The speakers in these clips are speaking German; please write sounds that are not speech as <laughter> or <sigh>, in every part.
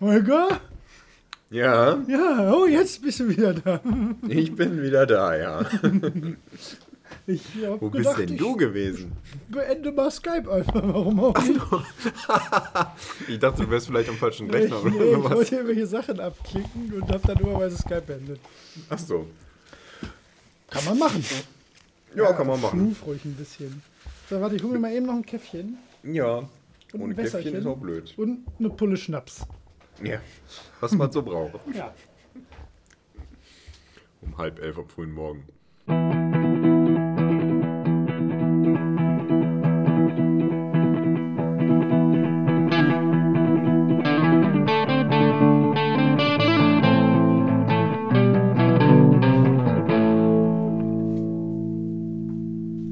Holger? Ja, Ja, oh, jetzt bist du wieder da. ich bin wieder da, ja. Ich hab Wo gedacht, bist denn du gewesen? ich beende mal Skype einfach. Warum auch nicht? <laughs> Ich dachte, du wärst vielleicht am falschen Ich, Rechner oder nee, ich sowas. wollte irgendwelche Sachen abklicken und hab dann dummerweise Skype beendet. Ach so. Kann man machen. Ja, kann man machen. Schnuf ruhig ein bisschen. So, warte, ich hole mir mal eben noch ein Käffchen Ja. Und Ohne ein Käffchen ist auch blöd. und eine Pulle Schnaps. Ja. Was man so braucht. Ja. Um halb elf am frühen Morgen.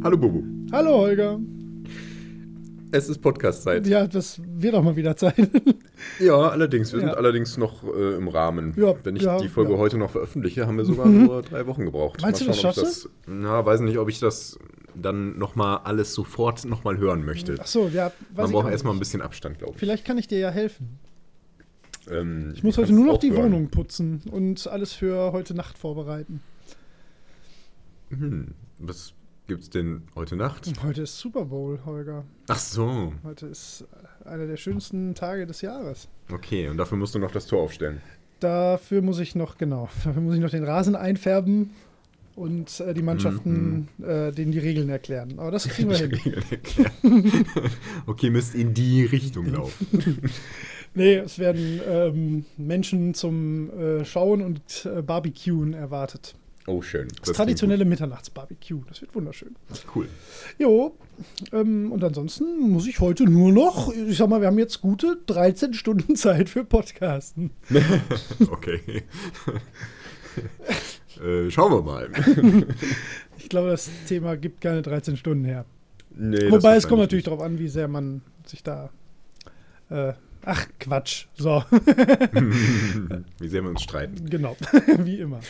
Hallo Bubu. Hallo Holger. Es ist Podcast-Zeit. Ja, das wird auch mal wieder Zeit. <laughs> Ja, allerdings. Wir Ja. sind allerdings noch äh, im Rahmen. Ja, Wenn ich ja, die Folge. Mhm. heute noch veröffentliche, haben wir <laughs> sogar nur drei Wochen gebraucht. Meinst du, das ob ich schaffst das, Na, weiß nicht, ob ich das dann nochmal alles sofort nochmal hören möchte. Ach so, ja. weiß Man braucht auch erstmal ein bisschen Abstand, glaube ich. Vielleicht kann ich dir ja helfen. Ähm, Ich muss du heute nur noch die hören. Wohnung putzen und alles für heute Nacht vorbereiten. Hm, was gibt's denn heute Nacht? Heute ist Super Bowl, Holger. Ach so, Heute ist einer der schönsten Tage des Jahres. okay. Und dafür musst du noch das Tor aufstellen. Dafür muss ich noch, genau, <laughs> dafür muss ich noch den Rasen einfärben und äh, die Mannschaften äh, denen die Regeln erklären. Aber das kriegen <laughs> wir hin. <laughs> Okay, müsst in die Richtung laufen. Nee, es werden ähm, Menschen zum äh, Schauen und äh, Barbecuen erwartet. Oh, schön. Das, traditionelle Mitternachtsbarbecue. Das wird wunderschön. Cool. Jo, ähm, und ansonsten muss ich heute nur noch, ich sag mal, wir haben jetzt gute 13 Stunden <laughs> Zeit für Podcasten. <laughs> Okay. <laughs> äh, schauen wir mal. Ich glaube, das Thema gibt keine 13 Stunden her. Nee, das Wobei es kommt natürlich darauf an, wie sehr man sich da. Äh, ach, Quatsch. So, Wie sehr wir uns streiten. genau. wie immer.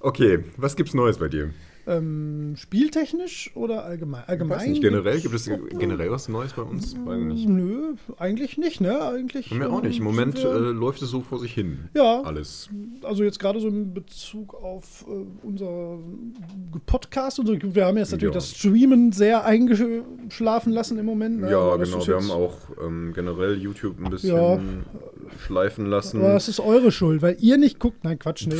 Okay, was gibt's Neues bei dir? Ähm, spieltechnisch oder allgemein? Allgemein. Weiß nicht, generell gibt es generell was Neues bei uns? Nicht. Nö, eigentlich nicht, ne? Eigentlich. Mir auch nicht. Im Moment äh, läuft es so vor sich hin. Ja. Alles. Also jetzt gerade so in Bezug auf äh, unser Podcast und so. Wir haben jetzt natürlich Ja. das Streamen sehr eingeschlafen lassen im Moment. ne? Ja, genau. Wir haben auch ähm, generell YouTube ein bisschen Ja. schleifen lassen. Aber das ist eure Schuld, weil ihr nicht guckt. Nein, Quatsch, nee.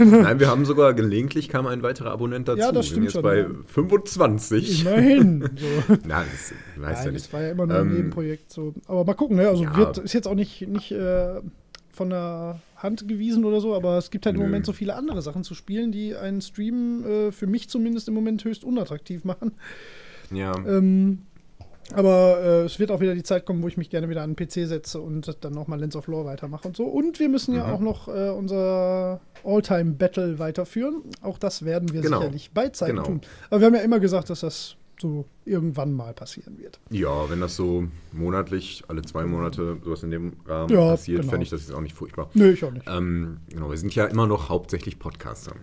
<laughs> Nein, wir haben sogar gelegentlich kam ein weiterer Abonnent dazu. Ja, das wir sind stimmt jetzt schon, bei ja. 25. immerhin. <laughs> So. Nein, das weiß ja Nein, nicht. das war ja immer nur ein Ähm, Nebenprojekt. So. Aber mal gucken, ne? Also Ja. wird, ist jetzt auch nicht, nicht äh, von der Hand gewiesen oder so, aber es gibt halt im Nö. Moment so viele andere Sachen zu spielen, die einen Stream äh, für mich zumindest im Moment höchst unattraktiv machen. Ja. Ähm, aber äh, es wird auch wieder die Zeit kommen, wo ich mich gerne wieder an den PC setze und dann nochmal Lens of Lore weitermache und so. Und wir müssen ja Mhm. auch noch äh, unser All-Time-Battle weiterführen. Auch das werden wir Genau. sicherlich bei Zeit Genau. tun. Aber wir haben ja immer gesagt, dass das so irgendwann mal passieren wird. Ja, wenn das so monatlich, alle zwei Monate sowas in dem Rahmen Ja, passiert, genau. fände ich das jetzt auch nicht furchtbar. Nö, ich auch nicht. Ähm, genau, wir sind ja immer noch hauptsächlich Podcaster.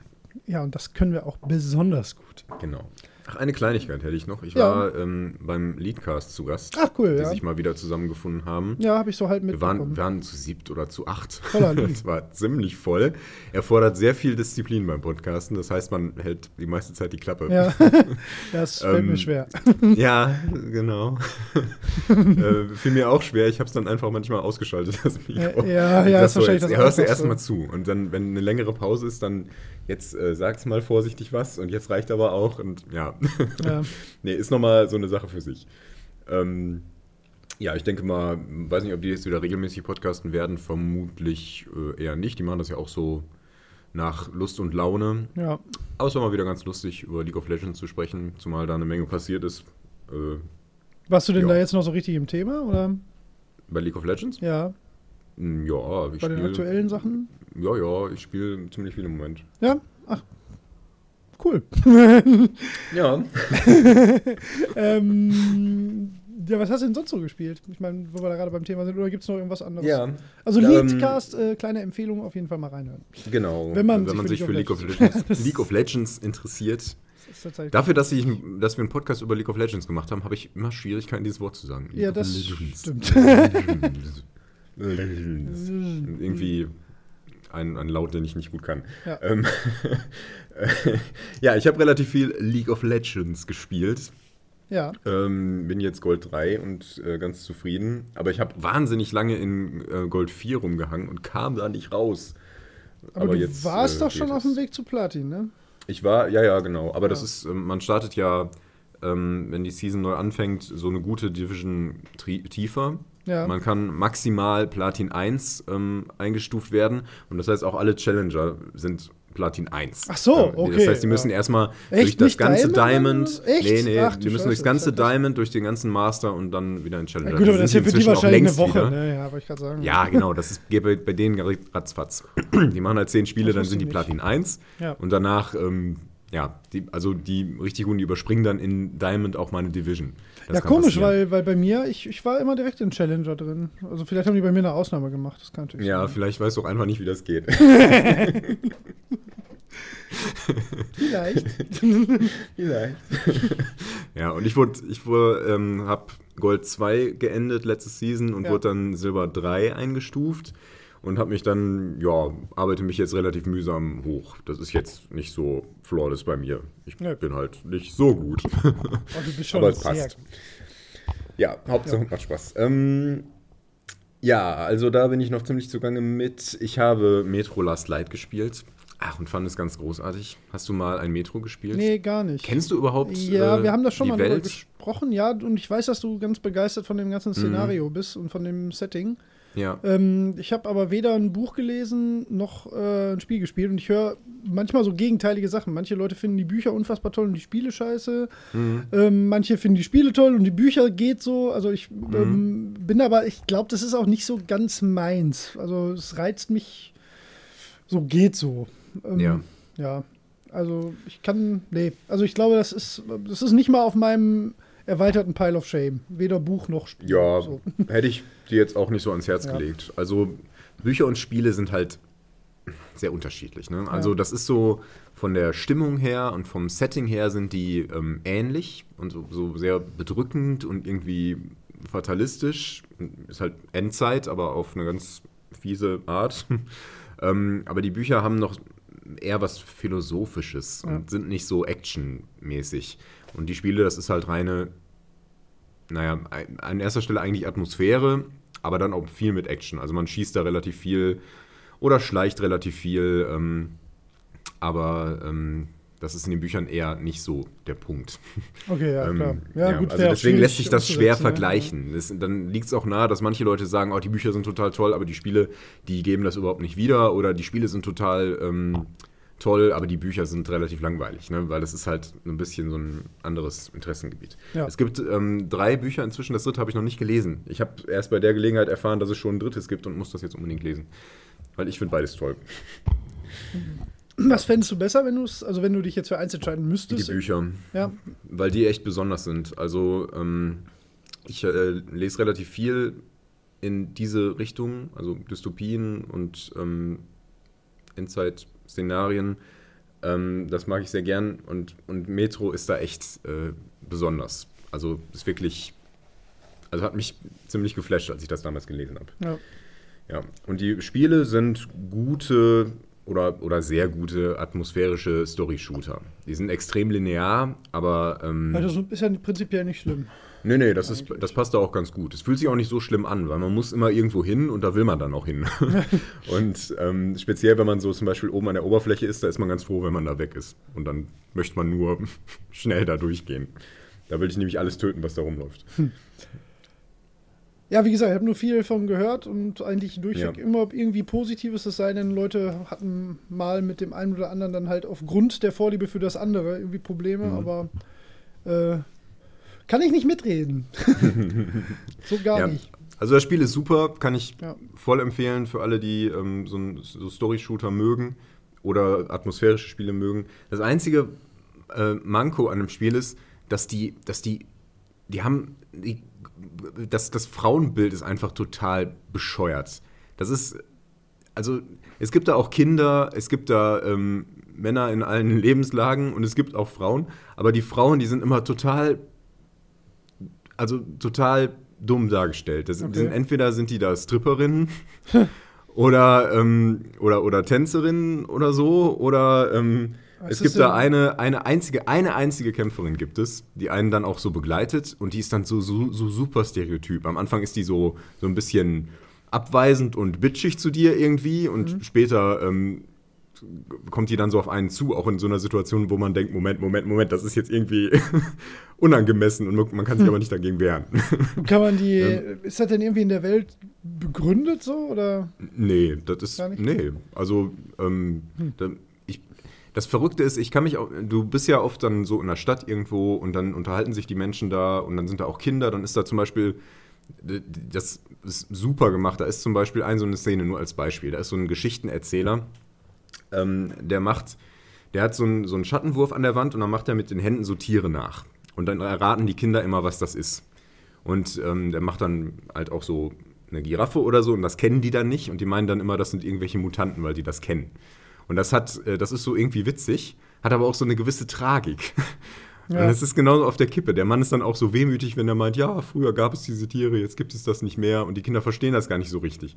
Ja, und das können wir auch besonders gut. Genau. Ach, eine Kleinigkeit hätte ich noch. Ich Ja. war ähm, beim Leadcast zu Gast, Ach, cool, die ja. sich mal wieder zusammengefunden haben. Ja, habe ich so halt Wir waren, mitbekommen. wir waren zu siebt oder zu acht. <laughs> Das war ziemlich voll. Erfordert sehr viel Disziplin beim Podcasten. Das heißt, man hält die meiste Zeit die Klappe. ja, <laughs> das fällt mir Ähm, schwer. <laughs> Ja, genau. äh, fiel mir auch schwer. Ich habe es dann einfach manchmal ausgeschaltet, das Mikro. Ja, ja, das ist wahrscheinlich jetzt das hörst du erstmal zu. Und dann, wenn eine längere Pause ist, dann jetzt äh, sag's mal vorsichtig was und jetzt reicht aber auch. Und ja. Ja. <laughs> nee, ist nochmal so eine Sache für sich. Ähm, ja, ich denke mal, weiß nicht, ob die jetzt wieder regelmäßig podcasten werden. Vermutlich äh, eher nicht. Die machen das ja auch so nach Lust und Laune. ja. Aber es war mal wieder ganz lustig, über League of Legends zu sprechen, zumal da eine Menge passiert ist. Äh, Warst du denn Ja. da jetzt noch so richtig im Thema? Oder? bei League of Legends? Ja, Mm, Ja, ich bei den spiel- aktuellen Sachen? Ja, ja, ich spiele ziemlich viel im Moment. Ja, ach, cool. <laughs> Ja. <laughs> ähm, ja, was hast du denn sonst so gespielt? Ich meine, wo wir da gerade beim Thema sind, oder gibt es noch irgendwas anderes? Ja. Also Ähm, Leadcast, äh, kleine Empfehlung, auf jeden Fall mal reinhören. Genau. Wenn man sich Wenn man für sich League für of League of Legends, <laughs> League of Legends interessiert, ist tatsächlich. Dafür, dass, ich, dass wir einen Podcast über League of Legends gemacht haben, habe ich immer Schwierigkeiten, dieses Wort zu sagen. League Ja, das Legends. stimmt. Legends. Legends. Irgendwie ein, ein Laut, den ich nicht gut kann. Ja. Ähm, <laughs> ja, ich habe relativ viel League of Legends gespielt. Ja, Ähm, bin jetzt Gold 3 und äh, ganz zufrieden. Aber ich habe wahnsinnig lange in äh, Gold 4 rumgehangen und kam da nicht raus. aber, du warst äh, doch schon geht auf dem. Weg zu Platin, ne? Ich war, ja, ja, genau. Aber das Ja. ist, ähm, man startet ja, ähm, wenn die Season neu anfängt, so eine gute Division tiefer. Ja. Man kann maximal Platin 1 ähm, eingestuft werden. Und das heißt, auch alle Challenger sind Platin 1. Ach so, Ähm, okay, Das heißt, die müssen ja. erstmal durch das ganze Diamond Diamond. Echt? Nee, nee, Ach, die müssen Scheiße, durchs ganze. Diamond, durch den ganzen Master und dann wieder in Challenger. Ja, gut, aber das sind für die wahrscheinlich eine Woche, ne? Ja, ich gerade sagen. Ja, <laughs> genau, das ist, geht bei, bei denen ratzfatz. <clears throat> Die machen halt zehn Spiele, dann sind die. Platin 1 Ja. und danach, ähm, ja, die, also die richtig guten, die überspringen dann in Diamond auch mal eine Division. Das ja, komisch, passieren. weil, weil bei mir, ich, ich war immer direkt in Challenger drin. Also vielleicht haben die bei mir eine Ausnahme gemacht, das kann natürlich Ja, sein. vielleicht weißt du auch einfach nicht, wie das geht. <laughs> <laughs> Vielleicht. <laughs> Vielleicht. ja, und ich wurde, ich wurde, ähm, hab Gold 2 geendet letzte Season und Ja. wurde dann Silber 3 eingestuft und habe mich dann, ja, arbeite mich jetzt relativ mühsam hoch. Das ist jetzt nicht so flawless bei mir. Ich Ja. bin halt nicht so gut. Oh, du bist schon Aber es passt. Ja, Hauptsache macht Spaß. Ähm, ja, also da bin ich noch ziemlich zugange mit. Ich habe Metro Last Light gespielt. Ach, und fand es ganz großartig. Hast du mal ein Metro gespielt? Nee, gar nicht. Kennst du überhaupt Ja, äh, wir haben das schon mal Welt? gesprochen, ja, und ich weiß, dass du ganz begeistert von dem ganzen Szenario bist und von dem Setting. Ja. Ähm, ich habe aber weder ein Buch gelesen noch äh, ein Spiel gespielt und ich höre manchmal so gegenteilige Sachen. Manche Leute finden die Bücher unfassbar toll und die Spiele scheiße. Mhm. Ähm, manche finden die Spiele toll und die Bücher geht so. Also ich Mhm. ähm, bin aber, ich glaube, das ist auch nicht so ganz meins. Also es reizt mich, so geht so. Ähm, Ja. Ja, also ich kann, nee, also ich glaube, das ist, das ist nicht mal auf meinem erweiterten Pile of Shame. Weder Buch noch Spiel. Ja, So. <laughs> hätte ich dir jetzt auch nicht so ans Herz Ja. gelegt. Also Bücher und Spiele sind halt sehr unterschiedlich. Ne? Also Ja. das ist so von der Stimmung her und vom Setting her sind die ähm, ähnlich und so, so sehr bedrückend und irgendwie fatalistisch. Ist halt Endzeit, aber auf eine ganz fiese Art. <laughs> ähm, aber die Bücher haben noch eher was Philosophisches Ja. und sind nicht so actionmäßig. Und die Spiele, das ist halt reine naja, an erster Stelle eigentlich Atmosphäre, aber dann auch viel mit Action. Also man schießt da relativ viel oder schleicht relativ viel, ähm, aber ähm, das ist in den Büchern eher nicht so der Punkt. <laughs> Okay, ja, Ähm, klar. Ja, gut, also deswegen lässt sich das schwer ne? vergleichen. Das, dann liegt es auch nahe, dass manche Leute sagen, oh, die Bücher sind total toll, aber die Spiele, die geben das überhaupt nicht wieder. Oder die Spiele sind total ähm, toll, aber die Bücher sind relativ langweilig, ne? weil das ist halt ein bisschen so ein anderes Interessengebiet. Ja. Es gibt ähm, drei Bücher inzwischen, das dritte habe ich noch nicht gelesen. Ich habe erst bei der Gelegenheit erfahren, dass es schon ein drittes gibt und muss das jetzt unbedingt lesen. Weil ich finde beides toll. Ja. Was fändest du besser, wenn du es, also wenn du dich jetzt für eins entscheiden Die müsstest? Bücher. Ja, weil die echt besonders sind. Also ähm, ich äh, lese relativ viel in diese Richtung, also Dystopien und ähm, Endzeit-Szenarien. Ähm, das mag ich sehr gern und, und Metro ist da echt äh, besonders. Also ist wirklich, also hat mich ziemlich geflasht, als ich das damals gelesen habe. ja. Ja, und die Spiele sind gute oder, oder sehr gute atmosphärische Story-Shooter. Die sind extrem linear, aber ähm, Also ist ja prinzipiell nicht schlimm. nee, nee, das, ist, das passt da auch ganz gut. Es fühlt sich auch nicht so schlimm an, weil man muss immer irgendwo hin und da will man dann auch hin. <laughs> und ähm, speziell, wenn man so zum Beispiel oben an der Oberfläche ist, da ist man ganz froh, wenn man da weg ist. Und dann möchte man nur <laughs> schnell da durchgehen. Da will ich nämlich alles töten, was da rumläuft. Ja, wie gesagt, ich habe nur viel davon gehört und eigentlich durchweg Ja. immer irgendwie Positives, es sei denn, Leute hatten mal mit dem einen oder anderen dann halt aufgrund der Vorliebe für das andere irgendwie Probleme, Mhm. aber äh, kann ich nicht mitreden. <laughs> so gar Ja. nicht. Also das Spiel ist super, kann ich Ja. voll empfehlen für alle, die ähm, so, ein- so Story-Shooter mögen oder atmosphärische Spiele mögen. Das einzige äh, Manko an dem Spiel ist, dass die, dass die, die haben, die, das, das Frauenbild ist einfach total bescheuert. Das ist, also es gibt da auch Kinder, es gibt da ähm, Männer in allen <laughs> Lebenslagen und es gibt auch Frauen, aber die Frauen, die sind immer total, also total dumm dargestellt. Das Okay. sind, entweder sind die da Stripperinnen <laughs> oder, ähm, oder, oder Tänzerinnen oder so, oder ähm, Was es gibt da eine, eine, einzige, eine einzige Kämpferin gibt es, die einen dann auch so begleitet und die ist dann so, so, so super stereotyp. Am Anfang ist die so, so ein bisschen abweisend und bitchig zu dir irgendwie und Mhm. später ähm, kommt die dann so auf einen zu, auch in so einer Situation, wo man denkt, Moment, Moment, Moment, das ist jetzt irgendwie <laughs> unangemessen und man kann sich Hm. aber nicht dagegen wehren. <laughs> Kann man die, Ähm. ist das denn irgendwie in der Welt begründet so? Oder? Nee, das ist. Gar nicht? Nee, also ähm, Hm. Das Verrückte ist, ich kann mich auch, du bist ja oft dann so in der Stadt irgendwo und dann unterhalten sich die Menschen da und dann sind da auch Kinder, dann ist da zum Beispiel, das ist super gemacht, da ist zum Beispiel ein so eine Szene nur als Beispiel, da ist so ein Geschichtenerzähler, ähm, der macht, der hat so einen, so einen Schattenwurf an der Wand und dann macht er mit den Händen so Tiere nach. Und dann erraten die Kinder immer, was das ist. Und ähm, der macht dann halt auch so eine Giraffe oder so und das kennen die dann nicht und die meinen dann immer, das sind irgendwelche Mutanten, weil die das kennen. Und das hat, äh, das ist so irgendwie witzig, hat aber auch so eine gewisse Tragik. <laughs> Ja. Und es ist genauso auf der Kippe. Der Mann ist dann auch so wehmütig, wenn er meint, ja, früher gab es diese Tiere, jetzt gibt es das nicht mehr und die Kinder verstehen das gar nicht so richtig.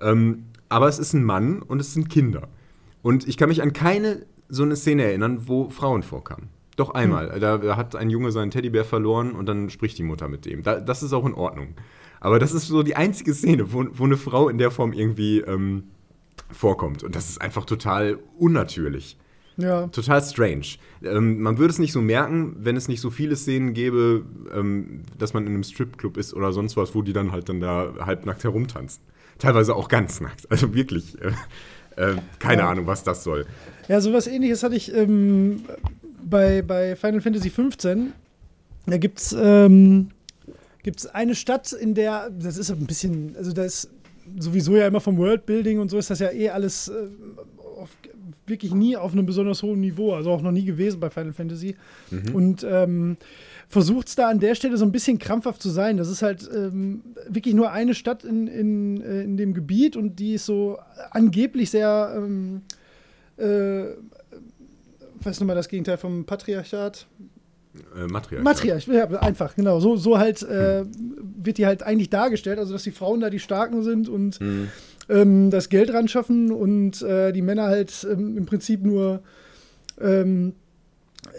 Ähm, aber es ist ein Mann und es sind Kinder. Und ich kann mich an keine so eine Szene erinnern, wo Frauen vorkamen. Doch einmal. Da, da hat ein Junge seinen Teddybär verloren und dann spricht die Mutter mit dem. Da, das ist auch in Ordnung. Aber das ist so die einzige Szene, wo, wo eine Frau in der Form irgendwie ähm, vorkommt. Und das ist einfach total unnatürlich. Ja. Total strange. Ähm, man würde es nicht so merken, wenn es nicht so viele Szenen gäbe, ähm, dass man in einem Stripclub ist oder sonst was, wo die dann halt dann da halbnackt herumtanzen. Teilweise auch ganz nackt. Also wirklich. Äh, äh, keine Ja. Ahnung, was das soll. Ja, sowas ähnliches hatte ich ähm, bei, bei Final Fantasy XV. Da gibt es ähm, gibt's eine Stadt, in der, das ist ein bisschen, also da ist sowieso ja immer vom Worldbuilding und so ist das ja eh alles äh, auf, wirklich nie auf einem besonders hohen Niveau, also auch noch nie gewesen bei Final Fantasy. Und ähm, versucht es da an der Stelle so ein bisschen krampfhaft zu sein. Das ist halt ähm, wirklich nur eine Stadt in, in, äh, in dem Gebiet und die ist so angeblich sehr ähm, äh, was ist nochmal das Gegenteil vom Patriarchat? Äh, Matriarchat. Matriarch, ja, einfach, genau. So, so halt äh, wird die halt eigentlich dargestellt, also dass die Frauen da die Starken sind und Mhm. ähm, das Geld ran schaffen und äh, die Männer halt ähm, im Prinzip nur ähm,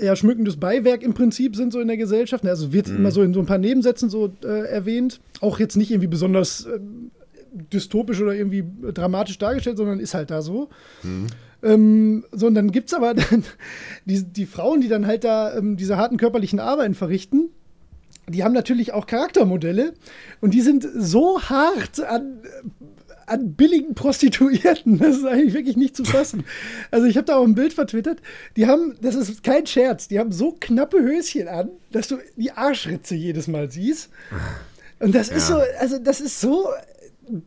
ja, schmückendes Beiwerk im Prinzip sind so in der Gesellschaft. Also wird immer so in so ein paar Nebensätzen so äh, erwähnt. Auch jetzt nicht irgendwie besonders ähm, dystopisch oder irgendwie dramatisch dargestellt, sondern ist halt da so. Ähm, so, und dann gibt es aber dann <laughs> die, die Frauen, die dann halt da ähm, diese harten körperlichen Arbeiten verrichten. Die haben natürlich auch Charaktermodelle und die sind so hart an, an billigen Prostituierten. <laughs> Das ist eigentlich wirklich nicht zu fassen. Also ich habe da auch ein Bild vertwittert. Die haben, das ist kein Scherz, die haben so knappe Höschen an, dass du die Arschritze jedes Mal siehst. Und das ist Ja. so, also das ist so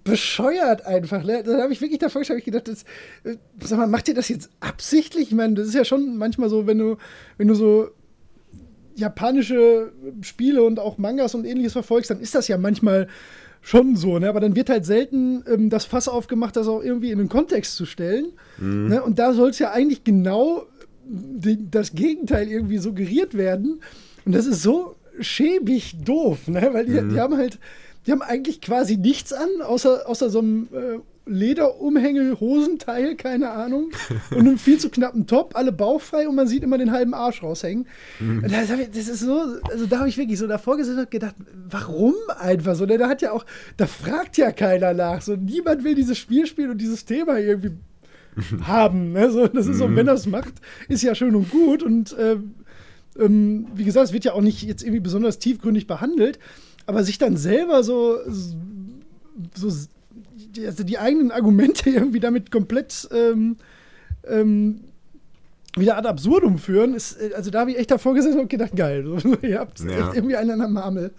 bescheuert einfach. Ne? Da habe ich wirklich davor ich gedacht, das, äh, sag mal, macht ihr das jetzt absichtlich? Ich meine, das ist ja schon manchmal so, wenn du, wenn du so japanische Spiele und auch Mangas und ähnliches verfolgst, dann ist das ja manchmal schon so, ne? aber dann wird halt selten ähm, das Fass aufgemacht, das auch irgendwie in den Kontext zu stellen. Ne? Und da soll es ja eigentlich genau die, das Gegenteil irgendwie suggeriert werden. Und das ist so schäbig doof, ne? weil die, die haben halt, die haben eigentlich quasi nichts an, außer, außer so einem äh, Lederumhänge-Hosenteil, keine Ahnung, <laughs> und einem viel zu knappen Top, alle bauchfrei und man sieht immer den halben Arsch raushängen. Und das, ich, das ist so, also da habe ich wirklich so davor gesessen und gedacht, warum einfach so? Da hat ja auch, da fragt ja keiner nach. So, niemand will dieses Spiel spielen und dieses Thema irgendwie <laughs> haben. Ne? So, das ist so, wenn er es macht, ist ja schön und gut. Und ähm, ähm, wie gesagt, es wird ja auch nicht jetzt irgendwie besonders tiefgründig behandelt, aber sich dann selber so, so die, also die eigenen Argumente <laughs> irgendwie damit komplett ähm, ähm, wieder ad absurdum führen, ist, äh, also da habe ich echt davor gesessen und gedacht, geil, so, <laughs> ihr habt Ja. irgendwie einen an der Marmel.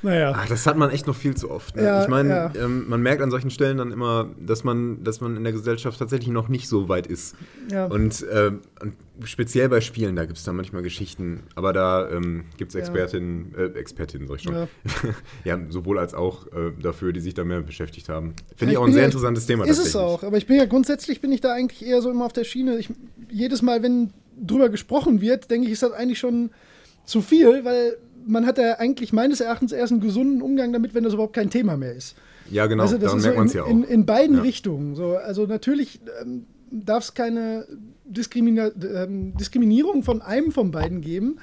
Naja. Ach, das hat man echt noch viel zu oft. Ne? Ja, ich meine, ja. ähm, man merkt an solchen Stellen dann immer, dass man, dass man in der Gesellschaft tatsächlich noch nicht so weit ist. Ja. Und, ähm, und speziell bei Spielen, da gibt es da manchmal Geschichten, aber da ähm, gibt es Ja. Expertinnen, äh, Expertinnen, sag ich schon. Ja. <laughs> Ja. sowohl als auch äh, dafür, die sich da mehr beschäftigt haben. Finde ich Ich auch ein sehr ja- interessantes Thema Ist es auch, aber ich bin ja grundsätzlich bin ich da eigentlich eher so immer auf der Schiene. Ich, jedes Mal, wenn drüber gesprochen wird, denke ich, ist das eigentlich schon zu viel, weil man hat ja eigentlich meines Erachtens erst einen gesunden Umgang damit, wenn das überhaupt kein Thema mehr ist. Ja, genau, Also das merkt so man in, es ja auch. in, in beiden Ja. Richtungen. So. Also natürlich ähm, darf es keine Diskrimina ähm, Diskriminierung von einem von beiden geben.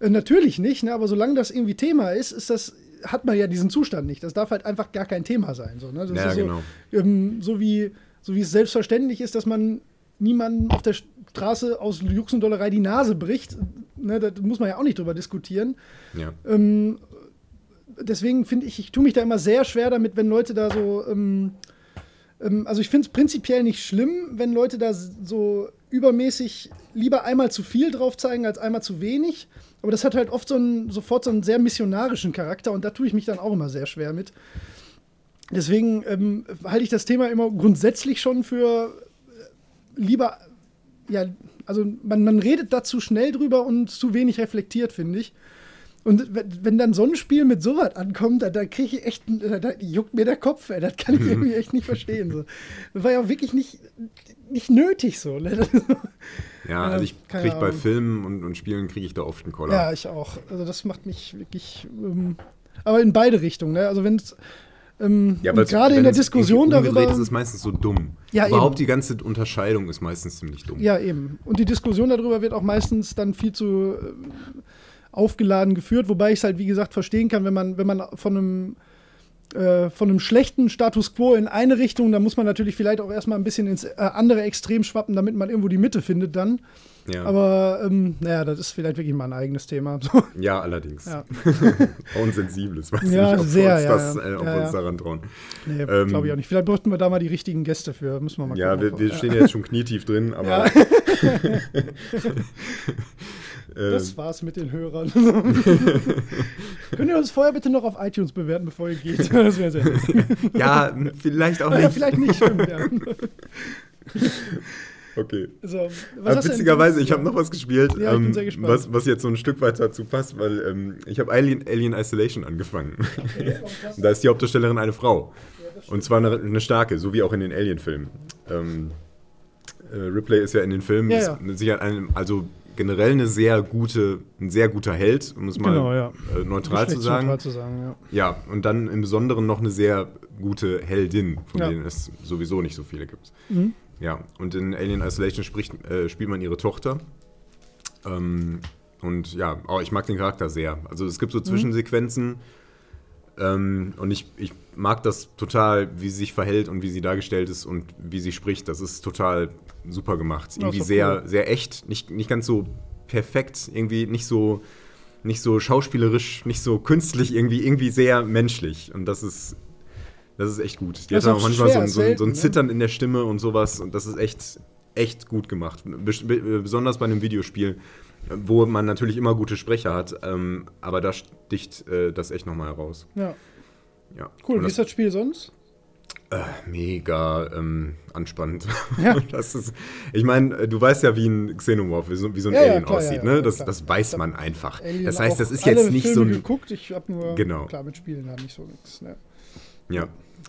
Äh, natürlich nicht, ne? aber solange das irgendwie Thema ist, ist das, hat man ja diesen Zustand nicht. Das darf halt einfach gar kein Thema sein. So, ne? Ja, so, genau. ähm, so, wie, so wie es selbstverständlich ist, dass man niemandem auf der Straße aus Jux und Dollerei die Nase bricht. Ne? Da muss man ja auch nicht drüber diskutieren. Ja. Ähm, deswegen finde ich, ich tue mich da immer sehr schwer damit, wenn Leute da so. Ähm, also ich finde es prinzipiell nicht schlimm, wenn Leute da so übermäßig lieber einmal zu viel drauf zeigen als einmal zu wenig. Aber das hat halt oft so einen, sofort so einen sehr missionarischen Charakter und da tue ich mich dann auch immer sehr schwer mit. Deswegen ähm, halte ich das Thema immer grundsätzlich schon für äh, lieber, ja, also man, man redet da zu schnell drüber und zu wenig reflektiert, finde ich. Und wenn- dann so ein Spiel mit sowas ankommt, da, da kriege ich echt, da, da juckt mir der Kopf, ey. Das kann ich irgendwie echt nicht verstehen. So. Das war ja auch wirklich nicht, nicht nötig so. Ne? <laughs> Ja, also ich kriege bei. Filmen und, und Spielen kriege ich da oft einen Koller. Ja, ich auch. Also das macht mich wirklich. Ähm, aber in beide Richtungen. Ne? Also wenn es ähm, Ja, gerade in der Diskussion darüber. ist es meistens so dumm. Ja, Überhaupt eben. die ganze Unterscheidung ist meistens ziemlich dumm. Ja, eben. Und die Diskussion darüber wird auch meistens dann viel zu ähm, aufgeladen geführt, wobei ich es halt, wie gesagt, verstehen kann, wenn man, wenn man von einem äh, von einem schlechten Status quo in eine Richtung, da muss man natürlich vielleicht auch erstmal ein bisschen ins äh, andere Extrem schwappen, damit man irgendwo die Mitte findet dann. Ja, Aber ähm, naja, das ist vielleicht wirklich mal ein eigenes Thema. <laughs> Ja allerdings. ja. <laughs> Auch ein sensibles, weiß Ja, nicht, ob sehr, wir uns, ja, das, äh, ob wir uns daran trauen. Nee, Ähm, glaube ich auch nicht. Vielleicht bräuchten wir da mal die richtigen Gäste für. Müssen wir mal Ja, wir, gucken. wir stehen <laughs> ja jetzt schon knietief drin, aber Das war's mit den Hörern. <laughs> Könnt ihr uns vorher bitte noch auf iTunes bewerten, bevor ihr geht? <laughs> Das wäre sehr nett. ja, vielleicht auch Ja, nicht. vielleicht nicht, stimmt, ja. Okay. So, denn witzigerweise, ich habe noch was gespielt, Ja, ähm, was, was jetzt so ein Stück weit dazu passt, weil ähm, ich habe Alien, Alien Isolation angefangen. da ist die Hauptdarstellerin eine Frau. Und zwar eine, eine starke, so wie auch in den Alien-Filmen. Ähm, äh, Ripley ist ja in den Filmen Ja, ist ja. mit Sicherheit ein, also generell eine sehr gute, ein sehr guter Held, um es mal Genau, ja. äh, neutral zu sagen. Neutral zu sagen, ja. Ja, und dann im Besonderen noch eine sehr gute Heldin, von Ja. denen es sowieso nicht so viele gibt. Mhm. Ja, und in Alien Isolation spricht, äh, spielt man ihre Tochter. Ähm, und ja, oh, ich mag den Charakter sehr. Also es gibt Mhm. so Zwischensequenzen ähm, und ich, ich mag das total, wie sie sich verhält und wie sie dargestellt ist und wie sie spricht. Das ist total super gemacht. Ja, Irgendwie sehr, cool. sehr echt, nicht, nicht ganz so perfekt, irgendwie nicht so, nicht so schauspielerisch, nicht so künstlich, irgendwie, irgendwie sehr menschlich. Und das ist, das ist echt gut. Die Das hat auch manchmal so, ein- so, ein- so ein ne? Zittern in der Stimme und sowas. Und das ist echt, echt gut gemacht. Bes- be- Besonders bei einem Videospiel, wo man natürlich immer gute Sprecher hat. Ähm, aber da sticht äh, das echt nochmal heraus. ja. Ja. Cool, Und wie das, ist das Spiel sonst? mega ähm, anspannend. Ja. <laughs> Das ist, ich meine, äh, du weißt ja, wie ein Xenomorph, wie so, wie so ein Ja, ja, Alien klar, aussieht. ne? das, das weiß man einfach. Alien das heißt, das ist jetzt nicht Filme so ein. geguckt, ich habe nur, Genau. klar, mit Spielen halt nicht so nichts. Ne? Ja.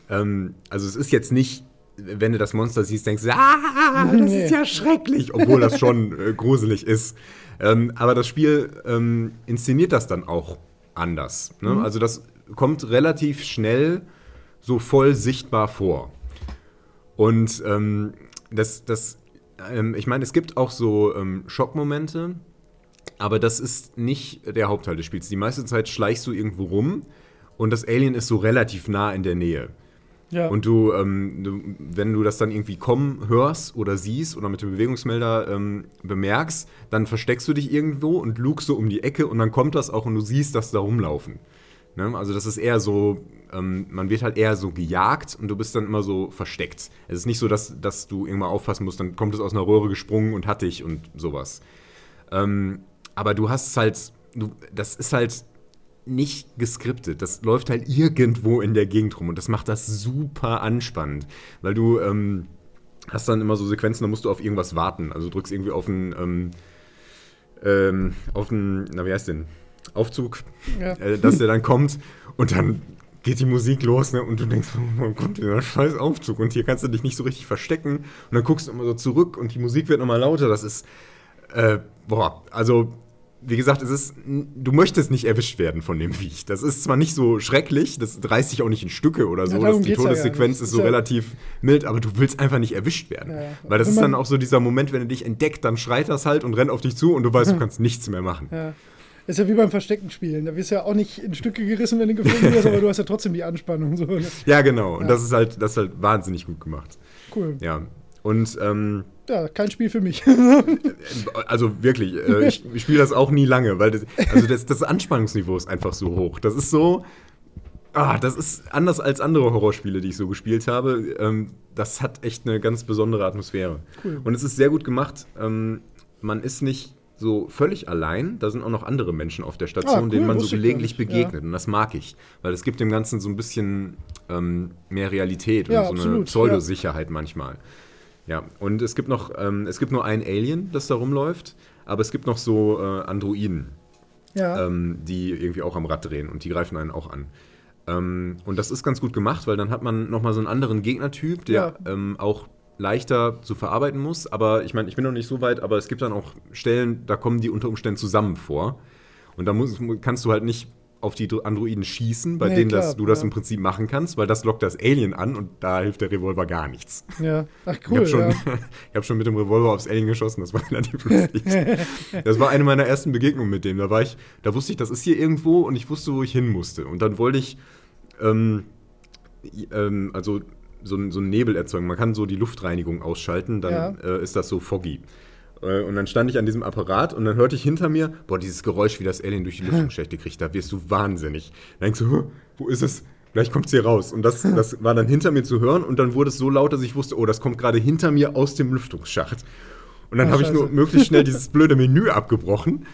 Ähm, also es ist jetzt nicht, wenn du das Monster siehst, denkst du, ah, das Nee. ist ja schrecklich, obwohl das schon äh, gruselig ist. Ähm, aber das Spiel ähm, inszeniert das dann auch anders. Ne? Mhm. Also das kommt relativ schnell so voll sichtbar vor. Und ähm, das, das ähm, ich meine, es gibt auch so ähm, Schockmomente, aber das ist nicht der Hauptteil des Spiels. Die meiste Zeit schleichst du irgendwo rum und das Alien ist so relativ nah in der Nähe. Ja. Und du, ähm, du, wenn du das dann irgendwie kommen hörst oder siehst oder mit dem Bewegungsmelder ähm, bemerkst, dann versteckst du dich irgendwo und lugst so um die Ecke und dann kommt das auch und du siehst das da rumlaufen. Ne? Also das ist eher so, ähm, man wird halt eher so gejagt und du bist dann immer so versteckt. Es ist nicht so, dass, dass du irgendwann aufpassen musst, dann kommt es aus einer Röhre gesprungen und hat dich und sowas. Ähm, aber du hast halt, du, das ist halt nicht geskriptet. Das läuft halt irgendwo in der Gegend rum und das macht das super anspannend, weil du ähm, hast dann immer so Sequenzen, da musst du auf irgendwas warten. Also du drückst irgendwie auf einen, ähm, ähm, auf einen, na wie heißt denn, Aufzug, ja. äh, dass der dann kommt und dann geht die Musik los, ne? Und du denkst, oh, wann kommt dieser scheiß Aufzug? Und hier kannst du dich nicht so richtig verstecken. Und dann guckst du immer so zurück und die Musik wird nochmal lauter. Das ist, äh, boah, also wie gesagt, es ist, du möchtest nicht erwischt werden von dem Viech. Das ist zwar nicht so schrecklich, das reißt sich auch nicht in Stücke oder so. Ja, die Todessequenz ist so ja relativ mild, aber du willst einfach nicht erwischt werden. Ja, Weil das ist dann auch so dieser Moment, wenn er dich entdeckt, dann schreit das halt und rennt auf dich zu und du weißt, du <laughs> kannst nichts mehr machen. Ja. Ist ja wie beim Verstecken spielen. Da wirst du ja auch nicht in Stücke gerissen, wenn du gefunden wirst, aber du hast ja trotzdem die Anspannung. So, ne? Ja, genau. Und das ist halt, das ist halt wahnsinnig gut gemacht. Cool. Ja. Und ähm, ja, kein Spiel für mich. <laughs> also wirklich, äh, ich, ich spiele das auch nie lange, weil das, also das, das Anspannungsniveau ist einfach so hoch. Das ist so, Ah, das ist anders als andere Horrorspiele, die ich so gespielt habe. Ähm, das hat echt eine ganz besondere Atmosphäre. Cool. Und es ist sehr gut gemacht. Ähm, man ist nicht so völlig allein. Da sind auch noch andere Menschen auf der Station, ah, cool, denen man so gelegentlich begegnet. Ja. Und das mag ich, weil es gibt dem Ganzen so ein bisschen ähm, mehr Realität ja, und so absolut, eine Pseudosicherheit ja. manchmal. Ja, und es gibt noch, ähm, es gibt nur ein Alien, das da rumläuft, aber es gibt noch so äh, Androiden, ähm, die irgendwie auch am Rad drehen und die greifen einen auch an. Ähm, und das ist ganz gut gemacht, weil dann hat man nochmal so einen anderen Gegnertyp, der ähm, auch leichter zu verarbeiten muss. Aber ich meine, ich bin noch nicht so weit, aber es gibt dann auch Stellen, da kommen die unter Umständen zusammen vor. Und da muss, kannst du halt nicht auf die Androiden schießen, bei nee, denen klar, das, du das ja. im Prinzip machen kannst, weil das lockt das Alien an und da hilft der Revolver gar nichts. Ja, ach cool. Ich habe schon, ja. <laughs> hab schon mit dem Revolver aufs Alien geschossen, das war relativ lustig. das war eine meiner ersten Begegnungen mit dem. Da war ich, da wusste ich, das ist hier irgendwo und ich wusste, wo ich hin musste. Und dann wollte ich, ähm, ähm, also so, so einen Nebel erzeugen. Man kann so die Luftreinigung ausschalten, dann ja. äh, ist das so foggy. Äh, und dann stand ich an diesem Apparat und dann hörte ich hinter mir, boah, dieses Geräusch, wie das Alien durch die Lüftungsschächte kriegt, da wirst du wahnsinnig. Dann denkst du, wo ist es? Gleich kommt es hier raus. Und das, das war dann hinter mir zu hören und dann wurde es so laut, dass ich wusste, oh, das kommt gerade hinter mir aus dem Lüftungsschacht. Und dann habe ich nur möglichst schnell <laughs> dieses blöde Menü abgebrochen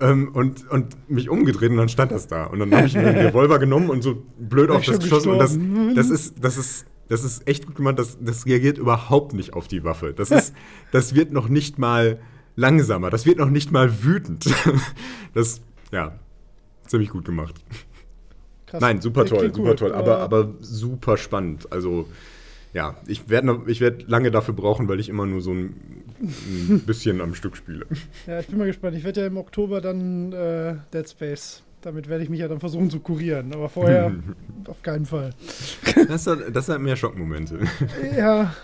ähm, und, und mich umgedreht und dann stand das da. Und dann habe ich mir den <laughs> Revolver genommen und so blöd auf das geschossen. Und das, das, ist, das ist das ist echt gut gemacht. Das, das reagiert überhaupt nicht auf die Waffe. Das, ist, <laughs> das wird noch nicht mal langsamer. Das wird noch nicht mal wütend. <laughs> Das, ja, ziemlich gut gemacht. Krass. Nein, super toll, super toll. Aber, aber super spannend. Also, ja, ich werde werd lange dafür brauchen, weil ich immer nur so ein, ein bisschen am Stück spiele. Ja, ich bin mal gespannt. Ich werde ja im Oktober dann äh, Dead Space damit werde ich mich ja dann versuchen zu kurieren. Aber vorher <laughs> auf keinen Fall. Das hat, das hat mehr Schockmomente. <laughs> Ja.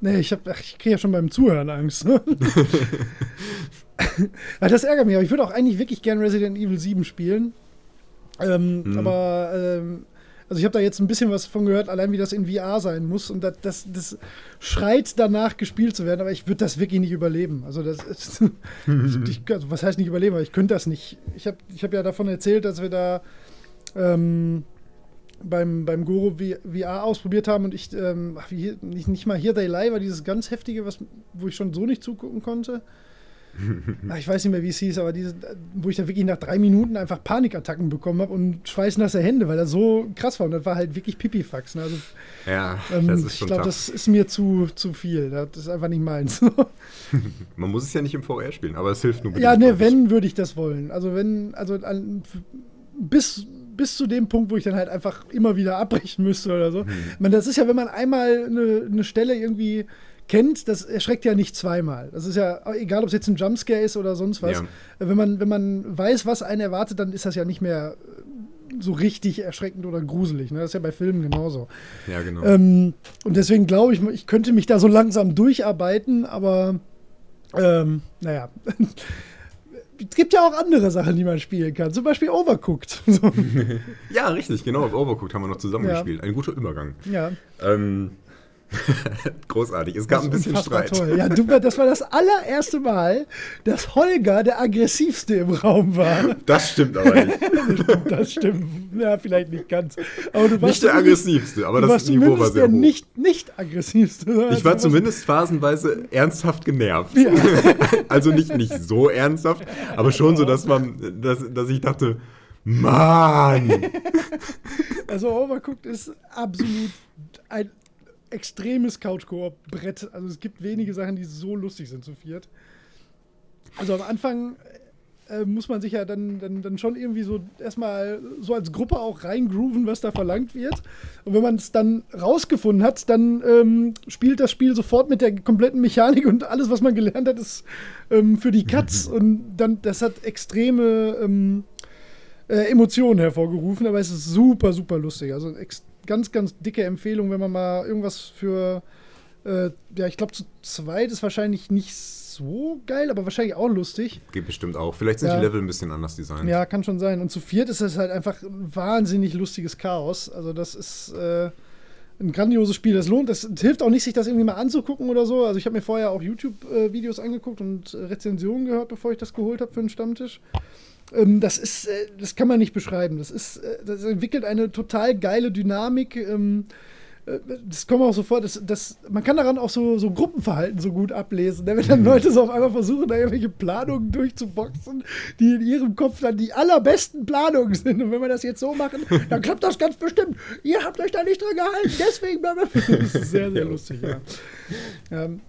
Nee, ich, ich kriege ja schon beim Zuhören Angst. Ne? <laughs> das ärgert mich. Aber ich würde auch eigentlich wirklich gern Resident Evil 7 spielen. Ähm, hm. Aber ähm, also ich habe da jetzt ein bisschen was von gehört, allein wie das in VR sein muss und das, das, das schreit danach gespielt zu werden, aber ich würde das wirklich nicht überleben. Also das ist, <laughs> ich, also was heißt nicht überleben, aber ich könnte das nicht. Ich habe ich hab ja davon erzählt, dass wir da ähm, beim, beim Goro VR ausprobiert haben und ich, ähm, ach, wie, nicht, nicht mal Here They Lie war dieses ganz heftige, was, wo ich schon so nicht zugucken konnte. <laughs> Ich weiß nicht mehr, wie es hieß, aber diese, wo ich da wirklich nach drei Minuten einfach Panikattacken bekommen habe und schweißnasse Hände, weil das so krass war. Und das war halt wirklich Pipifax. Ne? Also, ja, ähm, das ist schon Ich glaube, das ist mir zu, zu viel. Das ist einfach nicht meins. <laughs> <laughs> Man muss es ja nicht im VR spielen, aber es hilft nur. Ja, ne, wenn, würde ich das wollen. Also wenn, also bis, bis zu dem Punkt, wo ich dann halt einfach immer wieder abbrechen müsste oder so. Hm. Meine, das ist ja, wenn man einmal eine, eine Stelle irgendwie kennt, das erschreckt ja nicht zweimal. Das ist ja, egal ob es jetzt ein Jumpscare ist oder sonst was. Ja. Wenn, man, wenn man weiß, was einen erwartet, dann ist das ja nicht mehr so richtig erschreckend oder gruselig. Ne? Das ist ja bei Filmen genauso. Ja, genau. Ähm, und deswegen glaube ich, ich könnte mich da so langsam durcharbeiten, aber ähm, naja. <laughs> es gibt ja auch andere Sachen, die man spielen kann. Zum Beispiel Overcooked. <laughs> <laughs> ja, richtig, genau. Overcooked haben wir noch zusammen ja. gespielt. Ein guter Übergang. Ja. Ähm, <laughs> Großartig. Es gab ein bisschen Streit. Toll. Ja, du, das war das allererste Mal, dass Holger der aggressivste im Raum war. Das stimmt aber nicht. <laughs> das stimmt. Ja, vielleicht nicht ganz. Aber du warst nicht der aggressivste, aber das Niveau war sehr der hoch. Nicht, nicht aggressivste. Ich war zumindest phasenweise ernsthaft genervt. Ja. <laughs> also nicht, nicht so ernsthaft, aber schon so, dass man, dass, dass ich dachte, Mann! Also Overcooked ist absolut ein extremes Couch-Koop-Brett. Also es gibt wenige Sachen, die so lustig sind zu viert. Also am Anfang äh, muss man sich ja dann, dann, dann schon irgendwie so erstmal so als Gruppe auch reingrooven, was da verlangt wird. Und wenn man es dann rausgefunden hat, dann ähm, spielt das Spiel sofort mit der kompletten Mechanik und alles, was man gelernt hat, ist ähm, für die Cuts. <laughs> und dann, das hat extreme ähm, äh, Emotionen hervorgerufen, aber es ist super, super lustig. Also ganz, ganz dicke Empfehlung, wenn man mal irgendwas für, äh, ja, ich glaube, zu zweit ist wahrscheinlich nicht so geil, aber wahrscheinlich auch lustig. Geht bestimmt auch. Vielleicht sind ja. die Level ein bisschen anders designt. Ja, kann schon sein. Und zu viert ist es halt einfach ein wahnsinnig lustiges Chaos. Also, das ist. Äh, ein grandioses Spiel. Das lohnt, das hilft auch nicht, sich das irgendwie mal anzugucken oder so. Also ich habe mir vorher auch YouTube-Videos angeguckt und Rezensionen gehört, bevor ich das geholt habe für den Stammtisch. Ähm, das ist, äh, das kann man nicht beschreiben. Das ist, äh, das entwickelt eine total geile Dynamik. Ähm, äh, das kommt auch so vor, dass, dass man kann daran auch so, so Gruppenverhalten so gut ablesen. Ne? Wenn dann mhm. Leute so auf einmal versuchen, da irgendwelche Planungen durchzuboxen, die in ihrem Kopf dann die allerbesten Planungen sind. Und wenn wir das jetzt so machen, <laughs> dann klappt das ganz bestimmt. Ihr habt euch da nicht dran gehalten, deswegen. Das ist sehr, sehr lustig, ja. Ähm,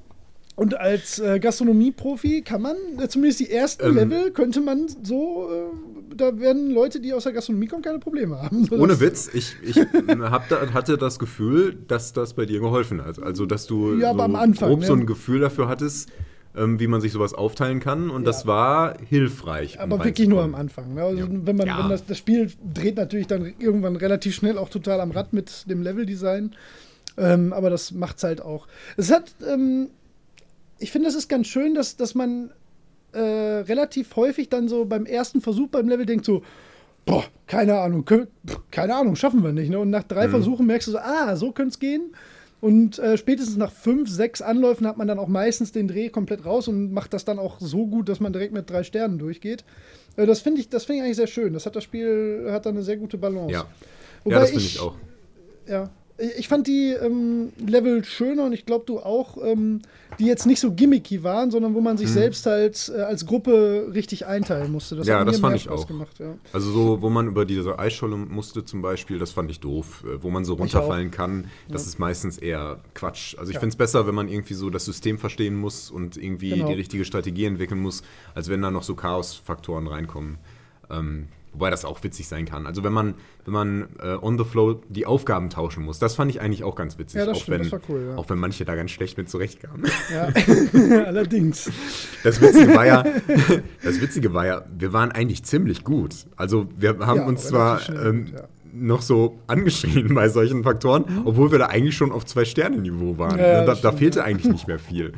und als äh, Gastronomie-Profi kann man, äh, zumindest die ersten ähm, Level, könnte man so, äh, da werden Leute, die aus der Gastronomie kommen, keine Probleme haben. Ohne Witz, ich, ich <laughs> hab da, hatte das Gefühl, dass das bei dir geholfen hat. Also, dass du ja, so Anfang, grob ne? so ein Gefühl dafür hattest, ähm, wie man sich sowas aufteilen kann. Und ja. das war hilfreich. Aber wirklich nur am Anfang. Ne? Also, ja. Wenn man, ja. wenn das, das Spiel dreht natürlich dann irgendwann relativ schnell auch total am Rad mit dem Leveldesign. Ähm, aber das macht es halt auch. Es hat ähm, ich finde, es ist ganz schön, dass, dass man äh, relativ häufig dann so beim ersten Versuch beim Level denkt so, boah, keine Ahnung, können, keine Ahnung, schaffen wir nicht. Ne? Und nach drei mhm. Versuchen merkst du so, ah, so könnte es gehen. Und äh, spätestens nach fünf, sechs Anläufen hat man dann auch meistens den Dreh komplett raus und macht das dann auch so gut, dass man direkt mit drei Sternen durchgeht. Äh, das finde ich, find ich eigentlich sehr schön. Das hat das Spiel, hat da eine sehr gute Balance. Ja, Wobei ja das finde ich auch. Ja, ich fand die ähm, Level schöner und ich glaube, du auch, ähm, die jetzt nicht so gimmicky waren, sondern wo man sich hm. selbst halt äh, als Gruppe richtig einteilen musste. Das ja, das fand ich Spaß auch. Gemacht, ja. Also so, wo man über diese Eisscholle musste zum Beispiel, das fand ich doof. Äh, wo man so runterfallen kann, das ja. ist meistens eher Quatsch. Also ich ja. finde es besser, wenn man irgendwie so das System verstehen muss und irgendwie genau. die richtige Strategie entwickeln muss, als wenn da noch so Chaos-Faktoren reinkommen. Ähm, Wobei das auch witzig sein kann. Also wenn man, wenn man äh, on the flow die Aufgaben tauschen muss, das fand ich eigentlich auch ganz witzig. Ja, das auch stimmt, wenn, cool, ja. Auch wenn manche da ganz schlecht mit zurechtkamen. Ja, <laughs> allerdings. Das Witzige war ja, <laughs> das Witzige war ja, wir waren eigentlich ziemlich gut. Also wir haben ja, uns zwar ähm, gut, ja. noch so angeschrien <laughs> bei solchen Faktoren, mhm. obwohl wir da eigentlich schon auf Zwei-Sterne-Niveau waren. da, da, da fehlte eigentlich nicht mehr viel.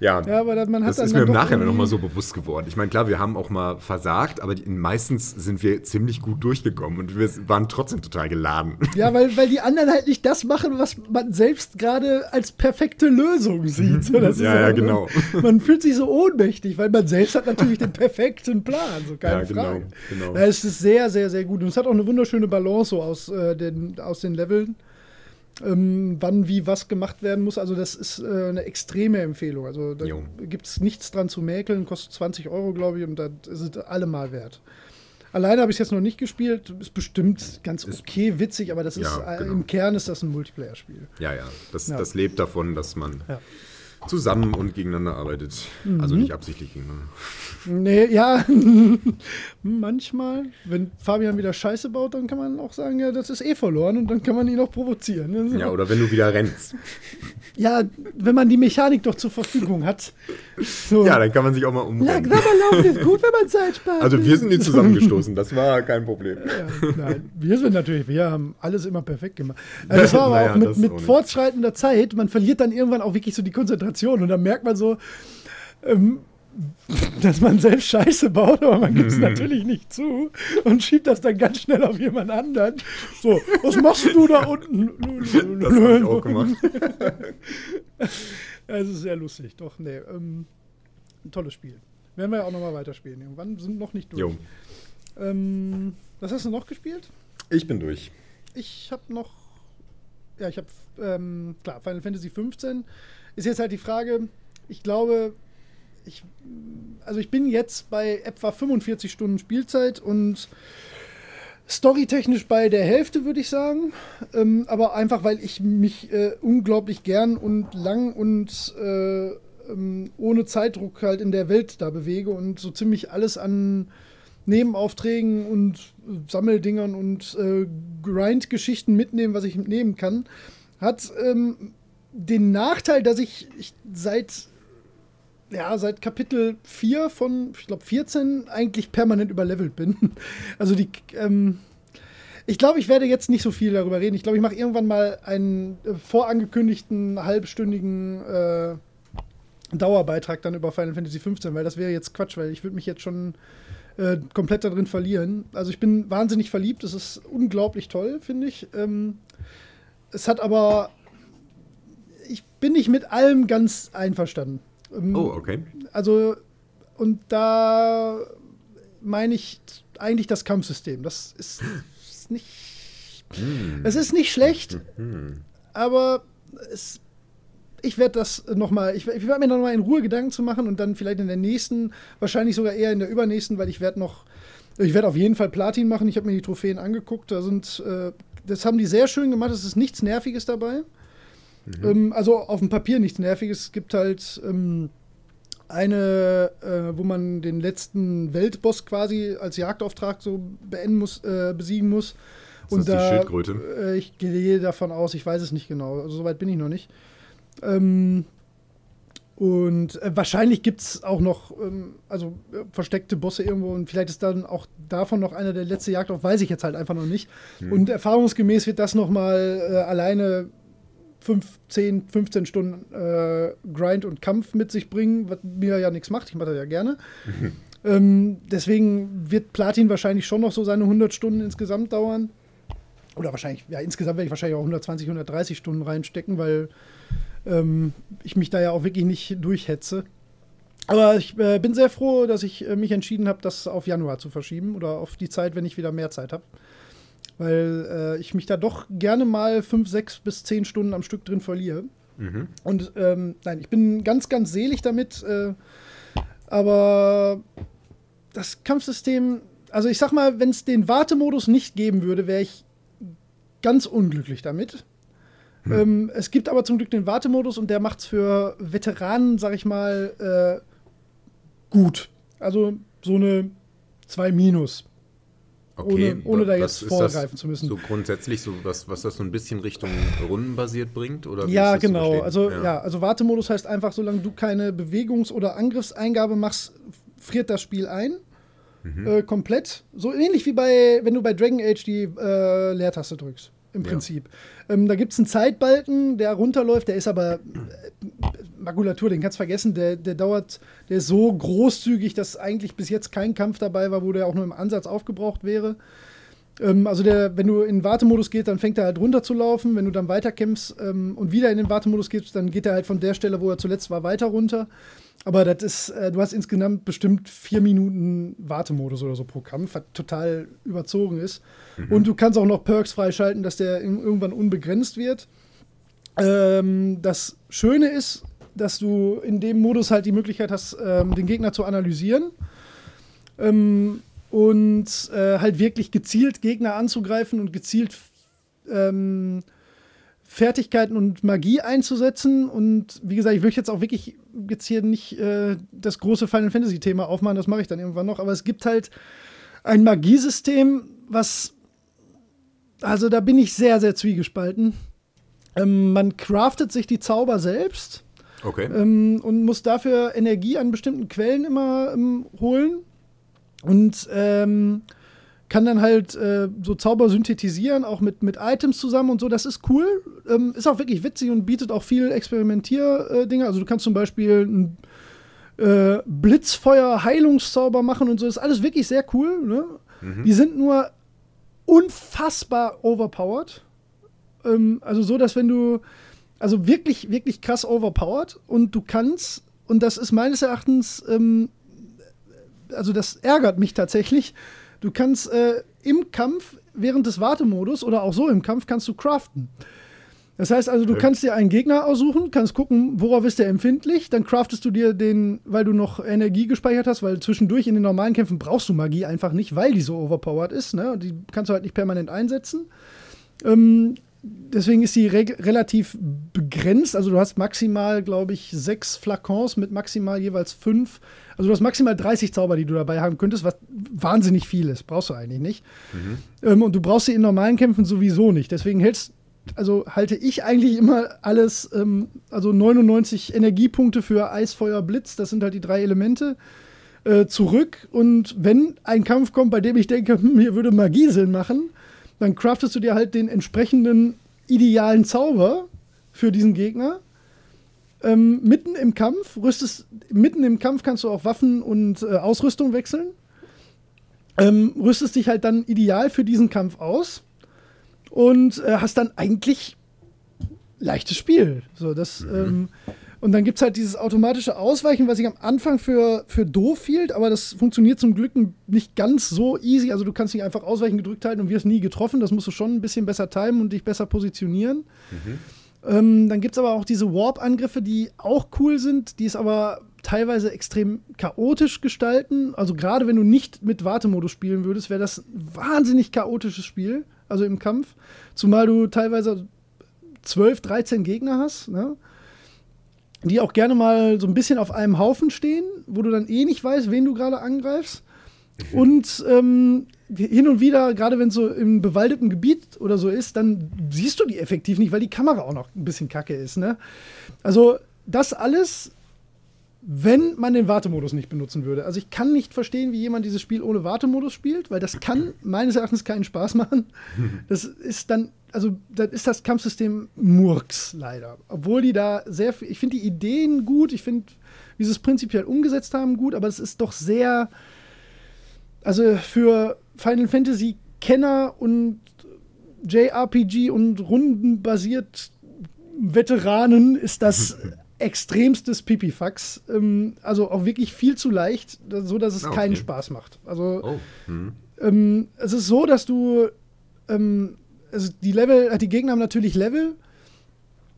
Ja, ja aber man hat das ist mir im Nachhinein nochmal so bewusst geworden. Ich meine, klar, wir haben auch mal versagt, aber die, meistens sind wir ziemlich gut durchgekommen und wir waren trotzdem total geladen. Ja, weil, <laughs> weil die anderen halt nicht das machen, was man selbst gerade als perfekte Lösung sieht. So, ja, ja, ja, genau. Man fühlt sich so ohnmächtig, weil man selbst hat natürlich den perfekten Plan, so keine ja, genau, Frage. Genau. Es ist sehr, sehr, sehr gut und es hat auch eine wunderschöne Balance so aus, äh, den, aus den Leveln ähm, wann, wie, was gemacht werden muss. Also das ist äh, eine extreme Empfehlung. Also da gibt es nichts dran zu mäkeln, kostet 20 Euro, glaube ich, und das ist allemal wert. Alleine habe ich es jetzt noch nicht gespielt. Ist bestimmt ganz okay, witzig, aber das ist ja, genau. im Kern ist das ein Multiplayer-Spiel. Ja, ja. Das, ja. das lebt davon, dass man ja zusammen und gegeneinander arbeitet. Mhm. Also nicht absichtlich gegeneinander. Nee, ja, <laughs> manchmal. Wenn Fabian wieder Scheiße baut, dann kann man auch sagen, ja, das ist eh verloren und dann kann man ihn auch provozieren. Also ja, oder wenn du wieder rennst. Ja, wenn man die Mechanik doch zur Verfügung hat. So. Ja, dann kann man sich auch mal umrennen. Ja, laufen ist gut, wenn man Zeit spart. Also wir sind nie zusammengestoßen, das war kein Problem. Ja, nein, wir sind natürlich, wir haben alles immer perfekt gemacht. <laughs> Also das war aber naja, auch mit, mit fortschreitender Zeit, man verliert dann irgendwann auch wirklich so die Konzentration und dann merkt man so, ähm, dass man selbst Scheiße baut, aber man gibt es natürlich nicht zu und schiebt das dann ganz schnell auf jemand anderen. So, was machst du da unten? Das habe ich auch gemacht. <laughs> Es ist sehr lustig, doch, nee. Ähm, ein tolles Spiel. Werden wir ja auch nochmal weiterspielen. Irgendwann sind noch nicht durch. Ähm, was hast du noch gespielt? Ich bin durch. Ich habe noch, ja, ich habe, ähm, klar, Final Fantasy 15 ist jetzt halt die Frage, ich glaube, ich, also ich bin jetzt bei etwa 45 Stunden Spielzeit und storytechnisch bei der Hälfte, würde ich sagen. Ähm, aber einfach, weil ich mich äh, unglaublich gern und lang und äh, ähm, ohne Zeitdruck halt in der Welt da bewege und so ziemlich alles an Nebenaufträgen und Sammeldingern und äh, Grind-Geschichten mitnehmen, was ich mitnehmen kann, hat ähm, den Nachteil, dass ich, ich seit ja, seit Kapitel 4 von, ich glaube, 14 eigentlich permanent überlevelt bin. <laughs> Also die, ähm, ich glaube, ich werde jetzt nicht so viel darüber reden. Ich glaube, ich mache irgendwann mal einen äh, vorangekündigten halbstündigen äh, Dauerbeitrag dann über Final Fantasy 15, weil das wäre jetzt Quatsch, weil ich würde mich jetzt schon äh, komplett darin verlieren. Also ich bin wahnsinnig verliebt. Es ist unglaublich toll, finde ich. Ähm, es hat aber, ich bin nicht mit allem ganz einverstanden. Ähm, oh, okay. Also und da meine ich eigentlich das Kampfsystem. Das ist nicht. Mm. Es ist nicht schlecht, mm. aber es, ich werde das nochmal, ich, ich werde mir nochmal in Ruhe Gedanken zu machen und dann vielleicht in der nächsten, wahrscheinlich sogar eher in der übernächsten, weil ich werde noch, ich werde auf jeden Fall Platin machen. Ich habe mir die Trophäen angeguckt. Da sind, äh, das haben die sehr schön gemacht. Es ist nichts Nerviges dabei. Mhm. Ähm, also auf dem Papier nichts Nerviges. Es gibt halt ähm, eine, äh, wo man den letzten Weltboss quasi als Jagdauftrag so beenden muss, äh, besiegen muss. Ist und das da, die Schildkröte? Äh, ich gehe davon aus, ich weiß es nicht genau. Also soweit bin ich noch nicht. Ähm, und äh, wahrscheinlich gibt es auch noch ähm, also äh, versteckte Bosse irgendwo und vielleicht ist dann auch davon noch einer der letzte Jagd auf, weiß ich jetzt halt einfach noch nicht. Hm. Und erfahrungsgemäß wird das nochmal äh, alleine 5, 10, 15 Stunden äh, Grind und Kampf mit sich bringen, was mir ja nichts macht. Ich mache das ja gerne. Mhm. <laughs> Ähm, deswegen wird Platin wahrscheinlich schon noch so seine 100 Stunden insgesamt dauern. Oder wahrscheinlich, ja, insgesamt werde ich wahrscheinlich auch 120, 130 Stunden reinstecken, weil ähm, ich mich da ja auch wirklich nicht durchhetze. Aber ich äh, bin sehr froh, dass ich äh, mich entschieden habe, das auf Januar zu verschieben oder auf die Zeit, wenn ich wieder mehr Zeit habe weil äh, ich mich da doch gerne mal fünf, sechs bis zehn Stunden am Stück drin verliere. Mhm. Und ähm, nein, ich bin ganz, ganz selig damit, äh, aber das Kampfsystem, also ich sag mal, wenn es den Wartemodus nicht geben würde, wäre ich ganz unglücklich damit. Hm. Ähm, es gibt aber zum Glück den Wartemodus und der macht es für Veteranen, sag ich mal, äh, gut. Also so eine 2 Minus. Okay, ohne, ohne da jetzt vorgreifen zu müssen. So grundsätzlich, so was, was das so ein bisschen Richtung rundenbasiert bringt? Oder ja, genau. Also, ja. ja. also Wartemodus heißt einfach, solange du keine Bewegungs- oder Angriffseingabe machst, friert das Spiel ein. Mhm. Äh, komplett. So ähnlich wie bei, wenn du bei Dragon Age die äh, Leertaste drückst im Prinzip. Ja. Ähm, da gibt es einen Zeitbalken, der runterläuft, der ist aber äh, Makulatur, den kannst du vergessen, der, der dauert, der ist so großzügig, dass eigentlich bis jetzt kein Kampf dabei war, wo der auch nur im Ansatz aufgebraucht wäre. Ähm, also der, wenn du in den Wartemodus gehst, dann fängt er halt runter zu laufen. Wenn du dann weiterkämpfst ähm, und wieder in den Wartemodus gehst, dann geht er halt von der Stelle, wo er zuletzt war, weiter runter. Aber das ist, äh, du hast insgesamt bestimmt vier Minuten Wartemodus oder so pro Kampf, was total überzogen ist. Mhm. Und du kannst auch noch Perks freischalten, dass der irgendwann unbegrenzt wird. Ähm, das Schöne ist, dass du in dem Modus halt die Möglichkeit hast, ähm, den Gegner zu analysieren. Ähm, und äh, halt wirklich gezielt Gegner anzugreifen und gezielt ähm, Fertigkeiten und Magie einzusetzen. Und wie gesagt, ich möchte jetzt auch wirklich jetzt hier nicht äh, das große Final Fantasy Thema aufmachen, das mache ich dann irgendwann noch. Aber es gibt halt ein Magiesystem, was. Also da bin ich sehr, sehr zwiegespalten. Ähm, man craftet sich die Zauber selbst. Okay. Ähm, und muss dafür Energie an bestimmten Quellen immer ähm, holen. Und ähm, kann dann halt äh, so Zauber synthetisieren, auch mit, mit Items zusammen und so. Das ist cool. Ähm, ist auch wirklich witzig und bietet auch viel Experimentier-Dinge. Also du kannst zum Beispiel ein äh, Blitzfeuer-Heilungszauber machen und so. Das ist alles wirklich sehr cool. Ne? Mhm. Die sind nur unfassbar overpowered. Ähm, also so, dass wenn du, also wirklich, wirklich krass overpowered und du kannst, und das ist meines Erachtens, ähm, also das ärgert mich tatsächlich, Du kannst äh, im Kampf, während des Wartemodus oder auch so im Kampf, kannst du craften. Das heißt also, du okay. kannst dir einen Gegner aussuchen, kannst gucken, worauf ist der empfindlich, dann craftest du dir den, weil du noch Energie gespeichert hast, weil zwischendurch in den normalen Kämpfen brauchst du Magie einfach nicht, weil die so overpowered ist, ne? Die kannst du halt nicht permanent einsetzen. Ähm, deswegen ist die re relativ begrenzt. Also du hast maximal, glaube ich, sechs Flakons mit maximal jeweils fünf. Also du hast maximal 30 Zauber, die du dabei haben könntest, was wahnsinnig viel ist. Brauchst du eigentlich nicht. Mhm. Ähm, und du brauchst sie in normalen Kämpfen sowieso nicht. Deswegen hältst also halte ich eigentlich immer alles, ähm, also 99 Energiepunkte für Eis, Feuer, Blitz, das sind halt die drei Elemente, äh, zurück. Und wenn ein Kampf kommt, bei dem ich denke, <laughs> hm, hier würde Magie Sinn machen, dann craftest du dir halt den entsprechenden idealen Zauber für diesen Gegner. Ähm, mitten im Kampf, rüstest, mitten im Kampf kannst du auch Waffen und äh, Ausrüstung wechseln. Ähm, rüstest dich halt dann ideal für diesen Kampf aus und äh, hast dann eigentlich leichtes Spiel. So, das, mhm. ähm, und dann gibt es halt dieses automatische Ausweichen, was ich am Anfang für, für doof hielt, aber das funktioniert zum Glück nicht ganz so easy. Also du kannst nicht einfach ausweichen gedrückt halten und wirst nie getroffen. Das musst du schon ein bisschen besser timen und dich besser positionieren. Mhm. Ähm, dann gibt es aber auch diese Warp-Angriffe, die auch cool sind, die es aber teilweise extrem chaotisch gestalten. Also gerade wenn du nicht mit Wartemodus spielen würdest, wäre das ein wahnsinnig chaotisches Spiel, also im Kampf. Zumal du teilweise 12, 13 Gegner hast. Ne? Die auch gerne mal so ein bisschen auf einem Haufen stehen, wo du dann eh nicht weißt, wen du gerade angreifst. Mhm. Und ähm, hin und wieder, gerade wenn es so im bewaldeten Gebiet oder so ist, dann siehst du die effektiv nicht, weil die Kamera auch noch ein bisschen kacke ist. Ne? Also das alles, wenn man den Wartemodus nicht benutzen würde. Also ich kann nicht verstehen, wie jemand dieses Spiel ohne Wartemodus spielt, weil das kann meines Erachtens keinen Spaß machen. <laughs> Das ist dann also dann ist das Kampfsystem Murks leider. Obwohl die da sehr viel, ich finde die Ideen gut, ich finde, wie sie es prinzipiell umgesetzt haben, gut, aber es ist doch sehr, also für Final Fantasy Kenner und JRPG und rundenbasiert Veteranen ist das <laughs> extremstes Pipifax. Ähm, also auch wirklich viel zu leicht, so dass es ah, okay. keinen Spaß macht. Also oh. hm. ähm, es ist so, dass du ähm, also die Level, äh, die Gegner haben natürlich Level.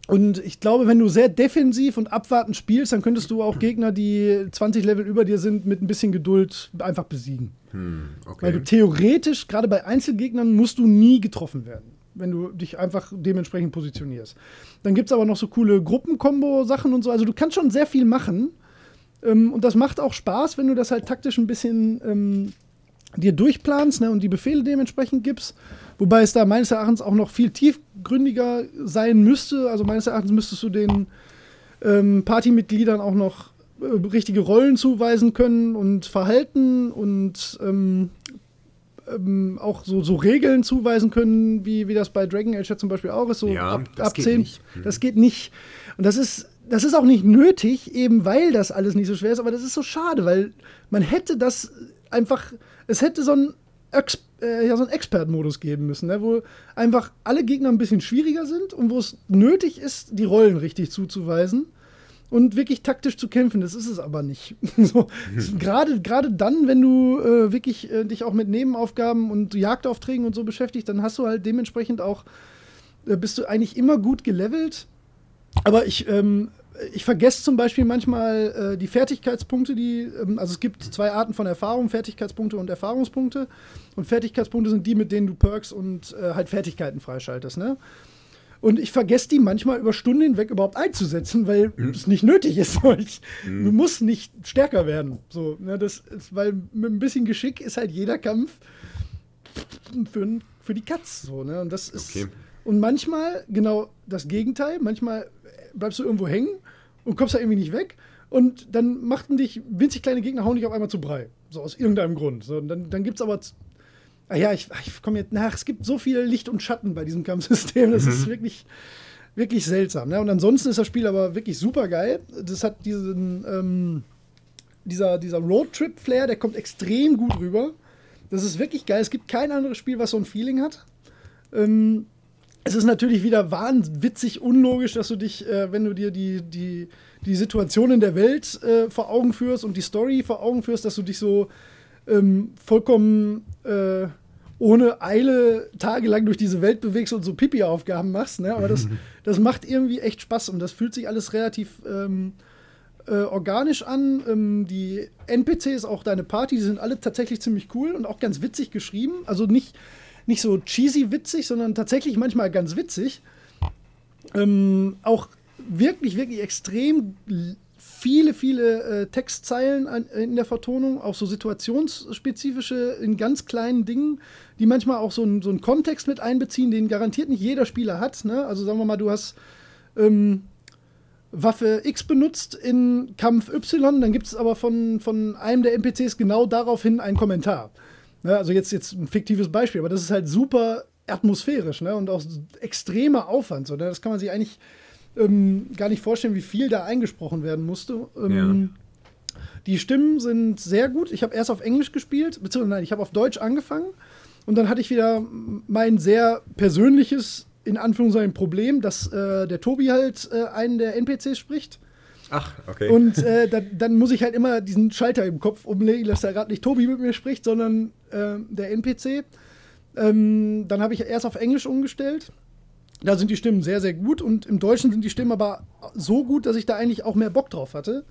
Und ich glaube, wenn du sehr defensiv und abwartend spielst, dann könntest du auch Gegner, die 20 Level über dir sind, mit ein bisschen Geduld einfach besiegen. Hm, okay. Weil du theoretisch, gerade bei Einzelgegnern, musst du nie getroffen werden, wenn du dich einfach dementsprechend positionierst. Dann gibt es aber noch so coole Gruppenkombo-Sachen und so. Also du kannst schon sehr viel machen. Ähm, und das macht auch Spaß, wenn du das halt taktisch ein bisschen ähm, dir durchplanst ne, und die Befehle dementsprechend gibst. Wobei es da meines Erachtens auch noch viel tiefgründiger sein müsste. Also meines Erachtens müsstest du den ähm, Partymitgliedern auch noch äh, richtige Rollen zuweisen können und Verhalten und ähm, ähm, auch so, so Regeln zuweisen können, wie, wie das bei Dragon Age zum Beispiel auch ist. So ja, ab, das ab geht 10. Nicht. Hm. Das geht nicht. Und das ist, das ist auch nicht nötig, eben weil das alles nicht so schwer ist, aber das ist so schade, weil man hätte das einfach, es hätte so ein äh, ja, so einen Expert-Modus geben müssen, ne, wo einfach alle Gegner ein bisschen schwieriger sind und wo es nötig ist, die Rollen richtig zuzuweisen und wirklich taktisch zu kämpfen. Das ist es aber nicht. <laughs> so, Gerade dann, wenn du äh, wirklich äh, dich auch mit Nebenaufgaben und Jagdaufträgen und so beschäftigst, dann hast du halt dementsprechend auch, äh, bist du eigentlich immer gut gelevelt. Aber ich ähm, ich vergesse zum Beispiel manchmal äh, die Fertigkeitspunkte, die, ähm, also es gibt zwei Arten von Erfahrung, Fertigkeitspunkte und Erfahrungspunkte. Und Fertigkeitspunkte sind die, mit denen du Perks und äh, halt Fertigkeiten freischaltest, ne? Und ich vergesse die manchmal über Stunden hinweg überhaupt einzusetzen, weil mhm. es nicht nötig ist. <laughs> Ich, mhm. Du musst nicht stärker werden. So, ne, das ist, weil mit ein bisschen Geschick ist halt jeder Kampf für, für die Katz. So, ne? Und das ist. Okay. Und manchmal genau das Gegenteil. Manchmal bleibst du irgendwo hängen und kommst da irgendwie nicht weg. Und dann machten dich winzig kleine Gegner, hauen dich auf einmal zu Brei. So aus irgendeinem Grund. So, dann, dann gibt es aber. Ah ja, ich, ich komme jetzt nach. Es gibt so viel Licht und Schatten bei diesem Kampfsystem. Das mhm. ist wirklich, wirklich seltsam. Ne? Und ansonsten ist das Spiel aber wirklich super geil. Das hat diesen. Ähm, dieser, dieser Roadtrip-Flair, der kommt extrem gut rüber. Das ist wirklich geil. Es gibt kein anderes Spiel, was so ein Feeling hat. Ähm, es ist natürlich wieder wahnwitzig unlogisch, dass du dich, äh, wenn du dir die, die, die Situation in der Welt äh, vor Augen führst und die Story vor Augen führst, dass du dich so ähm, vollkommen äh, ohne Eile tagelang durch diese Welt bewegst und so Pipi-Aufgaben machst. Ne? Aber das, <laughs> das macht irgendwie echt Spaß und das fühlt sich alles relativ ähm, äh, organisch an. Ähm, die NPCs, auch deine Party, die sind alle tatsächlich ziemlich cool und auch ganz witzig geschrieben. Also nicht nicht so cheesy witzig, sondern tatsächlich manchmal ganz witzig. Ähm, auch wirklich, wirklich extrem viele, viele äh, Textzeilen an, in der Vertonung, auch so situationsspezifische in ganz kleinen Dingen, die manchmal auch so, ein, so einen Kontext mit einbeziehen, den garantiert nicht jeder Spieler hat. Ne? Also sagen wir mal, du hast ähm, Waffe X benutzt in Kampf Y, dann gibt es aber von, von einem der NPCs genau daraufhin einen Kommentar. Ne? Also jetzt, jetzt ein fiktives Beispiel, aber das ist halt super atmosphärisch ne? und auch extremer Aufwand. So, ne? Das kann man sich eigentlich ähm, gar nicht vorstellen, wie viel da eingesprochen werden musste. Ähm, ja. Die Stimmen sind sehr gut. Ich habe erst auf Englisch gespielt, beziehungsweise nein, ich habe auf Deutsch angefangen. Und dann hatte ich wieder mein sehr persönliches, in Anführungszeichen, Problem, dass äh, der Tobi halt äh, einen der NPCs spricht. Ach, okay. Und äh, da, dann muss ich halt immer diesen Schalter im Kopf umlegen, dass da gerade nicht Tobi mit mir spricht, sondern äh, der NPC. Ähm, dann habe ich erst auf Englisch umgestellt da sind die Stimmen sehr, sehr gut und im Deutschen sind die Stimmen aber so gut, dass ich da eigentlich auch mehr Bock drauf hatte.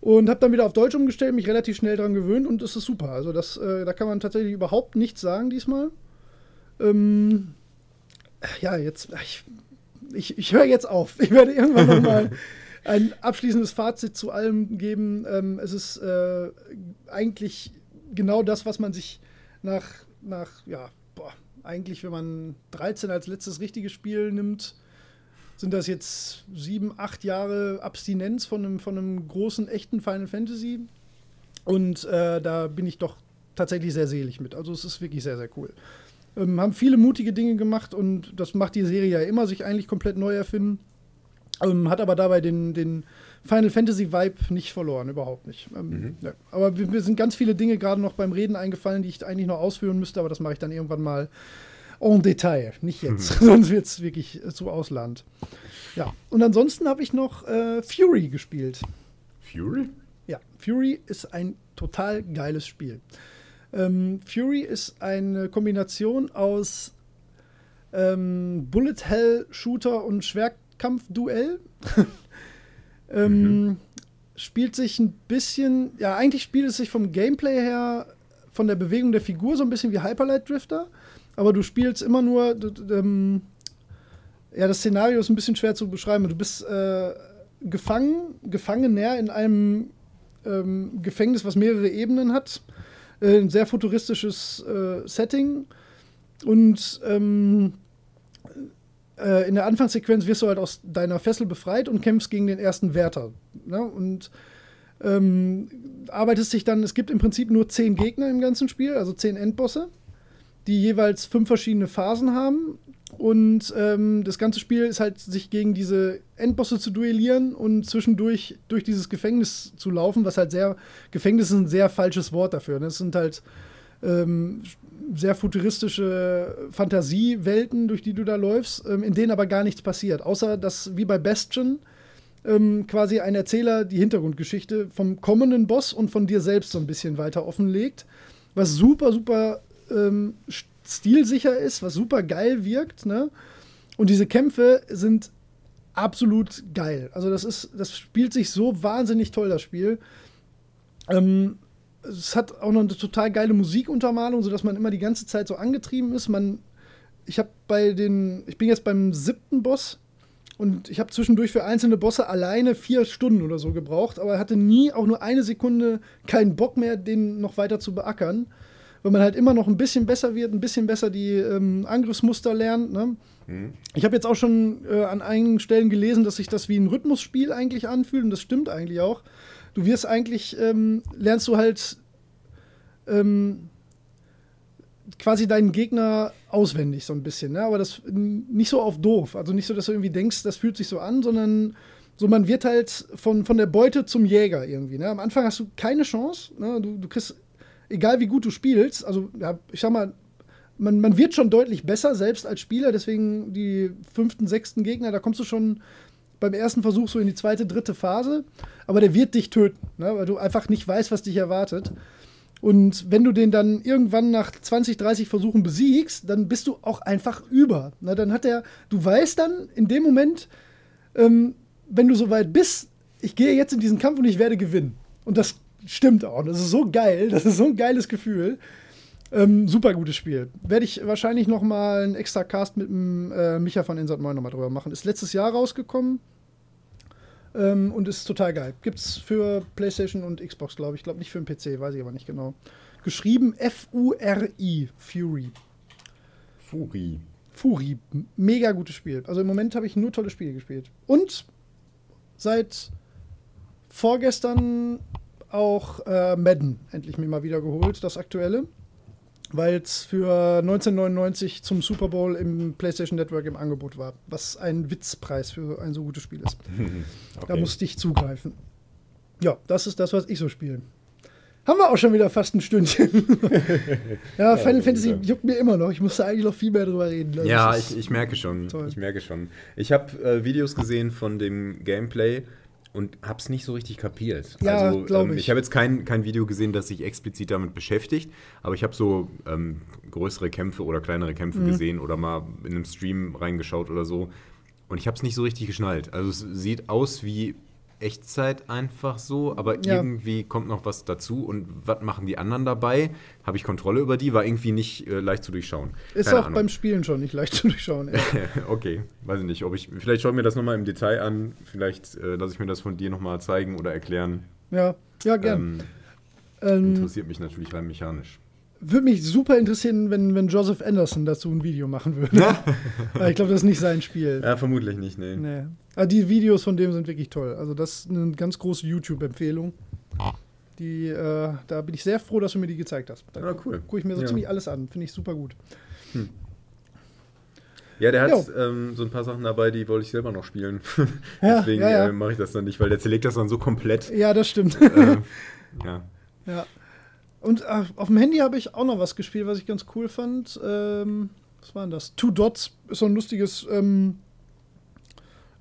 Und habe dann wieder auf Deutsch umgestellt, mich relativ schnell dran gewöhnt und es ist super. Also das, äh, da kann man tatsächlich überhaupt nichts sagen diesmal. Ähm, ja, jetzt, ich, ich, ich höre jetzt auf. Ich werde irgendwann nochmal <laughs> ein abschließendes Fazit zu allem geben. Ähm, es ist äh, eigentlich genau das, was man sich nach, nach ja, eigentlich, wenn man 13 als letztes richtiges Spiel nimmt, sind das jetzt sieben, acht Jahre Abstinenz von einem, von einem großen, echten Final Fantasy. Und äh, da bin ich doch tatsächlich sehr selig mit. Also es ist wirklich sehr, sehr cool. Ähm, haben viele mutige Dinge gemacht und das macht die Serie ja immer, sich eigentlich komplett neu erfinden. Ähm, hat aber dabei den, den Final Fantasy Vibe nicht verloren, überhaupt nicht. Ähm, mhm. ja. Aber mir sind ganz viele Dinge gerade noch beim Reden eingefallen, die ich eigentlich noch ausführen müsste, aber das mache ich dann irgendwann mal en Detail, nicht jetzt, mhm. <laughs> sonst wird es wirklich äh, zu Ausland. Ja, und ansonsten habe ich noch äh, Fury gespielt. Fury? Ja, Fury ist ein total geiles Spiel. Ähm, Fury ist eine Kombination aus ähm, Bullet Hell Shooter und Schwerkampf-Duell. <laughs> Ähm, mhm. Spielt sich ein bisschen, ja, eigentlich spielt es sich vom Gameplay her, von der Bewegung der Figur so ein bisschen wie Hyperlight Drifter, aber du spielst immer nur, ähm, ja, das Szenario ist ein bisschen schwer zu beschreiben. Du bist äh, gefangen, Gefangener in einem ähm, Gefängnis, was mehrere Ebenen hat. Äh, ein sehr futuristisches äh, Setting. Und ähm, äh, in der Anfangssequenz wirst du halt aus deiner Fessel befreit und kämpfst gegen den ersten Wärter. Ne? Und ähm, arbeitest dich dann, es gibt im Prinzip nur zehn Gegner im ganzen Spiel, also zehn Endbosse, die jeweils fünf verschiedene Phasen haben. Und ähm, das ganze Spiel ist halt, sich gegen diese Endbosse zu duellieren und zwischendurch durch dieses Gefängnis zu laufen, was halt sehr, Gefängnis ist ein sehr falsches Wort dafür. Ne? Das sind halt ähm, sehr futuristische Fantasiewelten, durch die du da läufst, ähm, in denen aber gar nichts passiert. Außer dass, wie bei Bastion, ähm, quasi ein Erzähler die Hintergrundgeschichte vom kommenden Boss und von dir selbst so ein bisschen weiter offenlegt. Was super, super ähm, stilsicher ist, was super geil wirkt. Ne? Und diese Kämpfe sind absolut geil. Also, das ist, das spielt sich so wahnsinnig toll, das Spiel. Ähm, es hat auch noch eine total geile Musikuntermalung, sodass man immer die ganze Zeit so angetrieben ist. Man, ich habe bei den, ich bin jetzt beim siebten Boss und ich habe zwischendurch für einzelne Bosse alleine vier Stunden oder so gebraucht, aber hatte nie auch nur eine Sekunde keinen Bock mehr, den noch weiter zu beackern, weil man halt immer noch ein bisschen besser wird, ein bisschen besser die ähm, Angriffsmuster lernt. Ne? Mhm. Ich habe jetzt auch schon äh, an einigen Stellen gelesen, dass sich das wie ein Rhythmusspiel eigentlich anfühlt und das stimmt eigentlich auch du wirst eigentlich, ähm, lernst du halt ähm, quasi deinen Gegner auswendig so ein bisschen, ne? aber das nicht so auf doof. Also nicht so, dass du irgendwie denkst, das fühlt sich so an, sondern so, man wird halt von, von der Beute zum Jäger irgendwie. Ne? Am Anfang hast du keine Chance. Ne? Du, du kriegst, egal wie gut du spielst, also ja, ich sag mal, man, man wird schon deutlich besser, selbst als Spieler. Deswegen die fünften, sechsten Gegner, da kommst du schon beim ersten Versuch so in die zweite, dritte Phase, aber der wird dich töten, ne? weil du einfach nicht weißt, was dich erwartet. Und wenn du den dann irgendwann nach 20, 30 Versuchen besiegst, dann bist du auch einfach über. Ne? Dann hat er, du weißt dann in dem Moment, ähm, wenn du soweit bist, ich gehe jetzt in diesen Kampf und ich werde gewinnen. Und das stimmt auch. Das ist so geil. Das ist so ein geiles Gefühl. Ähm, super gutes Spiel. Werde ich wahrscheinlich noch mal einen extra Cast mit dem äh, Micha von Insert 9 nochmal drüber machen. Ist letztes Jahr rausgekommen ähm, und ist total geil. Gibt's für PlayStation und Xbox, glaube ich. Ich glaube nicht für den PC, weiß ich aber nicht genau. Geschrieben F-U-R-I, Fury. Fury. Fury, mega gutes Spiel. Also im Moment habe ich nur tolle Spiele gespielt. Und seit vorgestern auch äh, Madden endlich mir mal wieder geholt, das aktuelle. Weil es für 1999 zum Super Bowl im PlayStation Network im Angebot war. Was ein Witzpreis für ein so gutes Spiel ist. <laughs> okay. Da musste ich zugreifen. Ja, das ist das, was ich so spiele. Haben wir auch schon wieder fast ein Stündchen. <laughs> ja, Final ja, Fantasy juckt mir immer noch. Ich musste eigentlich noch viel mehr drüber reden. Das ja, ich, ich, merke schon. Toll. Ich merke schon. Ich habe äh, Videos gesehen von dem Gameplay und habe es nicht so richtig kapiert. Ja, also, ähm, ich. ich habe jetzt kein, kein Video gesehen, das sich explizit damit beschäftigt, aber ich habe so ähm, größere Kämpfe oder kleinere Kämpfe mhm. gesehen oder mal in einem Stream reingeschaut oder so. Und ich habe es nicht so richtig geschnallt. Also es sieht aus wie Echtzeit einfach so, aber ja. irgendwie kommt noch was dazu. Und was machen die anderen dabei? Habe ich Kontrolle über die? War irgendwie nicht äh, leicht zu durchschauen. Ist Keine auch Ahnung. beim Spielen schon nicht leicht <laughs> zu durchschauen. <laughs> okay, weiß ich nicht. Ob ich, vielleicht schaue ich mir das nochmal im Detail an. Vielleicht äh, lasse ich mir das von dir nochmal zeigen oder erklären. Ja, ja, gern. Ähm, ähm, interessiert mich natürlich rein mechanisch. Würde mich super interessieren, wenn, wenn Joseph Anderson dazu ein Video machen würde. <laughs> ich glaube, das ist nicht sein Spiel. Ja, vermutlich nicht, nee. nee. Aber die Videos von dem sind wirklich toll. Also, das ist eine ganz große YouTube-Empfehlung. Die, äh, da bin ich sehr froh, dass du mir die gezeigt hast. Da ah, cool. gucke ich mir so ja. ziemlich alles an. Finde ich super gut. Hm. Ja, der hat ähm, so ein paar Sachen dabei, die wollte ich selber noch spielen. <laughs> Deswegen äh, mache ich das dann nicht, weil der zerlegt das dann so komplett. Ja, das stimmt. Äh, ja. Ja. Und äh, auf dem Handy habe ich auch noch was gespielt, was ich ganz cool fand. Ähm, was war denn das? Two Dots ist so ein lustiges ähm,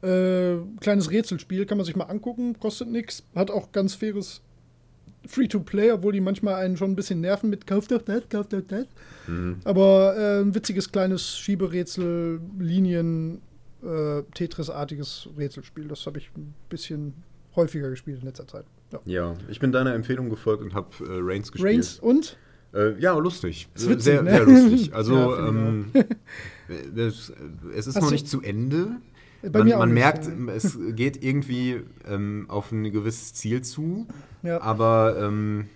äh, kleines Rätselspiel. Kann man sich mal angucken, kostet nichts. Hat auch ganz faires Free-to-Play, obwohl die manchmal einen schon ein bisschen nerven mit Kauf doch das, kauf doch das. Mhm. Aber äh, ein witziges kleines Schieberätsel, Linien, äh, Tetris-artiges Rätselspiel. Das habe ich ein bisschen häufiger gespielt in letzter Zeit. Ja, ja ich bin deiner Empfehlung gefolgt und habe äh, Reigns gespielt. Reigns und? Äh, ja, lustig. Witzig, sehr, ne? sehr lustig. <laughs> Also, ja, ähm, <laughs> das, es ist Hast noch nicht zu Ende. Bei man, man merkt, ja. es geht irgendwie ähm, auf ein gewisses Ziel zu, ja. aber ähm,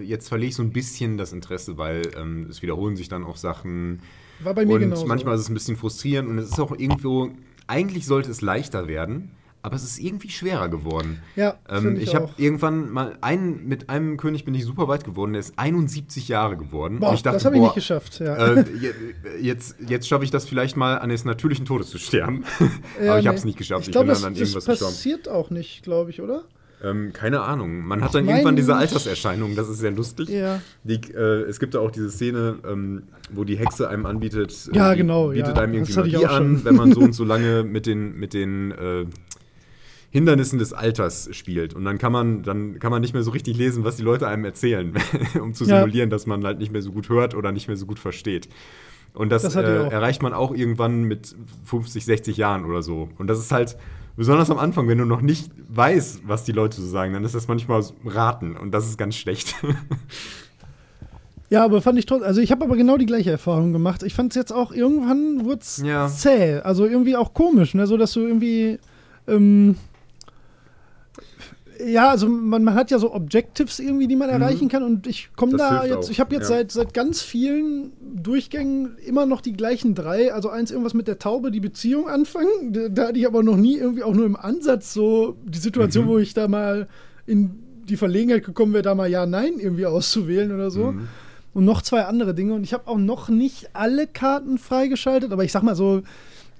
jetzt verliere ich so ein bisschen das Interesse, weil ähm, es wiederholen sich dann auch Sachen. War bei mir und genauso. manchmal ist es ein bisschen frustrierend und es ist auch irgendwo, eigentlich sollte es leichter werden aber es ist irgendwie schwerer geworden. Ja, ähm, ich, ich habe irgendwann mal einen mit einem König bin ich super weit geworden. Der ist 71 Jahre geworden. Boah, dachte, das habe ich nicht geschafft. Ja. Äh, <laughs> jetzt jetzt schaffe ich das vielleicht mal eines natürlichen Todes zu sterben. <laughs> Ja, aber ich nee. habe es nicht geschafft. Ich, ich glaub, bin dann an irgendwas gestorben. Das passiert auch nicht, glaube ich, oder? Ähm, keine Ahnung. Man hat dann irgendwann diese Alterserscheinung, das ist sehr lustig. Ja. Die, äh, es gibt ja auch diese Szene, ähm, wo die Hexe einem anbietet, äh, ja, genau, bietet ja. einem irgendwie Magie an, wenn man so und so <laughs> lange mit den, mit den äh, Hindernissen des Alters spielt. Und dann kann man, dann kann man nicht mehr so richtig lesen, was die Leute einem erzählen, <laughs> um zu simulieren, ja. dass man halt nicht mehr so gut hört oder nicht mehr so gut versteht. Und das, das äh, erreicht man auch irgendwann mit 50, 60 Jahren oder so. Und das ist halt besonders am Anfang, wenn du noch nicht weißt, was die Leute so sagen, dann ist das manchmal raten und das ist ganz schlecht. <laughs> Ja, aber fand ich trotzdem, also ich habe aber genau die gleiche Erfahrung gemacht. Ich fand es jetzt auch irgendwann wurde ja. zäh, also irgendwie auch komisch, ne, so dass du irgendwie ähm, ja, also man, man, hat ja so Objectives irgendwie, die man mhm. erreichen kann und ich komme da jetzt, auch. ich habe jetzt ja. seit, seit ganz vielen Durchgängen immer noch die gleichen drei. Also eins irgendwas mit der Taube, die Beziehung anfangen. Da, hatte ich aber noch nie irgendwie auch nur im Ansatz so die Situation, mhm. wo ich da mal in die Verlegenheit gekommen wäre, da mal Ja, Nein irgendwie auszuwählen oder so. Mhm. Und noch zwei andere Dinge. Und ich habe auch noch nicht alle Karten freigeschaltet, aber ich sag mal so,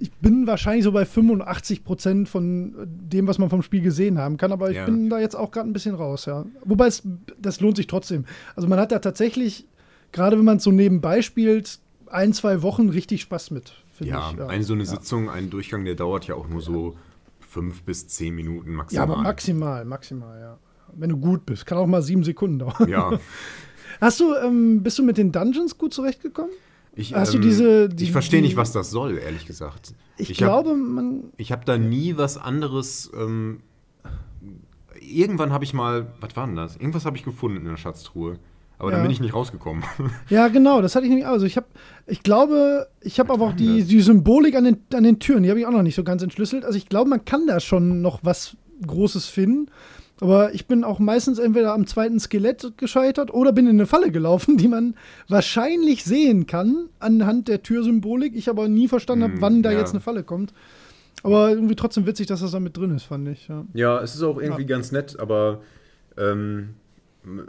ich bin wahrscheinlich so bei 85 Prozent von dem, was man vom Spiel gesehen haben kann, aber ich ja. bin da jetzt auch gerade ein bisschen raus, ja. Wobei es, das lohnt sich trotzdem. Also man hat da tatsächlich, gerade wenn man es so nebenbei spielt, ein, zwei Wochen richtig Spaß mit, ja, ich. Ja, eine so eine ja. Sitzung, ein Durchgang, der dauert ja auch nur so fünf bis zehn Minuten maximal. Ja, aber maximal, maximal, ja. Wenn du gut bist. Kann auch mal sieben Sekunden dauern. Ja. <laughs> Hast du, ähm, bist du mit den Dungeons gut zurechtgekommen? Ich, Hast ähm, du diese. Die, ich verstehe nicht, was das soll, ehrlich gesagt. Ich, ich glaube, hab, man. Ich habe da nie was anderes. Ähm, irgendwann habe ich mal. Was war denn das? Irgendwas habe ich gefunden in der Schatztruhe. Aber Ja. dann bin ich nicht rausgekommen. <laughs> Ja, genau, das hatte ich nämlich auch. Also ich habe, ich glaube, ich habe aber auch die, die Symbolik an den, an den Türen, die habe ich auch noch nicht so ganz entschlüsselt. Also ich glaube, man kann da schon noch was Großes finden. Aber ich bin auch meistens entweder am zweiten Skelett gescheitert oder bin in eine Falle gelaufen, <laughs> die man wahrscheinlich sehen kann anhand der Türsymbolik. Ich aber nie verstanden habe, Hm, wann da ja. jetzt eine Falle kommt. Aber irgendwie trotzdem witzig, dass das da mit drin ist, fand ich. Ja. Ja, es ist auch irgendwie Ja. ganz nett, aber ähm,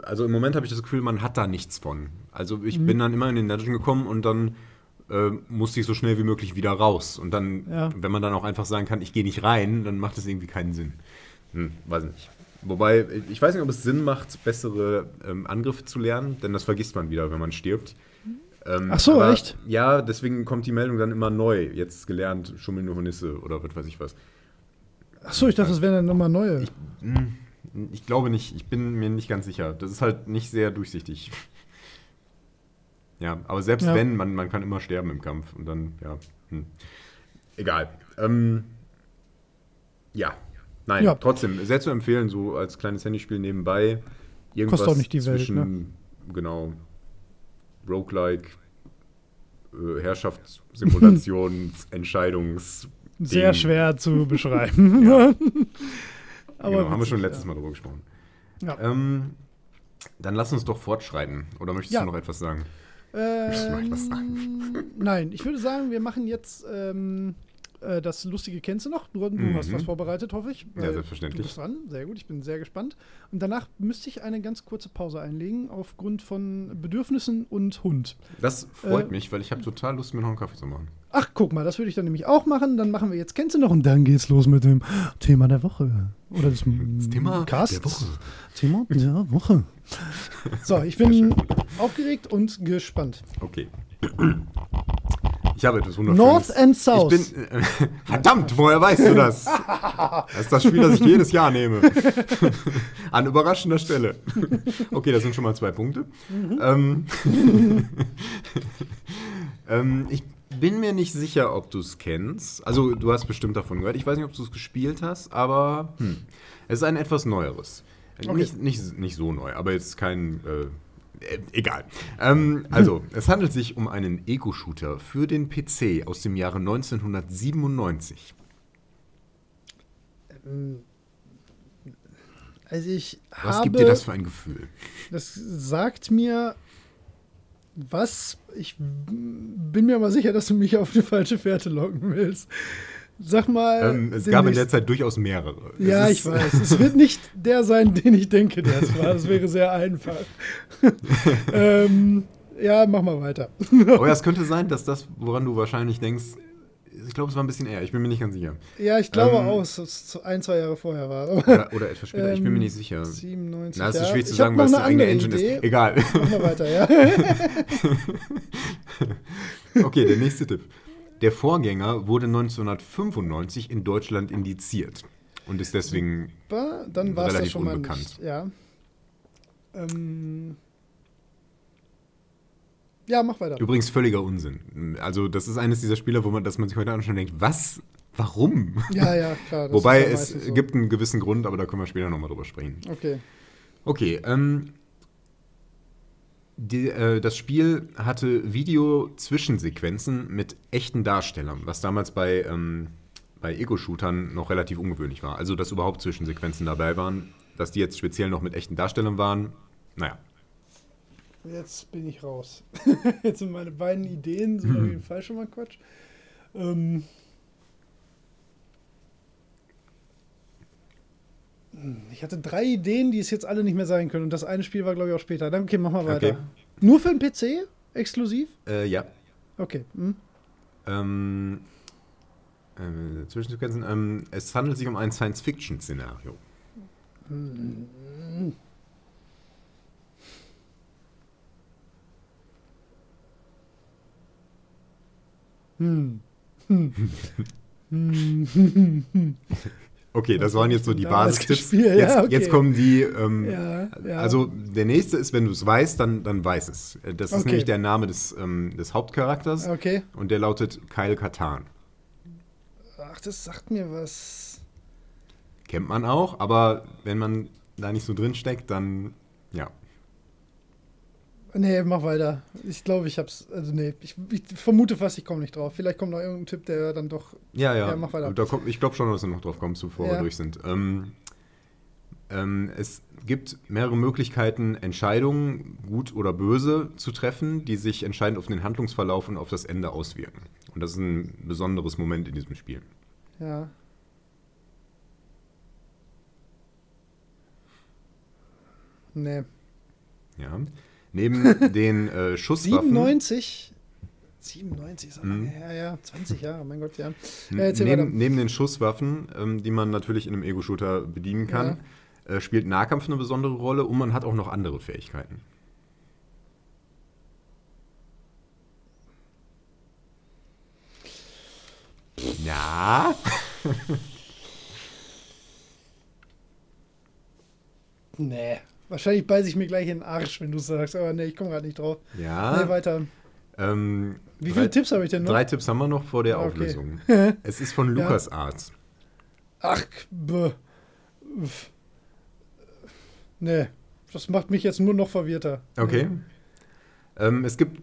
also im Moment habe ich das Gefühl, man hat da nichts von. Also ich Mhm. bin dann immer in den Dungeon gekommen und dann äh, musste ich so schnell wie möglich wieder raus. Und dann, Ja. wenn man dann auch einfach sagen kann, ich gehe nicht rein, dann macht das irgendwie keinen Sinn. Hm, weiß nicht. Wobei, ich weiß nicht, ob es Sinn macht, bessere ähm, Angriffe zu lernen, denn das vergisst man wieder, wenn man stirbt. Ähm, Ach so, aber- echt? Ja, deswegen kommt die Meldung dann immer neu. Jetzt gelernt, schummelnde Hornisse oder was weiß ich was. Achso, ich dachte, das wären dann nochmal neue. Hm, Ich glaube nicht, ich bin mir nicht ganz sicher. Das ist halt nicht sehr durchsichtig. Ja, aber selbst Ja. wenn, man, man kann immer sterben im Kampf und dann, ja. Hm. Egal. Ähm, ja. Nein, Ja. trotzdem, sehr zu empfehlen, so als kleines Handyspiel nebenbei. Irgendwas Kostet auch nicht die Welt, zwischen, ne? genau, Roguelike, äh, Herrschaftssimulation, <laughs> Entscheidungs... Sehr schwer zu <laughs> beschreiben. Ja. <laughs> Aber genau, haben wir schon letztes Mal drüber gesprochen. Ja. Ähm, dann lass uns doch fortschreiten. Oder möchtest Ja. du noch etwas sagen? Ähm, Möchtest du noch etwas Nein, ich würde sagen, wir machen jetzt ähm, äh, das lustige kennst du noch. Du, du Mhm. hast was vorbereitet, hoffe ich. Ja, selbstverständlich. Du bist dran, sehr gut, ich bin sehr gespannt. Und danach müsste ich eine ganz kurze Pause einlegen, aufgrund von Bedürfnissen und Hund. Das freut Äh, mich, weil ich habe total Lust, mir noch einen Kaffee zu machen. Ach, guck mal, das würde ich dann nämlich auch machen. Dann machen wir jetzt kennst du noch und dann geht's los mit dem Thema der Woche. Oder das, <laughs> Thema Casts. der Woche. Thema der Woche. So, ich bin aufgeregt und gespannt. Okay. Ich habe etwas Wunderschönes. North and South. Ich bin, äh, <laughs> verdammt, woher weißt du das? Das ist das Spiel, das ich jedes Jahr nehme. <laughs> An überraschender Stelle. Okay, das sind schon mal zwei Punkte. Ähm, <laughs> ähm, ich bin mir nicht sicher, ob du es kennst. Also, du hast bestimmt davon gehört. Ich weiß nicht, ob du es gespielt hast, aber hm, es ist ein etwas neueres. Okay. Nicht, nicht, nicht so neu, aber jetzt kein. Äh, äh, egal. Ähm, also, <laughs> es handelt sich um einen Ego-Shooter für den PC aus dem Jahre 1997. Also ich Was habe, gibt dir das für ein Gefühl? das sagt mir was. Ich bin mir aber sicher, dass du mich auf die falsche Fährte locken willst. Sag mal. Ähm, es gab in der Zeit durchaus mehrere. Ja, ich weiß. Es wird nicht der sein, <laughs> den ich denke, der es war. Das wäre sehr einfach. <laughs> ähm, ja, mach mal weiter. Aber ja, <laughs> es könnte sein, dass das, woran du wahrscheinlich denkst, ich glaube, es war ein bisschen eher. Ich bin mir nicht ganz sicher. Ja, ich glaube Ähm, auch, dass es ein, zwei Jahre vorher war. Aber Oder, oder etwas später, ich bin mir Ähm, nicht sicher. 97. Na, es ist ja. schwierig zu Ich sagen, weil es eine eigene Engine Idee. ist. Egal. Mach mal weiter, ja. Okay, der nächste Tipp. Der Vorgänger wurde 1995 in Deutschland indiziert und ist deswegen Super, dann war es das Relativ schon mal unbekannt. nicht. Ja. Ähm, ja, mach weiter. übrigens völliger Unsinn. Also, das ist eines dieser Spiele, wo man, dass man sich heute anschaut und denkt, was? Warum? Ja, ja, klar. <laughs> Wobei ja es so. gibt einen gewissen Grund, aber da können wir später nochmal drüber sprechen. Okay. Okay, ähm, die, äh, das Spiel hatte Video-Zwischensequenzen mit echten Darstellern, was damals bei, ähm, bei Ego-Shootern noch relativ ungewöhnlich war. Also, dass überhaupt Zwischensequenzen dabei waren, dass die jetzt speziell noch mit echten Darstellern waren. Naja, Jetzt bin ich raus. <laughs> Jetzt sind meine beiden Ideen sind auf jeden Fall schon mal Quatsch. Ähm, ich hatte drei Ideen, die es jetzt alle nicht mehr sein können. Und das eine Spiel war, glaube ich, auch später. Dann, okay, mach mal weiter. Okay. Nur für den PC? Exklusiv? äh, ja. Okay. Hm. Ähm, äh, Zwischensequenzen. Ähm, es handelt sich um ein Science-Fiction-Szenario. Hm. Hm. Hm. <laughs> <laughs> Okay, das waren jetzt so die Basistipps. Ja, Jetzt, okay. jetzt kommen die. Ähm, Ja, ja. Also der nächste ist, wenn du es weißt, dann, dann weiß es. Äh, Das ist Okay. nämlich der Name des, ähm, des Hauptcharakters Okay. und der lautet Kyle Katan. Ach, das sagt mir was. Kennt man auch, aber wenn man da nicht so drin steckt, dann ja. Nee, mach weiter. Ich glaube, ich hab's. Also, nee, ich, ich vermute fast, ich komme nicht drauf. Vielleicht kommt noch irgendein Tipp, der dann doch. Ja, ja. Ja, mach weiter. Da kommt, ich glaube schon, dass du noch drauf kommst, bevor wir Ja. durch sind. Ähm, ähm, es gibt mehrere Möglichkeiten, Entscheidungen, gut oder böse, zu treffen, die sich entscheidend auf den Handlungsverlauf und auf das Ende auswirken. Und das ist ein besonderes Moment in diesem Spiel. Ja. Nee. Ja. Neben <laughs> den äh, Schusswaffen. 97? 97 ist Mhm. her, ja. 20 Jahre, mein Gott, ja. Äh, neben, neben den Schusswaffen, ähm, die man natürlich in einem Ego-Shooter bedienen kann, äh, spielt Nahkampf eine besondere Rolle und man hat auch noch andere Fähigkeiten. Ja. Nee. Wahrscheinlich beiße ich mir gleich in den Arsch, wenn du sagst, aber nee, ich komme gerade nicht drauf. Ja. Nee, weiter. ähm, Wie drei- viele Tipps habe ich denn noch? Drei Tipps haben wir noch vor der Okay. Auflösung. <laughs> es ist von Ja. LucasArts. Ach, bäh. Nee, das macht mich jetzt nur noch verwirrter. Okay. Ähm, es gibt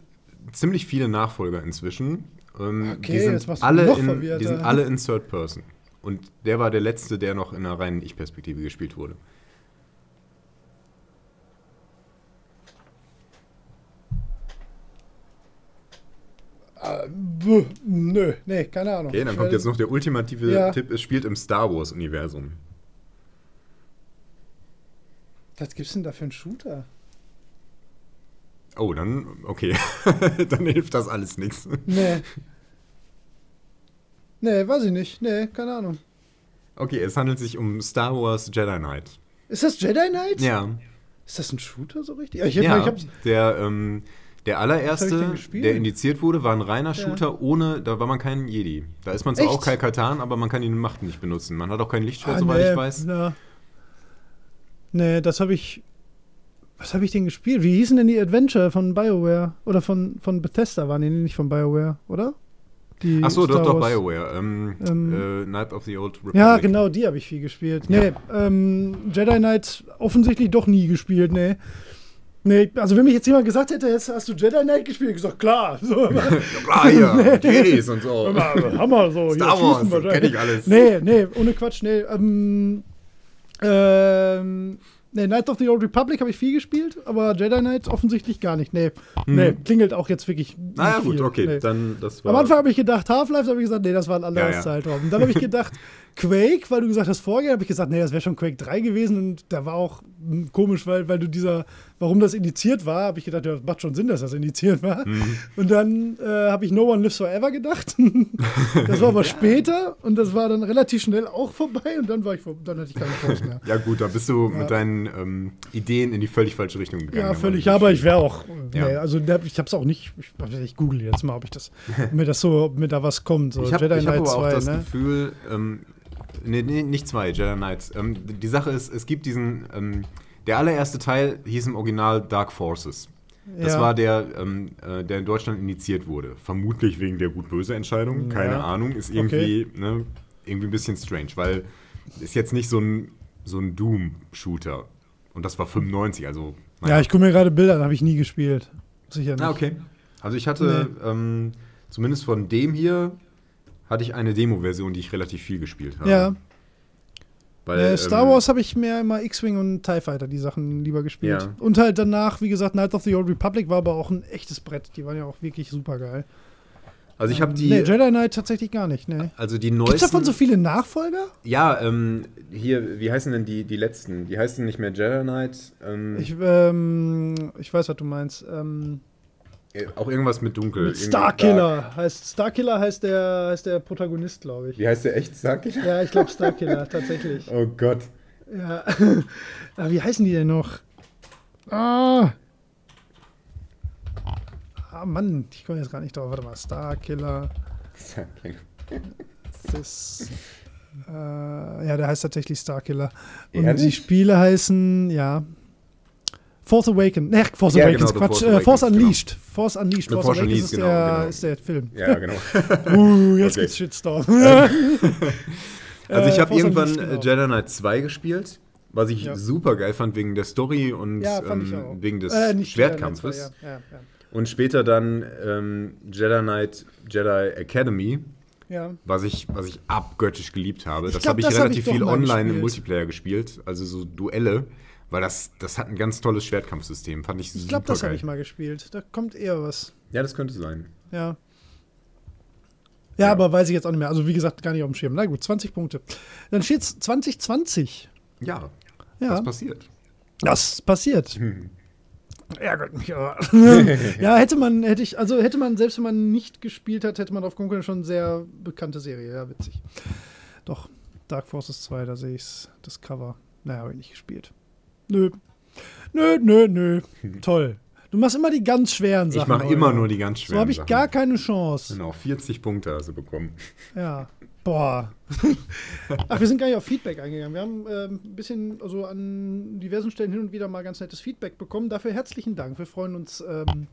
ziemlich viele Nachfolger inzwischen. Ähm, Okay, die, jetzt sind machst du alle noch in, die sind alle in Third Person. Und der war der letzte, der noch in einer reinen Ich-Perspektive gespielt wurde. Bäh. Nö, nee, keine Ahnung. Okay, dann kommt jetzt noch der ultimative Ja. Tipp. Es spielt im Star Wars-Universum. Was gibt's denn da für einen Shooter? Oh, dann, okay. <laughs> dann hilft das alles nichts. Nee. Nee, weiß ich nicht. Nee, keine Ahnung. Okay, es handelt sich um Star Wars Jedi Knight. Ist das Jedi Knight? Ja. Ist das ein Shooter so richtig? Ich hab, ja, ich hab's, der, ähm, der allererste, der indiziert wurde, war ein reiner Shooter ohne, da war man kein Jedi. Da ist man zwar Echt? auch Kalkatan, aber man kann die Macht nicht benutzen. Man hat auch kein Lichtschwert, Ah, soweit nee, ich weiß. Na. Nee, das habe ich. Was habe ich denn gespielt? Wie hießen denn die Adventure von BioWare? Oder von, von Bethesda waren die nicht von BioWare, oder? Die Ach so, doch, Star doch, Wars- BioWare. Ähm, Ähm, äh, Night of the Old Republic. Ja, genau, die habe ich viel gespielt. Nee, ähm, Jedi Knight offensichtlich doch nie gespielt, nee. Nee, also wenn mich jetzt jemand gesagt hätte, jetzt hast du Jedi Knight gespielt, ich gesagt, klar. <laughs> So, Ja, klar, hier, <laughs> Jedis und so. Hammer, so. Star hier, Wars, wir kenn ich alles. Nee, nee, ohne Quatsch, nee. Ähm, ähm, nee, Knight of the Old Republic habe ich viel gespielt, aber Jedi Knight offensichtlich gar nicht. Nee, nee, klingelt auch jetzt wirklich. Naja, Hm. gut, okay, Nee. dann das war. Am Anfang habe ich gedacht, Half-Life, habe ich gesagt, nee, das war ein anderes Ja, ja. Zeitraum. Und dann habe ich gedacht, <laughs> Quake, weil du gesagt hast, Vorgänger, habe ich gesagt, nee, das wäre schon Quake 3 gewesen und da war auch hm, komisch, weil, weil du dieser, warum das indiziert war, habe ich gedacht, ja, das macht schon Sinn, dass das indiziert war. Mhm. Und dann äh, habe ich No One Lives Forever gedacht. <laughs> das war aber später und das war dann relativ schnell auch vorbei und dann war ich, dann hatte ich keine Chance mehr. Ja, gut, da bist du mit deinen ähm, Ideen in die völlig falsche Richtung gegangen. Ja, völlig. Ja, aber ich wäre auch. Ja. Nee, also der- ich habe es auch nicht. Ich, ich google jetzt mal, ob ich das, ob mir das so, ob mir da was kommt. So Ich habe hab aber auch 2, das ne? Gefühl, ähm, nee, nee, nicht zwei, Jedi Knights. Ähm, die Sache ist, es gibt diesen, ähm, der allererste Teil hieß im Original Dark Forces. Das Ja. war der, ähm, äh, der in Deutschland initiiert wurde. Vermutlich wegen der gut-böse Entscheidung, keine Ja. Ahnung. Ist irgendwie, ne, irgendwie ein bisschen strange, weil ist jetzt nicht so ein, so ein Doom-Shooter. Und das war 95, also. Ja, ich gucke mir gerade Bilder an, habe ich nie gespielt. Sicher nicht. Ah, okay. Also ich hatte ähm, zumindest von dem hier hatte ich eine Demo-Version, die ich relativ viel gespielt habe. Ja, Weil, äh, Star ähm, Wars habe ich mehr immer X-Wing und TIE Fighter, die Sachen lieber gespielt. Ja. Und halt danach, wie gesagt, Knight of the Old Republic war aber auch ein echtes Brett. Die waren ja auch wirklich super geil. Also ich habe die, Nee, Jedi Knight tatsächlich gar nicht, ne. also die Gibt's neuesten. davon so viele Nachfolger? ja, ähm, hier, wie heißen denn die, die letzten? Die heißen nicht mehr Jedi Knight. Ähm, Ich, ähm, ich weiß, was du meinst. Ähm, äh, auch irgendwas mit Dunkel. mit Starkiller. Heißt, Starkiller heißt der, heißt der Protagonist, glaube ich. Wie heißt der echt? Starkiller? Ja, ich glaube Starkiller, <laughs> tatsächlich. Oh Gott. Ja. Aber <laughs> wie heißen die denn noch? Ah. Ah, Mann, ich komme jetzt gar nicht drauf. Warte mal, Starkiller. Starkiller. Das, äh, ja, der heißt tatsächlich Starkiller. Und Ehrlich? die Spiele heißen, ja. Force Awakens. Ne, Force Ja, Awakens, genau, Quatsch. Force äh, Force Awakens, genau. Unleashed. Force Unleashed. Force Force Unleashed, ist, genau, der, genau. ist der Film. Ja, genau. <laughs> Uh, jetzt Okay. gibt's Shitstorm. <laughs> Also <laughs> ich Äh, habe Force irgendwann Unleashed, äh, genau. Jedi Knight 2 gespielt was ich Ja. super geil fand wegen der Story und Ja, ich ähm, wegen des Äh, Schwertkampfes. Jedi Knight 2, Ja, ja, Und später dann ähm, Jedi Knight Jedi Academy, ja. was ich, was ich abgöttisch geliebt habe. Das glaub, habe ich das hab relativ ich viel online im gespielt. Multiplayer gespielt, also so Duelle, weil das, das hat ein ganz tolles Schwertkampfsystem. Fand ich Ich glaube, das habe ich mal gespielt. Da kommt eher was. Ja, das könnte sein. Ja. Ja, Ja. aber weiß ich jetzt auch nicht mehr. Also, wie gesagt, gar nicht auf dem Schirm. Na gut, 20 Punkte. Dann steht es 2020. Ja, Ja, was passiert? das passiert. <laughs> Ärgert mich aber. <laughs> ja, hätte man, hätte ich, also hätte man, selbst wenn man nicht gespielt hat, hätte man drauf kommen können, schon sehr bekannte Serie. Ja, witzig. Doch, Dark Forces 2, da sehe ich das Cover. Naja, habe ich nicht gespielt. Nö. Nö, nö, nö. <laughs> Toll. Du machst immer die ganz schweren Sachen. Ich mache immer nur die ganz schweren So habe ich Sachen. gar keine Chance. Genau, 40 Punkte hast du bekommen. <laughs> Ja. Boah. Ach, wir sind gar nicht auf Feedback eingegangen. Wir haben ähm, ein bisschen, also an diversen Stellen hin und wieder mal ganz nettes Feedback bekommen. Dafür herzlichen Dank. Wir freuen uns ähm,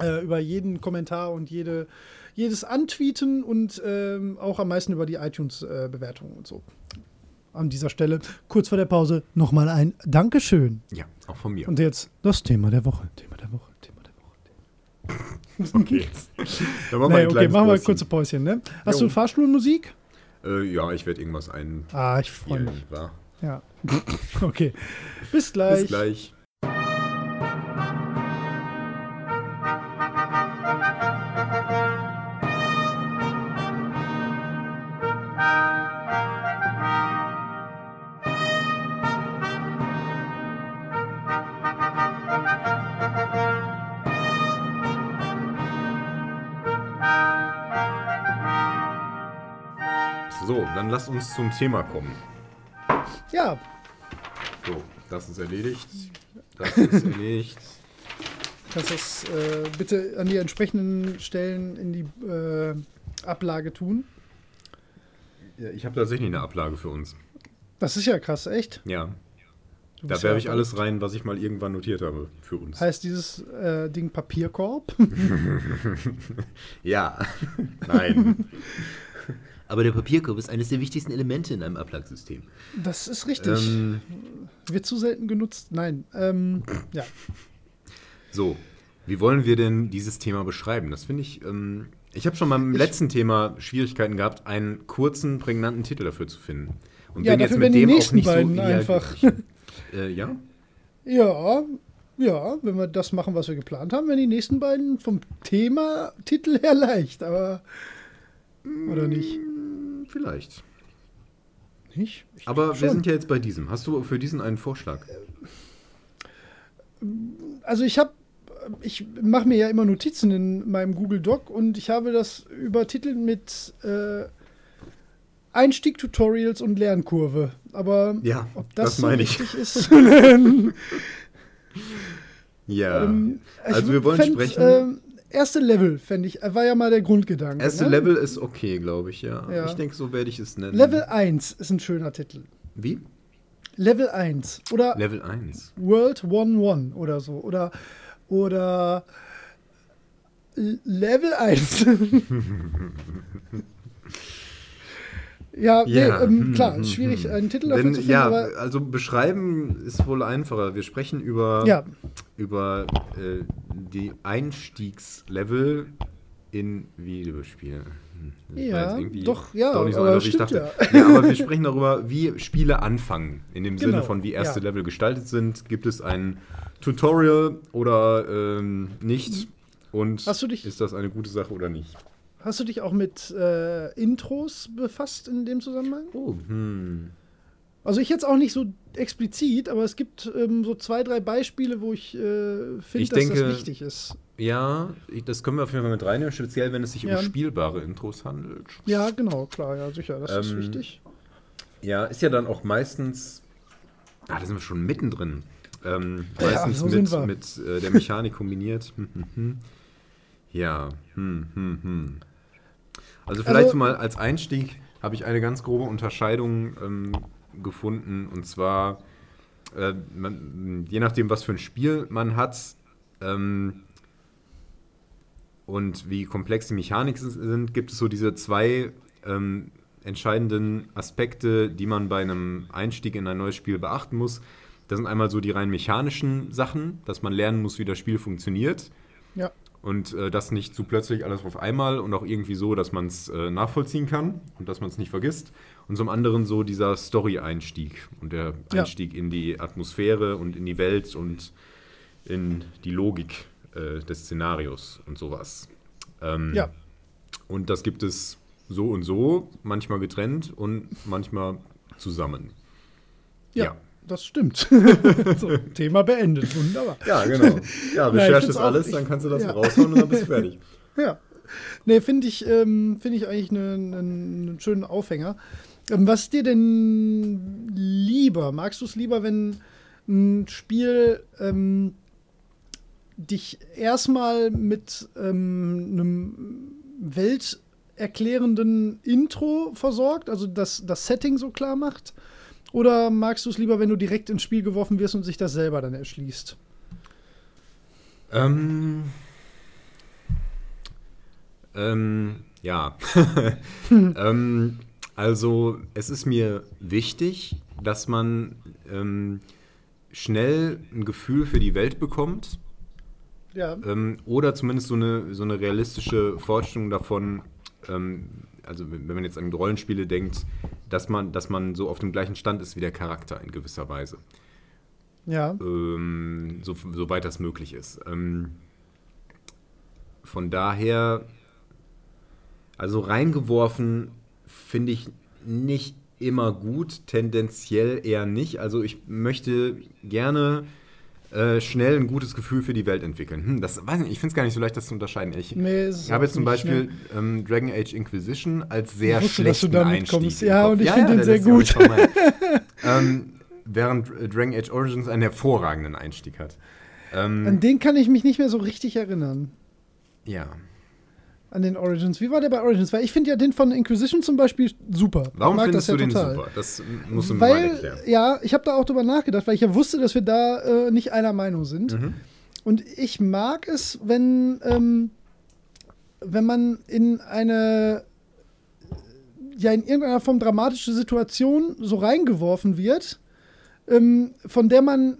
äh, über jeden Kommentar und jede, jedes Antweeten und ähm, auch am meisten über die iTunes-Bewertungen und so. An dieser Stelle, kurz vor der Pause, nochmal ein Dankeschön. Ja, auch von mir. Und jetzt das Thema der Woche. Thema der Woche. Thema der Woche. <laughs> okay. <laughs> Dann machen wir ein okay, machen wir ein kurzes Päuschen. Ne? Hast Jo. du Fahrstuhlmusik? Äh, ja, ich werde irgendwas ein. Ah, ich freue mich. Ja. <laughs> Okay. Bis gleich. Bis gleich. So, dann lass uns zum Thema kommen. Ja, So, das ist erledigt. Das ist <laughs> erledigt. kannst das äh, bitte an die entsprechenden Stellen in die äh, Ablage tun. Ja, ich habe tatsächlich eine Ablage für uns. Das ist ja krass, echt. Ja, Du da werfe ja ich alles rein, was ich mal irgendwann notiert habe für uns. Heißt dieses äh, Ding Papierkorb? <laughs> <laughs> Ja, nein. Aber der Papierkorb ist eines der wichtigsten Elemente in einem Ablagsystem. Das ist richtig. ähm, Wird zu selten genutzt. Nein. Ähm, <laughs> ja. so, wie wollen wir denn dieses Thema beschreiben? Das finde ich. Ähm, ich habe schon beim letzten Thema Schwierigkeiten gehabt, einen kurzen, prägnanten Titel dafür zu finden. Und Ja, dafür werden die nächsten beiden ideal einfach. <laughs> äh, ja? Ja, ja, wenn wir das machen, was wir geplant haben, werden die nächsten beiden vom Thema Titel her leicht, aber oder nicht? Vielleicht. Nicht? Ich Aber wir sind ja jetzt bei diesem. Hast du für diesen einen Vorschlag? Also ich habe, ich mache mir ja immer Notizen in meinem Google Doc und ich habe das übertitelt mit äh, Einstieg-Tutorials und Lernkurve. Aber Ja, ob das, das so meine ich. richtig <laughs> ist. ähm, Ja. ich also wir wollen fänd, sprechen. ähm, erste Level, fände ich, war ja mal der Grundgedanke. Erste ne? Level ist okay, glaube ich, ja. Ja. Ich denke, so werde ich es nennen. Level 1 ist ein schöner Titel. Wie? Level 1 oder Level 1. World 1-1 oder so. Oder, oder Level 1. <laughs> <laughs> ja, nee, Ja. ähm, klar, ist schwierig, einen Titel dafür Wenn, zu finden, ja, also beschreiben ist wohl einfacher. Wir sprechen über, ja, über äh, die Einstiegslevel in Videospiele. Hm, das Ja, doch, ja, Doch nicht so aber einfach, stimmt dachte. Ja. aber wir sprechen darüber, wie Spiele anfangen. In dem Sinne Genau, von, wie erste ja. Level gestaltet sind. Gibt es ein Tutorial oder ähm, nicht? Und du dich- ist das eine gute Sache oder nicht? Hast du dich auch mit äh, Intros befasst in dem Zusammenhang? Oh, hm. Also ich jetzt auch nicht so explizit, aber es gibt ähm, so zwei, drei Beispiele, wo ich äh, finde, dass denke- das wichtig ist. Ja, ich, das können wir auf jeden Fall mit reinnehmen, speziell wenn es sich Ja. um spielbare Intros handelt. Ja, genau, klar, ja, sicher, das ist Ähm, wichtig. Ja, ist ja dann auch meistens. Ah, da sind wir schon mittendrin. Ähm, Ja, meistens so sind wir. mit, mit äh, der Mechanik kombiniert. <laughs> Ja, hm, hm, hm. Also vielleicht Also- mal als Einstieg habe ich eine ganz grobe Unterscheidung ähm, gefunden. Und zwar, äh, man, je nachdem, was für ein Spiel man hat ähm, und wie komplex die Mechaniken sind, gibt es so diese zwei ähm, entscheidenden Aspekte, die man bei einem Einstieg in ein neues Spiel beachten muss. Das sind einmal so die rein mechanischen Sachen, dass man lernen muss, wie das Spiel funktioniert. Ja. Und äh, das nicht zu plötzlich alles auf einmal und auch irgendwie so, dass man es äh, nachvollziehen kann und dass man es nicht vergisst. Und zum anderen so dieser Story-Einstieg und der Ja. Einstieg in die Atmosphäre und in die Welt und in die Logik äh, des Szenarios und sowas. Ähm, Ja. Und das gibt es so und so, manchmal getrennt und manchmal zusammen. Ja, Ja. Das stimmt. <laughs> so, Thema beendet. Wunderbar. Ja, genau. Ja, recherche auch- alles, dann kannst du das ja. raushauen und dann bist du fertig. <laughs> Ja. Nee, finde ich, ähm, find ich eigentlich einen einen schönen Aufhänger. Ähm, was ist dir denn lieber? Magst du es lieber, wenn ein Spiel ähm, dich erstmal mit ähm, einem welterklärenden Intro versorgt, also das, das Setting so klar macht? Oder magst du es lieber, wenn du direkt ins Spiel geworfen wirst und sich das selber dann erschließt? Ähm, ähm, ja. <laughs> ähm, also es ist mir wichtig, dass man ähm, schnell ein Gefühl für die Welt bekommt Ja. ähm, oder zumindest so eine, so eine realistische Vorstellung davon, ähm, also wenn wenn man jetzt an Rollenspiele denkt, dass man, dass man so auf dem gleichen Stand ist wie der Charakter in gewisser Weise Ja. ähm, so, soweit das möglich ist. Ähm, von daher, also reingeworfen finde ich nicht immer gut, tendenziell eher nicht. Also ich möchte gerne äh, schnell ein gutes Gefühl für die Welt entwickeln. Hm, das weiß nicht, ich finde es gar nicht so leicht, das zu unterscheiden. Ich, Nee, habe jetzt zum Beispiel ähm, Dragon Age Inquisition als sehr Ich wusste, dass du schlechten damit Einstieg. Ja, und ich finde den der sehr gut. <laughs> ähm, während äh, Dragon Age Origins einen hervorragenden Einstieg hat. An Ähm, den kann ich mich nicht mehr so richtig erinnern. ja. An den Origins. Wie war der bei Origins? Weil ich finde ja den von Inquisition zum Beispiel super. Warum mag findest das du ja den total. super? Das musst du mir mal Weil, erklären. ja, ich habe da auch drüber nachgedacht, weil ich ja wusste, dass wir da äh, nicht einer Meinung sind. Mhm. Und ich mag es, wenn, ähm, wenn man in eine, ja, in irgendeiner Form dramatische Situation so reingeworfen wird, ähm, von der man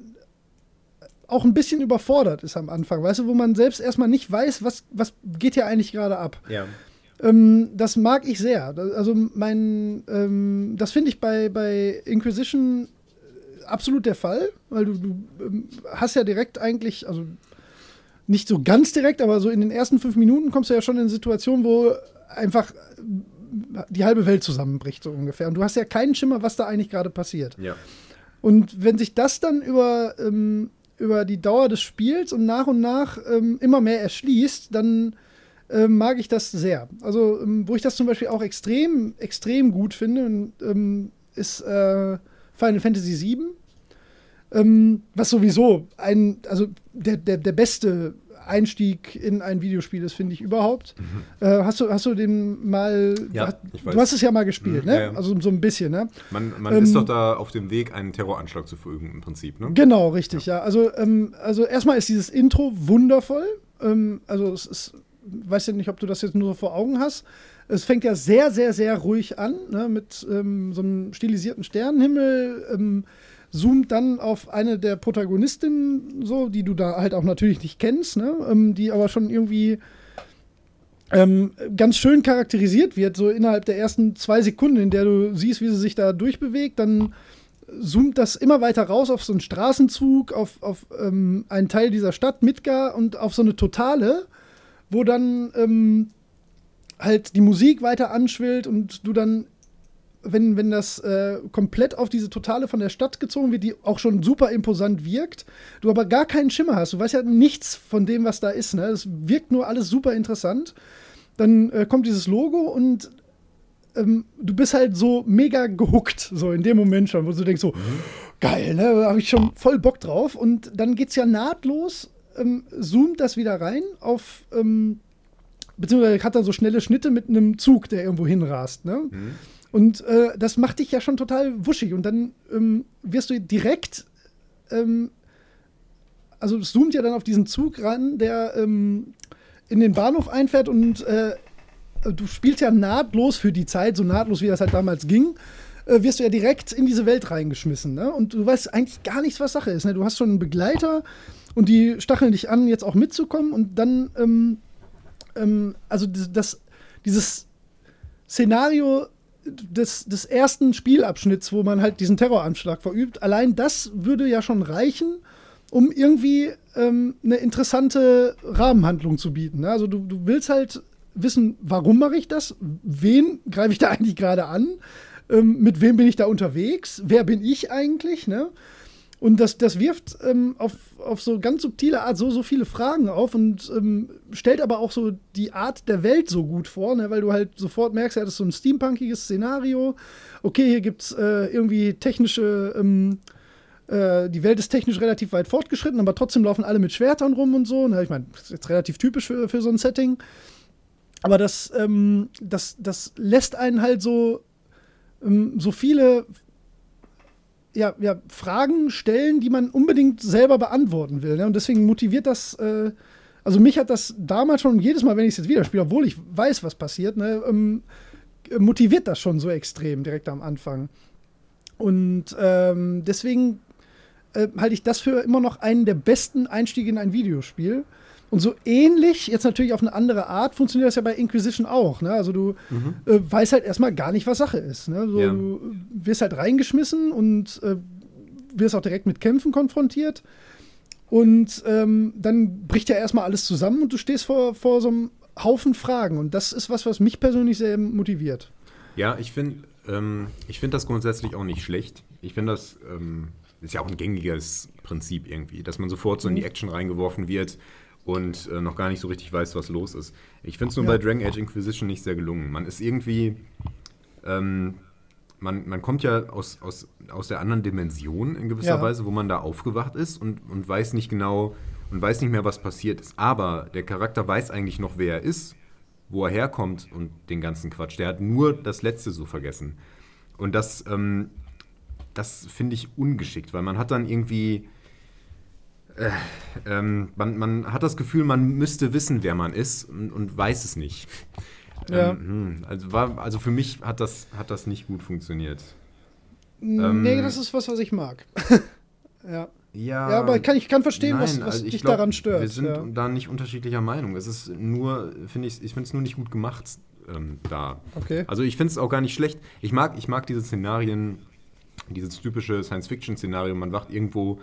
auch ein bisschen überfordert ist am Anfang, weißt du, wo man selbst erstmal nicht weiß, was, was geht hier eigentlich gerade ab. Ja. Ähm, das mag ich sehr. Also mein, ähm, das finde ich bei, bei Inquisition äh, absolut der Fall, weil du, du ähm, hast ja direkt eigentlich, also nicht so ganz direkt, aber so in den ersten fünf Minuten kommst du ja schon in eine Situation, wo einfach äh, die halbe Welt zusammenbricht, so ungefähr. Und du hast ja keinen Schimmer, was da eigentlich gerade passiert. Ja. Und wenn sich das dann über, ähm, über die Dauer des Spiels und nach und nach ähm, immer mehr erschließt, dann ähm, mag ich das sehr. Also, ähm, wo ich das zum Beispiel auch extrem, extrem gut finde, und, ähm, ist äh, Final Fantasy VII. Ähm, was sowieso ein, also der, der, der beste Einstieg in ein Videospiel ist, finde ich überhaupt. Äh, hast, du, hast du den mal. Mhm. Ja, hat. Du hast es ja mal gespielt, Mhm, ne? ja, ja. Also so ein bisschen, ne? Man, man Ähm, ist doch da auf dem Weg, einen Terroranschlag zu verüben, im Prinzip, ne? Genau, richtig, ja. Also, ähm, also erstmal ist dieses Intro wundervoll. Ähm, also es ist, weiß ja nicht, ob du das jetzt nur so vor Augen hast. Es fängt ja sehr, sehr, sehr ruhig an, ne, mit ähm, so einem stilisierten Sternenhimmel, ähm, zoomt dann auf eine der Protagonistinnen, so, die du da halt auch natürlich nicht kennst, ne, ähm, die aber schon irgendwie ähm, ganz schön charakterisiert wird, so innerhalb der ersten zwei Sekunden, in der du siehst, wie sie sich da durchbewegt, dann zoomt das immer weiter raus auf so einen Straßenzug, auf, auf ähm, einen Teil dieser Stadt, Midgar, und auf so eine Totale, wo dann ähm, halt die Musik weiter anschwillt und du dann, wenn, wenn das äh, komplett auf diese Totale von der Stadt gezogen wird, die auch schon super imposant wirkt, du aber gar keinen Schimmer hast. Du weißt ja nichts von dem, was da ist. Ne? Es wirkt nur alles super interessant. Dann äh, kommt dieses Logo und ähm, du bist halt so mega gehuckt, so in dem Moment schon, wo du denkst so, geil, ne, da habe ich schon voll Bock drauf. Und dann geht's ja nahtlos, ähm, zoomt das wieder rein auf, ähm, beziehungsweise hat dann so schnelle Schnitte mit einem Zug, der irgendwo hinrast, ne? Und äh, das macht dich ja schon total wuschig. Und dann ähm, wirst du direkt, ähm, also es zoomt ja dann auf diesen Zug ran, der ähm, in den Bahnhof einfährt und äh, du spielst ja nahtlos für die Zeit, so nahtlos wie das halt damals ging, äh, wirst du ja direkt in diese Welt reingeschmissen. Ne? Und du weißt eigentlich gar nichts, was Sache ist. Ne? Du hast schon einen Begleiter und die stacheln dich an, jetzt auch mitzukommen. Und dann, ähm, ähm, also das, dieses Szenario des, des ersten Spielabschnitts, wo man halt diesen Terroranschlag verübt, allein das würde ja schon reichen, um irgendwie ähm, eine interessante Rahmenhandlung zu bieten. Ne? Also du, du willst halt wissen, warum mache ich das? Wen greife ich da <laughs> eigentlich gerade an? Ähm, mit wem bin ich da unterwegs? Wer bin ich eigentlich? Ne? Und das, das wirft ähm, auf, auf so ganz subtile Art so, so viele Fragen auf und ähm, stellt aber auch so die Art der Welt so gut vor, ne? weil du halt sofort merkst, ja, das ist so ein steampunkiges Szenario. Okay, hier gibt es äh, irgendwie technische, ähm, äh, die Welt ist technisch relativ weit fortgeschritten, aber trotzdem laufen alle mit Schwertern rum und so. Ne? Ich meine, das ist jetzt relativ typisch für, für so ein Setting. Aber das, ähm, das, das lässt einen halt so, ähm, so viele ja, ja, Fragen stellen, die man unbedingt selber beantworten will. Ne? Und deswegen motiviert das, äh, also mich hat das damals schon, jedes Mal, wenn ich es jetzt wieder spiele, obwohl ich weiß, was passiert, ne, ähm, motiviert das schon so extrem direkt am Anfang. Und ähm, deswegen äh, halte ich das für immer noch einen der besten Einstiege in ein Videospiel. Und so ähnlich, jetzt natürlich auf eine andere Art, funktioniert das ja bei Inquisition auch. Ne? Also du mhm. äh, weißt halt erstmal gar nicht, was Sache ist. Ne? So, ja. Du wirst halt reingeschmissen und äh, wirst auch direkt mit Kämpfen konfrontiert. Und ähm, dann bricht ja erstmal alles zusammen und du stehst vor, vor so einem Haufen Fragen. Und das ist was, was mich persönlich sehr motiviert. Ja, ich finde ähm, find das grundsätzlich auch nicht schlecht. Ich finde das ähm, ist ja auch ein gängiges Prinzip irgendwie, dass man sofort so in die mhm. Action reingeworfen wird und äh, noch gar nicht so richtig weiß, was los ist. Ich finde es nur ja. bei Dragon Age Inquisition nicht sehr gelungen. Man ist irgendwie. Ähm, man, man kommt ja aus, aus, aus der anderen Dimension in gewisser ja. Weise, wo man da aufgewacht ist und, und weiß nicht genau und weiß nicht mehr, was passiert ist. Aber der Charakter weiß eigentlich noch, wer er ist, wo er herkommt und den ganzen Quatsch. Der hat nur das Letzte so vergessen. Und das, ähm, das finde ich ungeschickt, weil man hat dann irgendwie äh, ähm, man, man, hat das Gefühl, man müsste wissen, wer man ist und, und weiß es nicht. Ja. Ähm, hm, also, war, also für mich hat das, hat das nicht gut funktioniert. Nee, ähm, das ist was, was ich mag. <laughs> ja. Ja, ja, aber kann, ich kann verstehen, nein, was, was also dich glaub, daran stört. Wir sind ja. da nicht unterschiedlicher Meinung. Es ist nur, finde ich, ich finde es nur nicht gut gemacht ähm, da. Okay. Also ich finde es auch gar nicht schlecht. Ich mag, ich mag diese Szenarien, dieses typische Science-Fiction-Szenario, man wacht irgendwo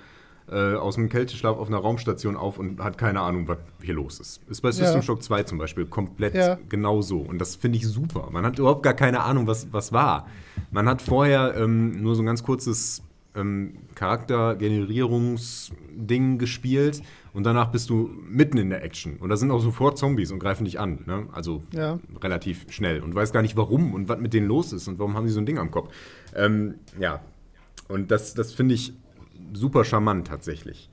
äh, aus dem Kälteschlaf auf einer Raumstation auf und hat keine Ahnung, was hier los ist. Ist bei System ja. Shock 2 zum Beispiel komplett ja. genau so. Und das finde ich super. Man hat überhaupt gar keine Ahnung, was, was war. Man hat vorher ähm, nur so ein ganz kurzes ähm, Charaktergenerierungsding gespielt und danach bist du mitten in der Action. Und da sind auch sofort Zombies und greifen dich an. Ne? Also ja. relativ schnell. Und weiß gar nicht warum und was mit denen los ist und warum haben die so ein Ding am Kopf. Ähm, ja. Und das, das finde ich super charmant tatsächlich.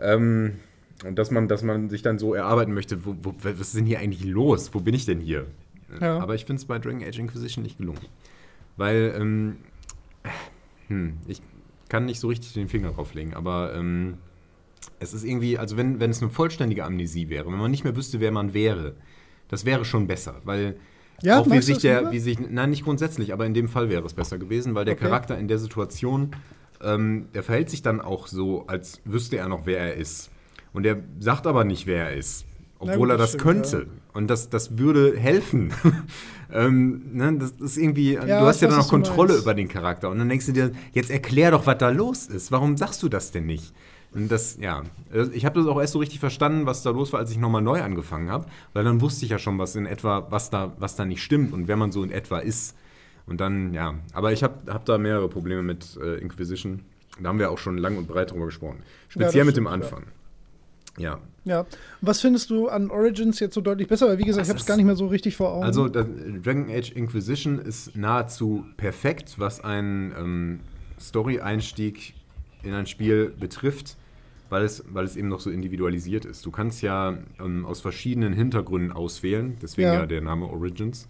Ähm, und dass man, dass man sich dann so erarbeiten möchte, wo, wo, was ist denn hier eigentlich los? Wo bin ich denn hier? Ja. Aber ich finde es bei Dragon Age Inquisition nicht gelungen. Weil, ähm, hm, ich kann nicht so richtig den Finger drauflegen, aber ähm, es ist irgendwie, also wenn, wenn es eine vollständige Amnesie wäre, wenn man nicht mehr wüsste, wer man wäre, das wäre schon besser, weil ja, auch wie sich der, wie sich, nein, nicht grundsätzlich, aber in dem Fall wäre es besser gewesen, weil der okay. Charakter in der Situation ähm, der verhält sich dann auch so, als wüsste er noch, wer er ist. Und er sagt aber nicht, wer er ist, obwohl gut, er das stimmt, könnte. Ja. Und das, das würde helfen. <laughs> ähm, ne, das ist irgendwie, ja, du hast ja dann auch Kontrolle über den Charakter. Und dann denkst du dir, jetzt erklär doch, was da los ist. Warum sagst du das denn nicht? Und das, ja, also ich habe das auch erst so richtig verstanden, was da los war, als ich nochmal neu angefangen habe, weil dann wusste ich ja schon, was in etwa, was da, was da nicht stimmt und wer man so in etwa ist. Und dann, ja, aber ich habe hab da mehrere Probleme mit äh, Inquisition. Da haben wir auch schon lang und breit drüber gesprochen. Speziell ja, mit dem Anfang. Ja. Ja. Was findest du an Origins jetzt so deutlich besser? Weil, wie gesagt, das ich habe es gar nicht mehr so richtig vor Augen. Also, Dragon Age Inquisition ist nahezu perfekt, was einen ähm, Story-Einstieg in ein Spiel betrifft, weil es, weil es eben noch so individualisiert ist. Du kannst ja ähm, aus verschiedenen Hintergründen auswählen, deswegen ja, ja der Name Origins.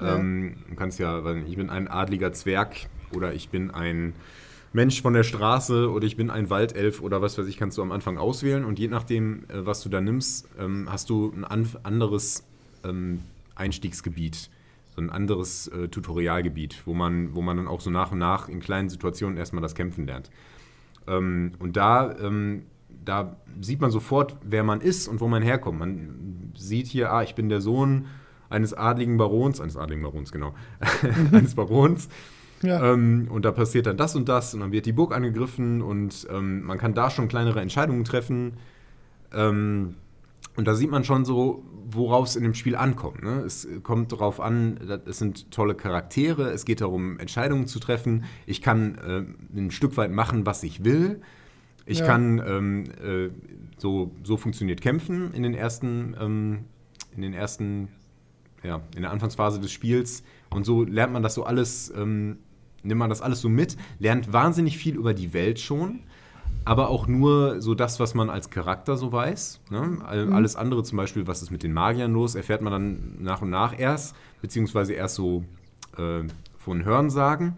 Ähm, du kannst ja, ich bin ein adliger Zwerg oder ich bin ein Mensch von der Straße oder ich bin ein Waldelf oder was weiß ich, kannst du am Anfang auswählen und je nachdem, äh, was du da nimmst, ähm, hast du ein anderes, ähm, Einstiegsgebiet, so ein anderes äh, Tutorialgebiet, wo man, wo man dann auch so nach und nach in kleinen Situationen erstmal das Kämpfen lernt. Ähm, und da, da sieht man sofort, wer man ist und wo man herkommt. Man sieht hier, ah, ich bin der Sohn eines adligen Barons, eines adligen Barons, genau, <laughs> eines Barons. Ja. Ähm, und da passiert dann das und das und dann wird die Burg angegriffen und ähm, man kann da schon kleinere Entscheidungen treffen. Ähm, und da sieht man schon so, worauf es in dem Spiel ankommt. Ne? Es kommt darauf an, es sind tolle Charaktere, es geht darum, Entscheidungen zu treffen. Ich kann äh, ein Stück weit machen, was ich will. Ich Ja. kann, ähm, äh, so, so funktioniert Kämpfen in den ersten, ähm, in den ersten, ja, in der Anfangsphase des Spiels. Und so lernt man das so alles, ähm, nimmt man das alles so mit, lernt wahnsinnig viel über die Welt schon aber auch nur so das, was man als Charakter so weiß. Ne? All- Alles andere zum Beispiel, was ist mit den Magiern los, erfährt man dann nach und nach erst, beziehungsweise erst so äh, von Hörensagen.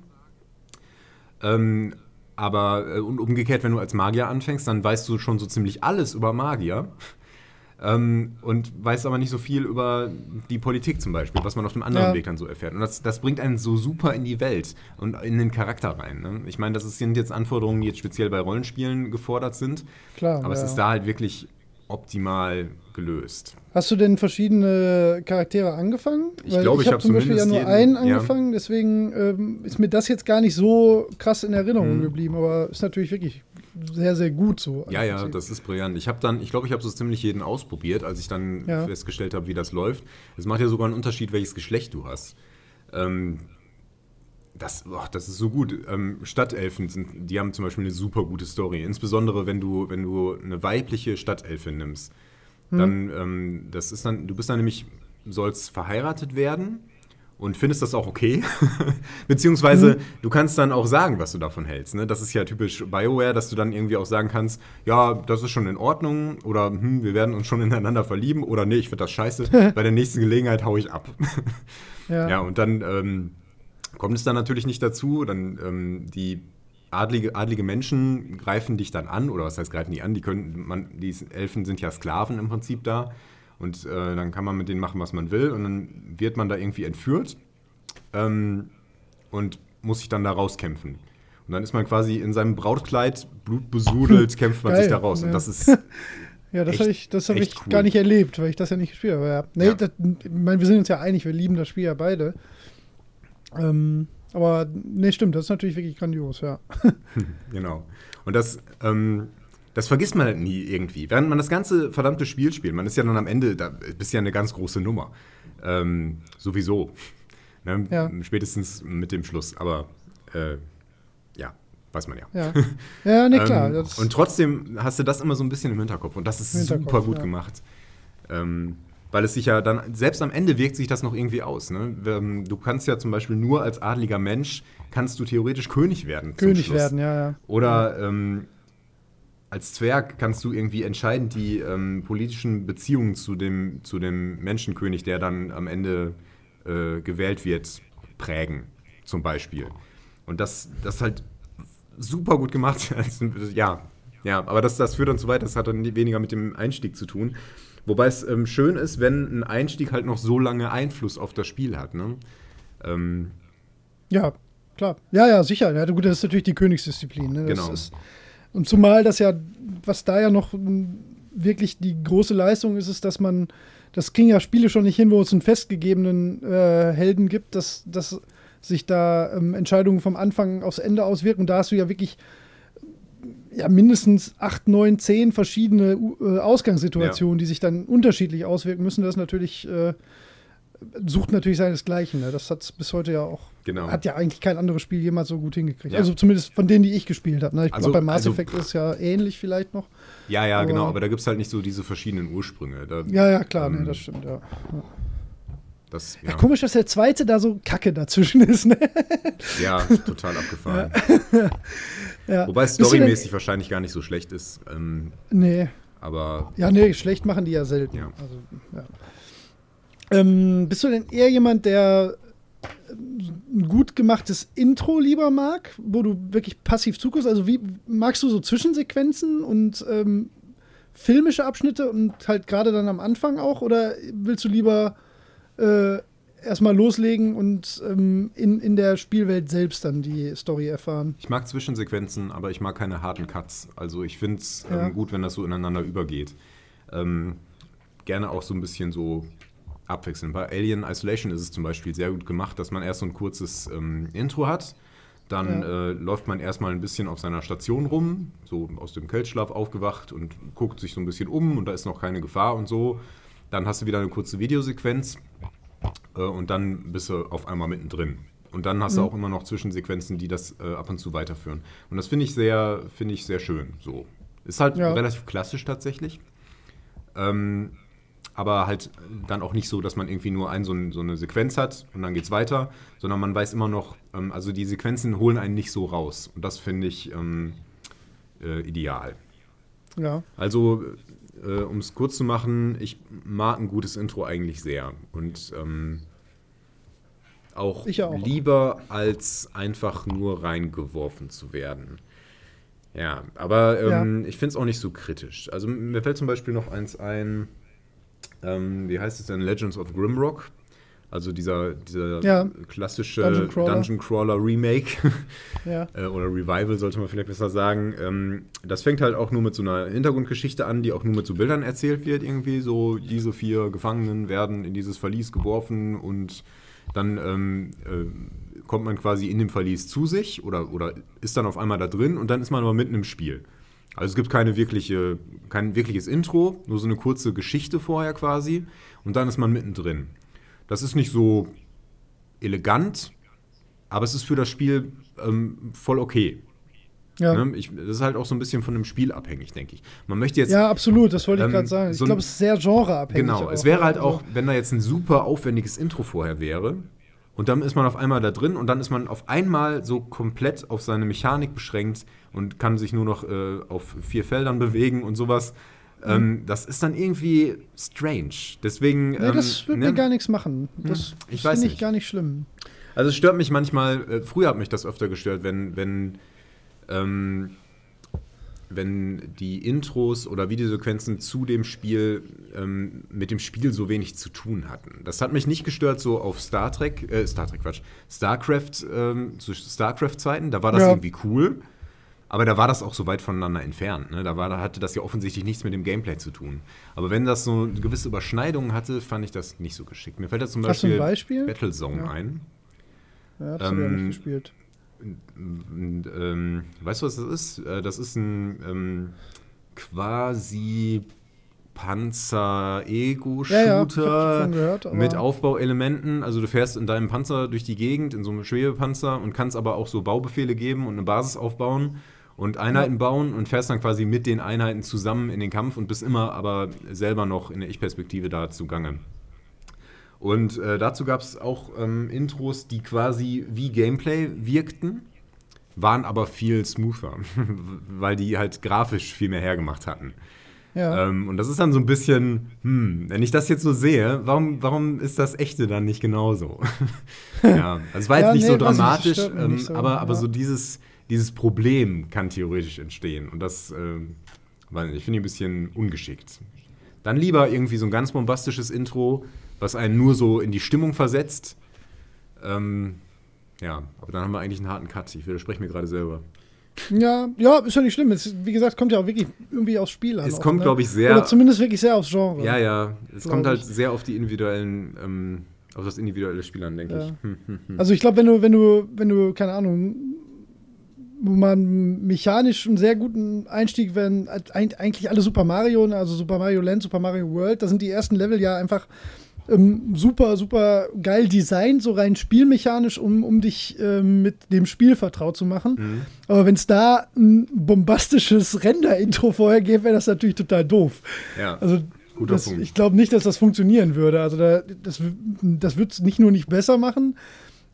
Ähm, aber äh, und umgekehrt, wenn du als Magier anfängst, dann weißt du schon so ziemlich alles über Magier. Ähm, und weißt aber nicht so viel über die Politik zum Beispiel, was man auf dem anderen Ja. Weg dann so erfährt. Und das, das bringt einen so super in die Welt und in den Charakter rein. Ne? Ich meine, das sind jetzt Anforderungen, die jetzt speziell bei Rollenspielen gefordert sind. Klar. Aber es ja. ist da halt wirklich optimal gelöst. Hast du denn verschiedene Charaktere angefangen? Ich glaube, ich hab hab zum Beispiel ja nur zumindest einen jeden, ja. angefangen, deswegen ähm, ist mir das jetzt gar nicht so krass in Erinnerung Mhm. geblieben, aber ist natürlich wirklich sehr, sehr gut so. Ja, ja, Prinzip. das ist brillant. Ich habe dann, ich glaube, ich habe so ziemlich jeden ausprobiert, als ich dann Ja. festgestellt habe, wie das läuft. Es macht ja sogar einen Unterschied, welches Geschlecht du hast. Ähm, das, boah, das ist so gut. Ähm, Stadtelfen, sind, die haben zum Beispiel eine super gute Story. Insbesondere, wenn du, wenn du eine weibliche Stadtelfin nimmst. Dann, ähm, das ist dann, du bist dann nämlich, sollst verheiratet werden und findest das auch okay. <laughs> Beziehungsweise du kannst dann auch sagen, was du davon hältst. Ne? Das ist ja typisch BioWare, dass du dann irgendwie auch sagen kannst, ja, das ist schon in Ordnung oder hm, wir werden uns schon ineinander verlieben oder nee, ich finde das scheiße. <laughs> Bei der nächsten Gelegenheit hau ich ab. <laughs> Ja. Ja, und dann ähm, kommt es dann natürlich nicht dazu. Dann ähm, die adlige, adlige Menschen greifen dich dann an, oder was heißt greifen die an? Die können, man, die Elfen sind ja Sklaven im Prinzip da. Und äh, dann kann man mit denen machen, was man will. Und dann wird man da irgendwie entführt ähm, und muss sich dann da rauskämpfen. Und dann ist man quasi in seinem Brautkleid, blutbesudelt, <laughs> kämpft man Geil, sich da raus. ja. Und das ist <laughs> Ja, das habe ich, das hab ich cool. gar nicht erlebt, weil ich das ja nicht gespielt habe. Ja. Nee, Ja. Das, ich meine, wir sind uns ja einig, wir lieben das Spiel ja beide. Ähm, aber nee, stimmt, das ist natürlich wirklich grandios, ja. <laughs> Genau. Und das, ähm, das vergisst man halt nie irgendwie. Während man das ganze verdammte Spiel spielt, man ist ja dann am Ende, da bist ja eine ganz große Nummer. Ähm, sowieso. <laughs> Ne? Ja. Spätestens mit dem Schluss. Aber äh, ja, weiß man ja. Ja, <laughs> ja nee, klar. Ähm, und trotzdem hast du das immer so ein bisschen im Hinterkopf. Und das ist super gut ja. gemacht. Ähm, weil es sich ja dann, selbst am Ende wirkt sich das noch irgendwie aus. Ne? Ähm, Du kannst ja zum Beispiel nur als adliger Mensch, kannst du theoretisch König werden. König werden, ja, ja. Oder ähm, als Zwerg kannst du irgendwie entscheidend die ähm, politischen Beziehungen zu dem, zu dem Menschenkönig, der dann am Ende äh, gewählt wird, prägen, zum Beispiel. Und das, das ist halt super gut gemacht. <laughs> Also, ja, ja, aber das, das führt dann zu weit, das hat dann weniger mit dem Einstieg zu tun. Wobei es ähm, schön ist, wenn ein Einstieg halt noch so lange Einfluss auf das Spiel hat. Ne? Ähm, Ja, klar. Ja, ja, sicher. Ja, gut, das ist natürlich die Königsdisziplin. Ne? Das Genau. Ist, und zumal das ja, was da ja noch wirklich die große Leistung ist, ist, dass man, das kriegen ja Spiele schon nicht hin, wo es einen festgegebenen äh, Helden gibt, dass, dass sich da ähm, Entscheidungen vom Anfang aufs Ende auswirken. Und da hast du ja wirklich ja, mindestens acht, neun, zehn verschiedene äh, Ausgangssituationen, die sich dann unterschiedlich auswirken müssen. Das ist natürlich, äh, sucht natürlich seinesgleichen. Ne? Das hat es bis heute ja auch genau. hat ja eigentlich kein anderes Spiel jemals so gut hingekriegt. Ja. Also zumindest von denen, die ich gespielt habe. Ne? Ich Also- glaube, bei Mass also- Effect ist es ja ähnlich vielleicht noch. Ja, ja, Aber- genau, aber da gibt es halt nicht so diese verschiedenen Ursprünge. Da, Ja, ja, klar, Ähm, ne, das stimmt, ja. das, ja. ja, Komisch, dass der zweite da so kacke dazwischen ist, ne? <laughs> ja, total abgefahren. ja. <laughs> Wobei es storymäßig wahrscheinlich gar nicht so schlecht ist. Ähm, Nee. aber Ja, nee, schlecht machen die ja selten. Ja. Also, ja. Ähm, bist du denn eher jemand, der ein gut gemachtes Intro lieber mag, wo du wirklich passiv zuguckst? Also wie magst du so Zwischensequenzen und ähm, filmische Abschnitte und halt gerade dann am Anfang auch? Oder willst du lieber äh, erstmal loslegen und ähm, in, in der Spielwelt selbst dann die Story erfahren. Ich mag Zwischensequenzen, aber ich mag keine harten Cuts. Also ich finde es Ja. ähm, gut, wenn das so ineinander übergeht. Ähm, gerne auch so ein bisschen so abwechselnd. Bei Alien Isolation ist es zum Beispiel sehr gut gemacht, dass man erst so ein kurzes ähm, Intro hat. Dann Ja. äh, läuft man erstmal ein bisschen auf seiner Station rum, so aus dem Kältschlaf aufgewacht und guckt sich so ein bisschen um und da ist noch keine Gefahr und so. Dann hast du wieder eine kurze Videosequenz äh, und dann bist du auf einmal mittendrin. Und dann hast du auch immer noch Zwischensequenzen, die das äh, ab und zu weiterführen. Und das finde ich sehr, finde ich sehr schön. So. Ist halt Ja. relativ klassisch tatsächlich. Ähm, aber halt dann auch nicht so, dass man irgendwie nur ein, so, ein, so eine Sequenz hat und dann geht's weiter, sondern man weiß immer noch, ähm, also die Sequenzen holen einen nicht so raus. Und das finde ich ähm, äh, ideal. Ja. Also, äh, um es kurz zu machen, ich mag ein gutes Intro eigentlich sehr. Und ähm, auch, auch. lieber als einfach nur reingeworfen zu werden. Ja, aber ähm, ich finde es auch nicht so kritisch. Also mir fällt zum Beispiel noch eins ein, ähm, wie heißt es denn, Legends of Grimrock? Also dieser, dieser Ja. klassische Dungeon Crawler. Dungeon Crawler Remake. Ja. <laughs> äh, oder Revival sollte man vielleicht besser sagen. Ähm, das fängt halt auch nur mit so einer Hintergrundgeschichte an, die auch nur mit so Bildern erzählt wird irgendwie. So diese vier Gefangenen werden in dieses Verlies geworfen und dann ähm, äh, kommt man quasi in dem Verlies zu sich oder, oder ist dann auf einmal da drin und dann ist man aber mitten im Spiel. Also es gibt keine wirkliche, kein wirkliches Intro, nur so eine kurze Geschichte vorher quasi und dann ist man mittendrin. Das ist nicht so elegant, aber es ist für das Spiel ähm, voll okay. Ja. Ne? Ich, das ist halt auch so ein bisschen von dem Spiel abhängig, denke ich. Man möchte jetzt. ja, absolut, das wollte ich Ähm, gerade sagen. Ich so glaube, es ist sehr genreabhängig. genau, es auch, wäre halt also- auch, wenn da jetzt ein super aufwendiges Intro vorher wäre und dann ist man auf einmal da drin und dann ist man auf einmal so komplett auf seine Mechanik beschränkt und kann sich nur noch äh, auf vier Feldern bewegen und sowas. Ähm, das ist dann irgendwie strange. Deswegen. Nee, ähm, das würde ne? mir gar nichts machen. Das ich das weiß finde ich gar nicht schlimm. Also es stört mich manchmal, äh, früher hat mich das öfter gestört, wenn, wenn, ähm, wenn die Intros oder Videosequenzen zu dem Spiel ähm, mit dem Spiel so wenig zu tun hatten. Das hat mich nicht gestört so auf Star Trek, äh, Star Trek Quatsch, StarCraft, ähm, zu StarCraft-Zeiten, da war das Ja. irgendwie cool. Aber da war das auch so weit voneinander entfernt. Ne? Da, war, da hatte das ja offensichtlich nichts mit dem Gameplay zu tun. Aber wenn das so eine gewisse Überschneidungen hatte, fand ich das nicht so geschickt. Mir fällt da zum Hast Beispiel, Beispiel? Battlezone Ja. ein. Ja, Ähm, nicht gespielt. Ähm, weißt du, was das ist? Äh, Das ist ein ähm, quasi Ja, ja, Panzer-Ego-Shooter gehört, aber- mit Aufbauelementen. Also du fährst in deinem Panzer durch die Gegend, in so einem Schwebepanzer und kannst aber auch so Baubefehle geben und eine Basis aufbauen und Einheiten bauen und fährst dann quasi mit den Einheiten zusammen in den Kampf und bist immer aber selber noch in der Ich-Perspektive da zugange. Und äh, dazu gab es auch ähm, Intros, die quasi wie Gameplay wirkten, waren aber viel smoother, <laughs> weil die halt grafisch viel mehr hergemacht hatten. Ja. Ähm, und das ist dann so ein bisschen, hm, wenn ich das jetzt so sehe, warum, warum ist das echte dann nicht genauso? <laughs> ja, also es war jetzt Ja, nicht nee, so ich, dramatisch, mich ähm, nicht so, aber, aber ja. so dieses, dieses Problem kann theoretisch entstehen. Und das, nicht, ich finde ich ein bisschen ungeschickt. Dann lieber irgendwie so ein ganz bombastisches Intro, was einen nur so in die Stimmung versetzt. Ähm, ja, aber dann haben wir eigentlich einen harten Cut. Ich widerspreche mir gerade selber. ja, ja, ist ja nicht schlimm. Es, wie gesagt, kommt ja auch wirklich irgendwie aufs Spiel an. Es kommt, ne? glaube ich, sehr. Oder zumindest wirklich sehr aufs Genre. Ja, ja. Es kommt halt ich. sehr auf die individuellen, ähm, auf das individuelle Spiel an, denke Ja. ich. Hm, hm, hm. Also ich glaube, wenn du, wenn du, wenn du, keine Ahnung, wo man mechanisch einen sehr guten Einstieg, wenn eigentlich alle Super Mario, also Super Mario Land, Super Mario World, da sind die ersten Level ja einfach ähm, super, super geil designt, so rein spielmechanisch, um, um dich ähm, mit dem Spiel vertraut zu machen. Mhm. Aber wenn es da ein bombastisches Render-Intro vorher gäbe, wäre das natürlich total doof. Ja. Also Guter das, Punkt. ich glaube nicht, dass das funktionieren würde. Also da, das, das wird es nicht nur nicht besser machen.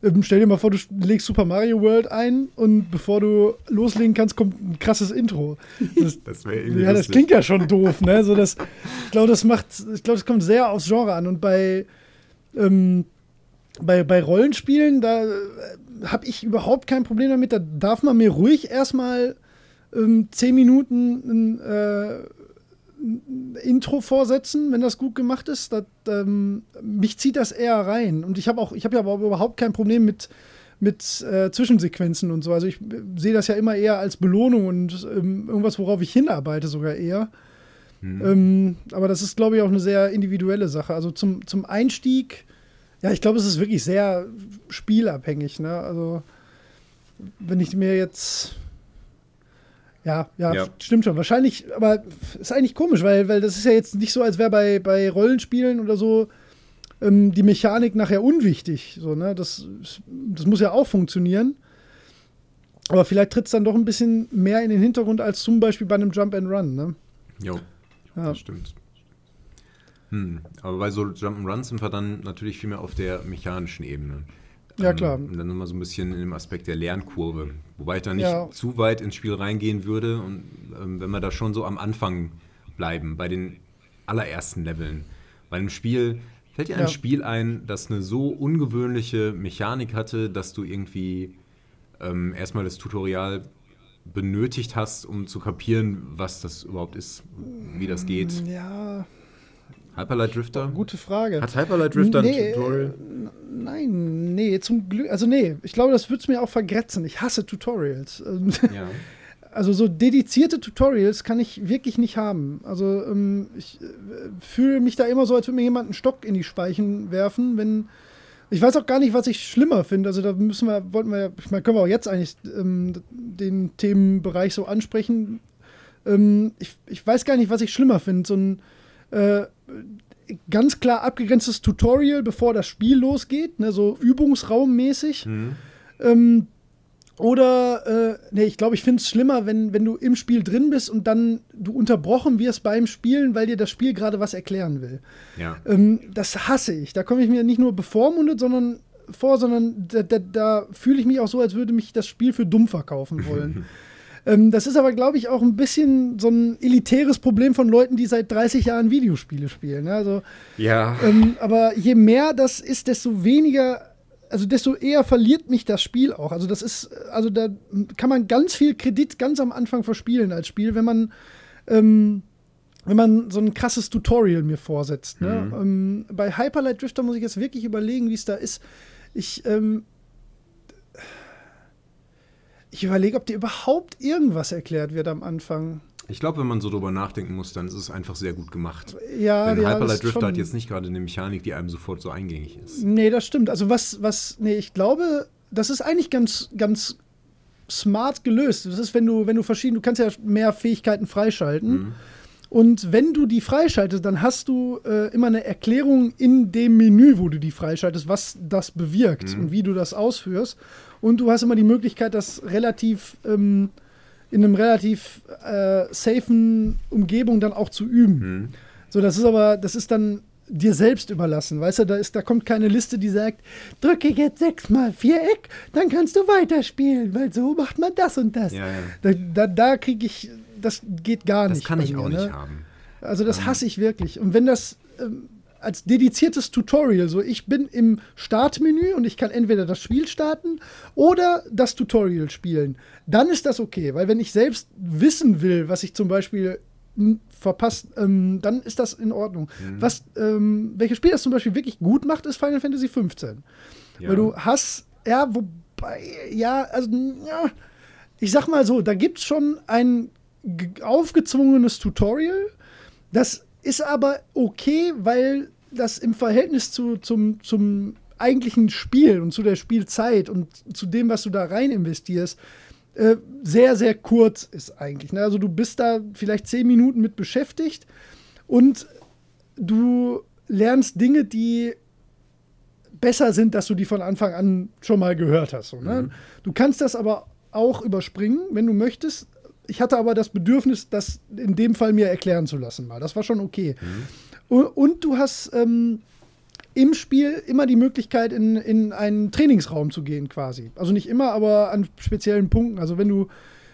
Ähm, stell dir mal vor, du legst Super Mario World ein und bevor du loslegen kannst, kommt ein krasses Intro. Das, <laughs> das wäre irgendwie. ja, das lustig. klingt ja schon doof, ne? So das, ich glaube, das macht, ich glaube, das kommt sehr aufs Genre an. Und bei, ähm, bei, bei Rollenspielen, da äh, habe ich überhaupt kein Problem damit. Da darf man mir ruhig erstmal ähm, zehn Minuten ein, äh, Intro vorsetzen, wenn das gut gemacht ist. Das, ähm, mich zieht das eher rein. Und ich habe auch, ich habe ja aber überhaupt kein Problem mit, mit äh, Zwischensequenzen und so. Also ich sehe das ja immer eher als Belohnung und ähm, irgendwas, worauf ich hinarbeite, sogar eher. Mhm. Ähm, aber das ist, glaube ich, auch eine sehr individuelle Sache. Also zum, zum Einstieg, ja, ich glaube, es ist wirklich sehr spielabhängig. Ne? Also wenn ich mir jetzt ja, ja, ja, stimmt schon. Wahrscheinlich, aber ist eigentlich komisch, weil, weil das ist ja jetzt nicht so, als wäre bei, bei Rollenspielen oder so ähm, die Mechanik nachher unwichtig. So, ne? das, das muss ja auch funktionieren. Aber vielleicht tritt es dann doch ein bisschen mehr in den Hintergrund als zum Beispiel bei einem Jump and Run. Ne? Jo, ja. das stimmt. Hm. Aber bei so Jump'n'Runs sind wir dann natürlich viel mehr auf der mechanischen Ebene. Ja, klar. Ähm, dann immer so ein bisschen in dem Aspekt der Lernkurve. Wobei ich da nicht ja. zu weit ins Spiel reingehen würde. Und ähm, wenn wir da schon so am Anfang bleiben, bei den allerersten Leveln. Bei einem Spiel, fällt dir ein Spiel ein, das eine so ungewöhnliche Mechanik hatte, dass du irgendwie ähm, erstmal das Tutorial benötigt hast, um zu kapieren, was das überhaupt ist, wie das geht? Ja, Hyperlight Drifter? Gute Frage. Hat Hyperlight Drifter nee, ein Tutorial? Nein, nee, zum Glück. Also, nee, ich glaube, das würde es mir auch vergrätzen. Ich hasse Tutorials. <laughs> Ja. Also, so dedizierte Tutorials kann ich wirklich nicht haben. Also, ähm, ich äh, fühle mich da immer so, als würde mir jemand einen Stock in die Speichen werfen, wenn. Ich weiß auch gar nicht, was ich schlimmer finde. Also da müssen wir, wollten wir, ich meine, können wir auch jetzt eigentlich ähm, den Themenbereich so ansprechen. Ähm, ich, ich weiß gar nicht, was ich schlimmer finde. So ein äh, ganz klar abgegrenztes Tutorial, bevor das Spiel losgeht, ne, so übungsraummäßig. Mhm. Ähm, oder, äh, nee, ich glaube, ich finde es schlimmer, wenn, wenn du im Spiel drin bist und dann du unterbrochen wirst beim Spielen, weil dir das Spiel gerade was erklären will. Ja. Ähm, das hasse ich. Da komme ich mir nicht nur bevormundet, sondern vor, sondern da, da, da fühle ich mich auch so, als würde mich das Spiel für dumm verkaufen wollen. <laughs> Ähm, das ist aber, glaube ich, auch ein bisschen so ein elitäres Problem von Leuten, die seit 30 Jahren Videospiele spielen. Ne? Also, ja. Ähm, aber je mehr das ist, desto weniger also desto eher verliert mich das Spiel auch. Also das ist, also da kann man ganz viel Kredit ganz am Anfang verspielen als Spiel, wenn man, ähm, wenn man so ein krasses Tutorial mir vorsetzt. Ne? Mhm. Ähm, bei Hyperlight Drifter muss ich jetzt wirklich überlegen, wie es da ist. Ich, ähm, ich überlege, ob dir überhaupt irgendwas erklärt wird am Anfang. Ich glaube, wenn man so drüber nachdenken muss, dann ist es einfach sehr gut gemacht. Ja, Denn ja, Hyperlight Drifter hat jetzt nicht gerade eine Mechanik, die einem sofort so eingängig ist. Nee, das stimmt. Also was, was, nee, ich glaube, das ist eigentlich ganz, ganz smart gelöst. Das ist, wenn du, wenn du verschiedene, du kannst ja mehr Fähigkeiten freischalten. Mhm. Und wenn du die freischaltest, dann hast du äh, immer eine Erklärung in dem Menü, wo du die freischaltest, was das bewirkt mhm. und wie du das ausführst. Und du hast immer die Möglichkeit, das relativ ähm, in einem relativ äh, safen Umgebung dann auch zu üben. Mhm. So, das ist aber, das ist dann dir selbst überlassen. Weißt du, da, ist, da kommt keine Liste, die sagt, drücke jetzt sechsmal Viereck, dann kannst du weiterspielen, weil so macht man das und das. Ja, ja. Da, da, da kriege ich, das geht gar das nicht. Das kann ich mir, auch ne? nicht haben. Also das hasse ich wirklich. Und wenn das, ähm, als dediziertes Tutorial. So, ich bin im Startmenü und ich kann entweder das Spiel starten oder das Tutorial spielen. Dann ist das okay, weil wenn ich selbst wissen will, was ich zum Beispiel verpasst, ähm, dann ist das in Ordnung. Mhm. Was, ähm, welches Spiel das zum Beispiel wirklich gut macht, ist Final Fantasy XV. Ja. Weil du hast, ja, wobei, ja, also, ja, ich sag mal so, da gibt es schon ein aufgezwungenes Tutorial. Das ist aber okay, weil das im Verhältnis zu, zum, zum eigentlichen Spiel und zu der Spielzeit und zu dem, was du da rein investierst, äh, sehr, sehr kurz ist eigentlich. Ne? Also du bist da vielleicht zehn Minuten mit beschäftigt und du lernst Dinge, die besser sind, dass du die von Anfang an schon mal gehört hast. So, ne? mhm. Du kannst das aber auch überspringen, wenn du möchtest. Ich hatte aber das Bedürfnis, das in dem Fall mir erklären zu lassen mal. Das war schon okay. Mhm. Und, und du hast ähm, im Spiel immer die Möglichkeit, in, in einen Trainingsraum zu gehen, quasi. Also nicht immer, aber an speziellen Punkten. Also wenn du,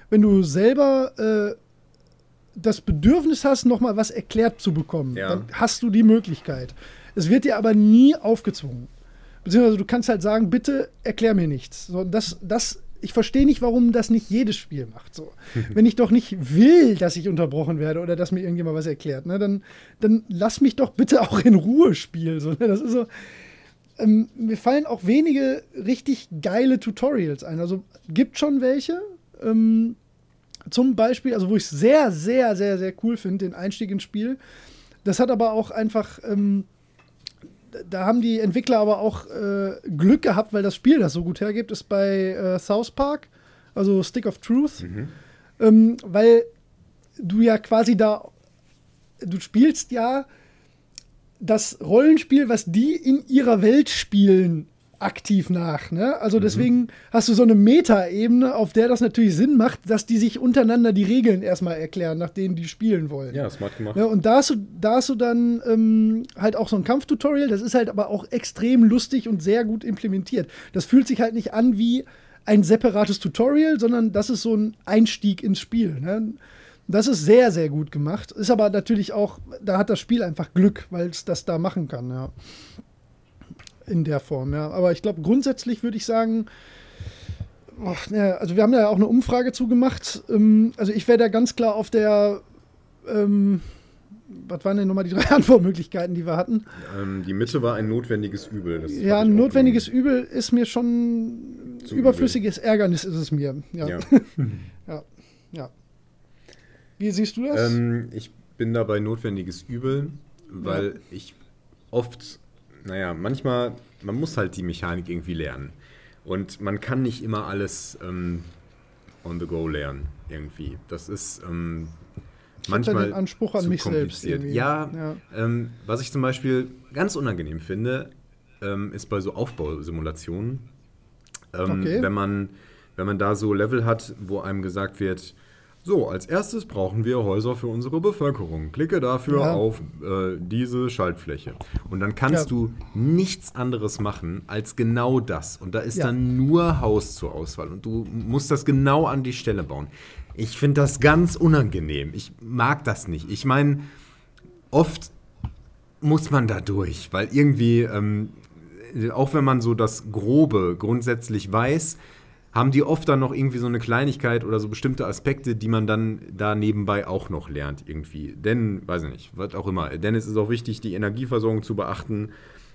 wenn du selber äh, das Bedürfnis hast, nochmal was erklärt zu bekommen, ja. dann hast du die Möglichkeit. Es wird dir aber nie aufgezwungen. Beziehungsweise du kannst halt sagen, bitte erklär mir nichts. So, das, das ich verstehe nicht, warum das nicht jedes Spiel macht. So. <laughs> Wenn ich doch nicht will, dass ich unterbrochen werde oder dass mir irgendjemand was erklärt, ne, dann, dann lass mich doch bitte auch in Ruhe spielen. So, ne? Das ist so. Ähm, mir fallen auch wenige richtig geile Tutorials ein. Also gibt schon welche. Ähm, zum Beispiel, also wo ich es sehr, sehr, sehr, sehr cool finde, den Einstieg ins Spiel. Das hat aber auch einfach. Ähm, da haben die Entwickler aber auch äh, Glück gehabt, weil das Spiel das so gut hergibt, ist bei äh, South Park, also Stick of Truth, Mhm. ähm, weil du ja quasi da, du spielst ja das Rollenspiel, was die in ihrer Welt spielen, aktiv nach. Ne? Also deswegen hast du so eine Meta-Ebene, auf der das natürlich Sinn macht, dass die sich untereinander die Regeln erstmal erklären, nach denen die spielen wollen. Ja, smart gemacht. Ja, und da hast du, da hast du dann ähm, halt auch so ein Kampftutorial, das ist halt aber auch extrem lustig und sehr gut implementiert. Das fühlt sich halt nicht an wie ein separates Tutorial, sondern das ist so ein Einstieg ins Spiel. Ne? Das ist sehr, sehr gut gemacht. Ist aber natürlich auch, da hat das Spiel einfach Glück, weil es das da machen kann, ja. In der Form, ja. Aber ich glaube, grundsätzlich würde ich sagen, ach, ne, also wir haben da ja auch eine Umfrage zugemacht. Ähm, also ich wäre da ganz klar auf der ähm, was waren denn nochmal die drei <laughs> Antwortmöglichkeiten, die wir hatten? Ähm, die Mitte war ein notwendiges Übel. Das Ja, ein notwendiges Übel ist mir schon Zu überflüssiges Ärgernis ist es mir. Ja. Ja. <laughs> ja. ja. Wie siehst du das? Ähm, ich bin dabei notwendiges Übel, weil ich oft, naja, manchmal, man muss halt die Mechanik irgendwie lernen. Und man kann nicht immer alles ähm, on the go lernen, irgendwie. Das ist ähm, manchmal den Anspruch an zu mich selbst kompliziert. irgendwie. Ja, Ja. Ähm, was ich zum Beispiel ganz unangenehm finde, ähm, ist bei so Aufbausimulationen, ähm, Okay. wenn, man, wenn man da so Level hat, wo einem gesagt wird, so, als erstes brauchen wir Häuser für unsere Bevölkerung. Klicke dafür Ja. auf äh, diese Schaltfläche. Und dann kannst Ja. du nichts anderes machen als genau das. Und da ist Ja. dann nur Haus zur Auswahl. Und du musst das genau an die Stelle bauen. Ich finde das ganz unangenehm. Ich mag das nicht. Ich meine, oft muss man da durch, weil irgendwie, ähm, auch wenn man so das Grobe grundsätzlich weiß, haben die oft dann noch irgendwie so eine Kleinigkeit oder so bestimmte Aspekte, die man dann da nebenbei auch noch lernt irgendwie. Denn, weiß ich nicht, was auch immer. Denn es ist auch wichtig, die Energieversorgung zu beachten.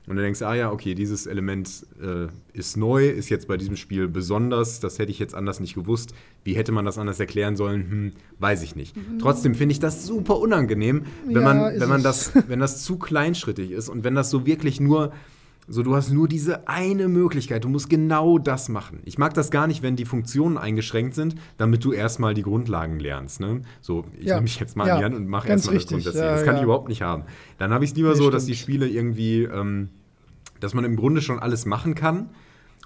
Und dann denkst du, ah ja, okay, dieses Element äh, ist neu, ist jetzt bei diesem Spiel besonders, das hätte ich jetzt anders nicht gewusst. Wie hätte man das anders erklären sollen? Hm, weiß ich nicht. Trotzdem finde ich das super unangenehm, wenn Ja, man, wenn man das, wenn das zu kleinschrittig ist und wenn das so wirklich nur, so du hast nur diese eine Möglichkeit, du musst genau das machen. Ich mag das gar nicht, wenn die Funktionen eingeschränkt sind, damit du erstmal die Grundlagen lernst. Ne? So, ich Ja. nehme mich jetzt mal Ja, an die Hand und mache erstmal das. Grundsätzliche. Ja, das kann ich überhaupt nicht haben. Dann habe ich es lieber Nee, so, dass die. Spiele irgendwie, ähm, dass man im Grunde schon alles machen kann.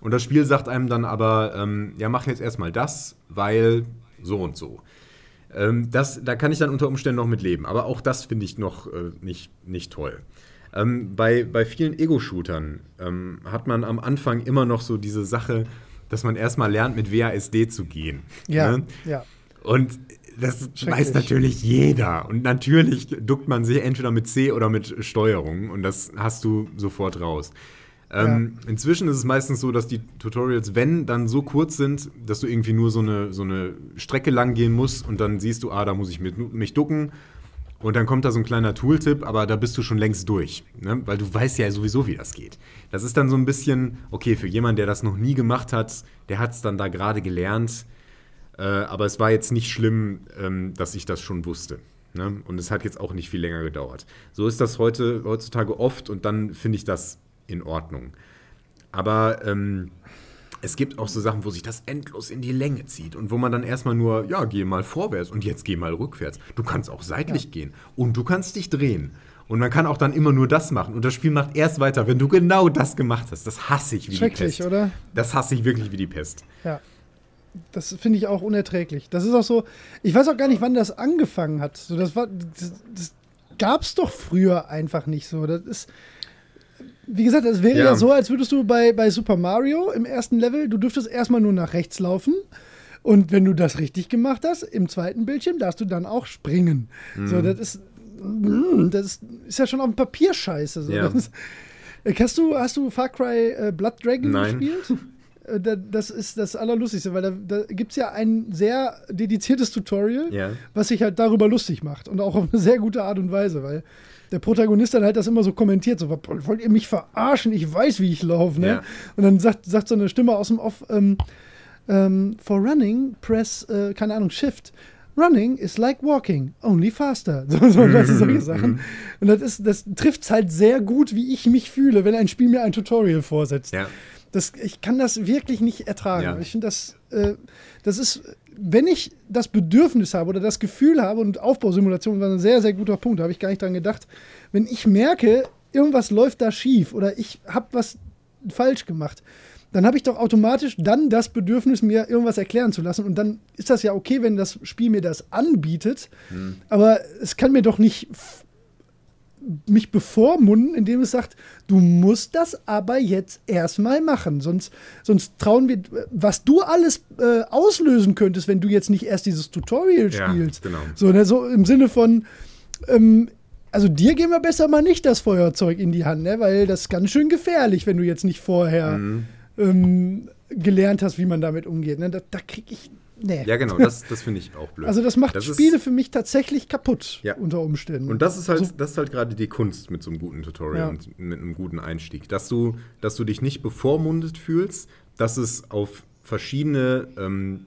Und das Spiel sagt einem dann aber, ähm, ja, mach jetzt erstmal das, weil so und so. Ähm, das, da kann ich dann unter Umständen noch mit leben. Aber auch das finde ich noch äh, nicht, nicht toll. Ähm, bei, bei vielen Ego-Shootern ähm, hat man am Anfang immer noch so diese Sache, dass man erstmal lernt, mit WASD zu gehen. Ja, Ne? ja. Und das weiß natürlich jeder. Und natürlich duckt man sich entweder mit C oder mit Steuerung. Und das hast du sofort raus. Ähm, Inzwischen ist es meistens so, dass die Tutorials, wenn, dann so kurz sind, dass du irgendwie nur so eine, so eine Strecke lang gehen musst und dann siehst du, ah, da muss ich mit, mich ducken. Und dann kommt da so ein kleiner Tooltip, aber da bist du schon längst durch, ne? weil du weißt ja sowieso, wie das geht. Das ist dann so ein bisschen, okay, für jemanden, der das noch nie gemacht hat, der hat es dann da gerade gelernt. Äh, aber es war jetzt nicht schlimm, ähm, dass ich das schon wusste. Ne? Und es hat jetzt auch nicht viel länger gedauert. So ist das heute, heutzutage oft und dann finde ich das in Ordnung. Aber ähm, es gibt auch so Sachen, wo sich das endlos in die Länge zieht und wo man dann erstmal nur, ja, geh mal vorwärts und jetzt geh mal rückwärts. Du kannst auch seitlich gehen und du kannst dich drehen. Und man kann auch dann immer nur das machen. Und das Spiel macht erst weiter, wenn du genau das gemacht hast. Das hasse ich wie die Schrecklich, Pest. oder? Das hasse ich wirklich wie die Pest. Ja. Das finde ich auch unerträglich. Das ist auch so, ich weiß auch gar nicht, wann das angefangen hat. So, das war, das, das gab es doch früher einfach nicht so. Das ist, wie gesagt, es wäre ja. Ja. so, als würdest du bei, bei Super Mario im ersten Level, du dürftest erstmal nur nach rechts laufen. Und wenn du das richtig gemacht hast, im zweiten Bildschirm darfst du dann auch springen. Mhm. So, das ist, das ist ja schon auf dem Papier scheiße. So. Ja. Ist, Äh, hast, du, hast du Far Cry äh, Blood Dragon Nein. gespielt? <laughs> äh, da, das ist das Allerlustigste, weil da, da gibt es ja ein sehr dediziertes Tutorial, Ja. was sich halt darüber lustig macht und auch auf eine sehr gute Art und Weise, weil der Protagonist dann halt das immer so kommentiert, so, "Was- wollt ihr mich verarschen? Ich weiß, wie ich laufe, ne? Ja. Und dann sagt, sagt so eine Stimme aus dem Off, ähm, ähm, for running, press, äh, keine Ahnung, shift. Running is like walking, only faster. <laughs> So, so weißt du, solche Sachen. Und das, ist, das trifft halt sehr gut, wie ich mich fühle, wenn ein Spiel mir ein Tutorial vorsetzt. Ja. Das, ich kann das wirklich nicht ertragen. Ja. Ich finde das, äh, das ist, wenn ich das Bedürfnis habe oder das Gefühl habe, und Aufbausimulation war ein sehr, sehr guter Punkt, da habe ich gar nicht dran gedacht, wenn ich merke, irgendwas läuft da schief oder ich habe was falsch gemacht, dann habe ich doch automatisch dann das Bedürfnis, mir irgendwas erklären zu lassen. Und dann ist das ja okay, wenn das Spiel mir das anbietet. Aber es kann mir doch nicht mich bevormunden, indem es sagt, du musst das aber jetzt erstmal machen. Sonst, sonst trauen wir, was du alles äh, auslösen könntest, wenn du jetzt nicht erst dieses Tutorial Ja, spielst. genau. So, ne, so im Sinne von, ähm, also dir geben wir besser mal nicht das Feuerzeug in die Hand, ne? weil das ist ganz schön gefährlich, wenn du jetzt nicht vorher Mhm. ähm, gelernt hast, wie man damit umgeht. Ne? Da, da krieg ich. Nee. Ja, genau, das, das finde ich auch blöd. Also das macht Das ist- Spiele für mich tatsächlich kaputt Ja. unter Umständen. Und das ist halt, Also, das ist halt gerade die Kunst mit so einem guten Tutorial Ja. und mit einem guten Einstieg. Dass du, dass du dich nicht bevormundet fühlst, dass es auf verschiedene ähm,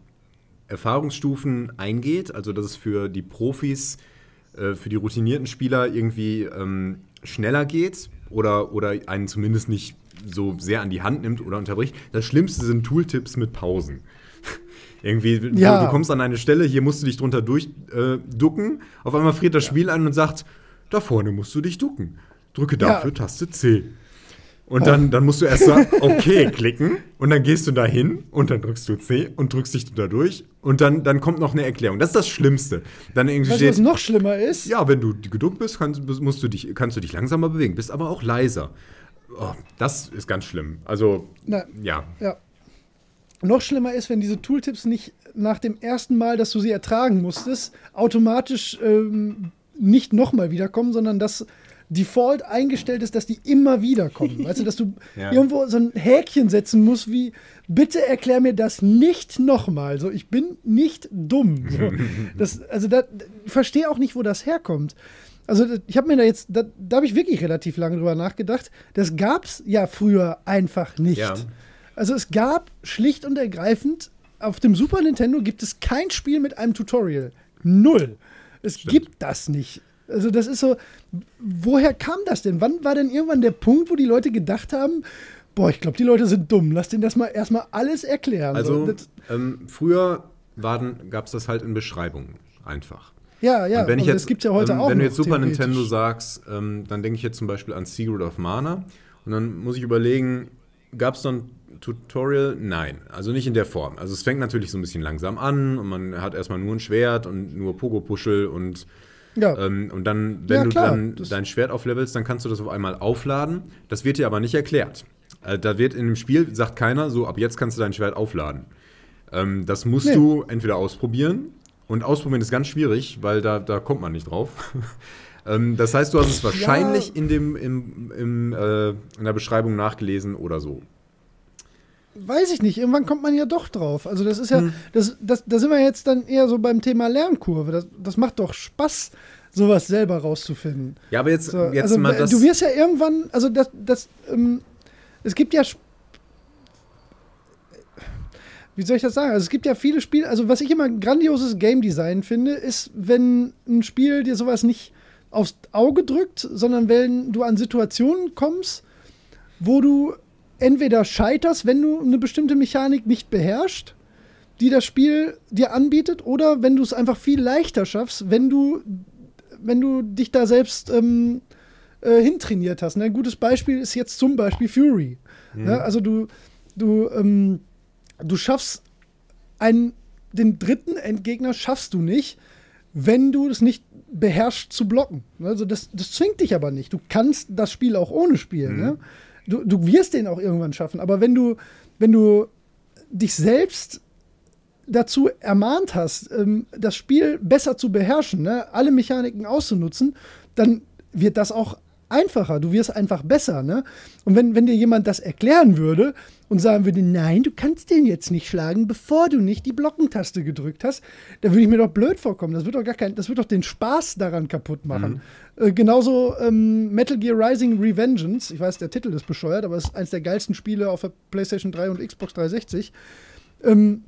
Erfahrungsstufen eingeht, also dass es für die Profis, äh, für die routinierten Spieler irgendwie ähm, schneller geht oder, oder einen zumindest nicht so sehr an die Hand nimmt oder unterbricht. Das Schlimmste sind Tooltips mit Pausen. Irgendwie, du- Ja. du kommst an eine Stelle, hier musst du dich drunter durchducken. Äh. Auf einmal friert das Spiel an und sagt, da vorne musst du dich ducken. Drücke dafür Ja. Taste C. Und dann, dann musst du erst sagen, okay, klicken. Und dann gehst du da hin und dann drückst du C und drückst dich da durch. Und dann, dann kommt noch eine Erklärung. Das ist das Schlimmste. Dann irgendwie weißt du, was steht, noch schlimmer ist? ja, wenn du geduckt bist, kannst, musst du dich, kannst du dich langsamer bewegen, bist aber auch leiser. Oh, das ist ganz schlimm. Also, Na, ja. Ja. Noch schlimmer ist, wenn diese Tooltips nicht nach dem ersten Mal, dass du sie ertragen musstest, automatisch ähm, nicht nochmal wiederkommen, sondern dass Default eingestellt ist, dass die immer wiederkommen. weißt du, dass du <laughs> Ja. irgendwo so ein Häkchen setzen musst, wie bitte erklär mir das nicht nochmal. So, ich bin nicht dumm. So, <laughs> das, also da, ich verstehe auch nicht, wo das herkommt. Also ich habe mir da jetzt, da, da habe ich wirklich relativ lange drüber nachgedacht. Das gab es ja früher einfach nicht. Ja. Also es gab schlicht und ergreifend, auf dem Super Nintendo gibt es kein Spiel mit einem Tutorial. Null. Es gibt das nicht. Also das ist so, woher kam das denn? Wann war denn irgendwann der Punkt, wo die Leute gedacht haben, boah, ich glaube, die Leute sind dumm, lass denen das mal erstmal alles erklären. Also, so, ähm, früher gab es das halt in Beschreibungen einfach. ja, ja, und wenn ich jetzt, das gibt ja heute ähm, auch wenn du jetzt Super. Nintendo sagst, ähm, dann denke ich jetzt zum Beispiel an Secret of Mana. Und dann muss ich überlegen, gab es dann ein Tutorial? Nein, also nicht in der Form. Also es fängt natürlich so ein bisschen langsam an und man hat erstmal nur ein Schwert und nur Pogo-Puschel und Ja. ähm, und dann, wenn Ja, du klar, dann dein Schwert auflevelst, dann kannst du das auf einmal aufladen. Das wird dir aber nicht erklärt. Äh, da wird in dem Spiel, sagt keiner, so ab jetzt kannst du dein Schwert aufladen. Ähm, das musst Nee. du entweder ausprobieren. Und ausprobieren ist ganz schwierig, weil da, da kommt man nicht drauf. <laughs> ähm, das heißt, du hast es wahrscheinlich in, dem, im, im, äh, in der Beschreibung nachgelesen oder so. Weiß ich nicht, irgendwann kommt man ja doch drauf. Also das ist ja, Hm. das, das, da sind wir jetzt dann eher so beim Thema Lernkurve. Das, das macht doch Spaß, sowas selber rauszufinden. Ja, aber jetzt, So, jetzt also, mal das. du wirst ja irgendwann, also das, das ähm, es gibt ja, wie soll ich das sagen? Also es gibt ja viele Spiele, also was ich immer ein grandioses Game Design finde, ist, wenn ein Spiel dir sowas nicht aufs Auge drückt, sondern wenn du an Situationen kommst, wo du entweder scheiterst, wenn du eine bestimmte Mechanik nicht beherrschst, die das Spiel dir anbietet, oder wenn du es einfach viel leichter schaffst, wenn du, wenn du dich da selbst ähm, äh, hintrainiert hast. Ne? Ein gutes Beispiel ist jetzt zum Beispiel Fury. Ne? Also du, du, ähm, du schaffst einen, den dritten Endgegner schaffst du nicht, wenn du es nicht beherrschst zu blocken. Also das, das zwingt dich aber nicht. Du kannst das Spiel auch ohne spielen. Ne? Du, du wirst den auch irgendwann schaffen. Aber wenn du, wenn du dich selbst dazu ermahnt hast, ähm, das Spiel besser zu beherrschen, ne? alle Mechaniken auszunutzen, dann wird das auch einfacher, du wirst einfach besser, ne? Und wenn, wenn dir jemand das erklären würde und sagen würde, nein, du kannst den jetzt nicht schlagen, bevor du nicht die Blockentaste gedrückt hast, dann würde ich mir doch blöd vorkommen. Das wird doch gar kein, das wird doch den Spaß daran kaputt machen. Äh, genauso ähm, Metal Gear Rising Revengeance, ich weiß, der Titel ist bescheuert, aber es ist eines der geilsten Spiele auf der PlayStation 3 und Xbox 360. Ähm,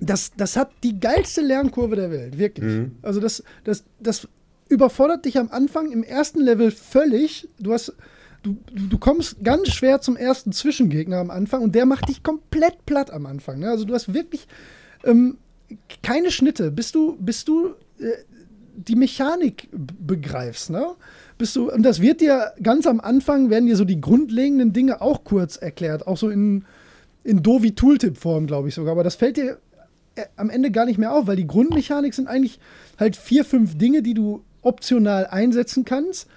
das, das hat die geilste Lernkurve der Welt, wirklich. Also das, das, das überfordert dich am Anfang im ersten Level völlig. Du hast, du, du kommst ganz schwer zum ersten Zwischengegner am Anfang und der macht dich komplett platt am Anfang. Ne? Also du hast wirklich ähm, keine Schnitte, bis du, bis du äh, die Mechanik begreifst, ne? Bist du, und das wird dir ganz am Anfang, werden dir so die grundlegenden Dinge auch kurz erklärt, auch so in, in Dovi Tooltip-Form, glaube ich sogar. Aber das fällt dir äh, am Ende gar nicht mehr auf, weil die Grundmechanik sind eigentlich halt vier, fünf Dinge, die du optional einsetzen kannst.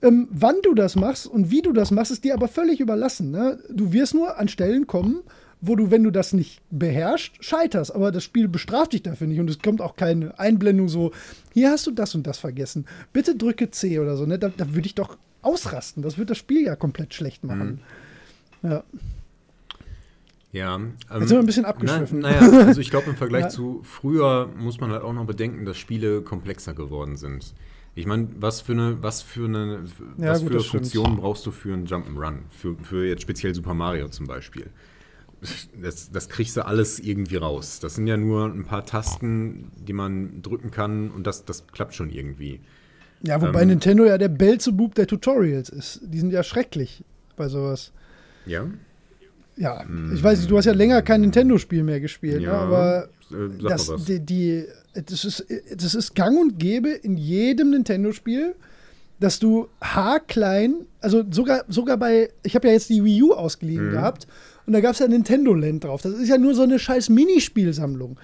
Ähm, wann du das machst und wie du das machst, ist dir aber völlig überlassen. Ne? Du wirst nur an Stellen kommen, wo du, wenn du das nicht beherrschst, scheiterst. Aber das Spiel bestraft dich dafür nicht und es kommt auch keine Einblendung so, hier hast du das und das vergessen. Bitte drücke C oder so. Ne? Da, da würde ich doch ausrasten. Das würde das Spiel ja komplett schlecht machen. Ja. Ja. Ähm, sind wir ein bisschen abgeschwiffen. Na, naja, also ich glaube, im Vergleich Ja. <laughs> zu früher muss man halt auch noch bedenken, dass Spiele komplexer geworden sind. Ich meine, was für eine, was für eine, Ja, was gut, für. Funktionen brauchst du für einen Jump'n'Run? Für, für jetzt speziell Super Mario zum Beispiel. Das, das kriegst du alles irgendwie raus. Das sind ja nur ein paar Tasten, die man drücken kann und das, das klappt schon irgendwie. Ja, wobei Ähm. Nintendo ja der Belzebub der Tutorials ist. Die sind ja schrecklich bei sowas. Ja? Ja, ich weiß nicht, du hast ja länger kein Nintendo-Spiel mehr gespielt, ne? aber äh, sag das, die, die, das, ist, das ist gang und gäbe in jedem Nintendo-Spiel, dass du haarklein, also sogar, sogar bei, ich habe ja jetzt die Wii U ausgeliehen Mhm. gehabt und da gab es ja Nintendo Land drauf. Das ist ja nur so eine scheiß Minispielsammlung.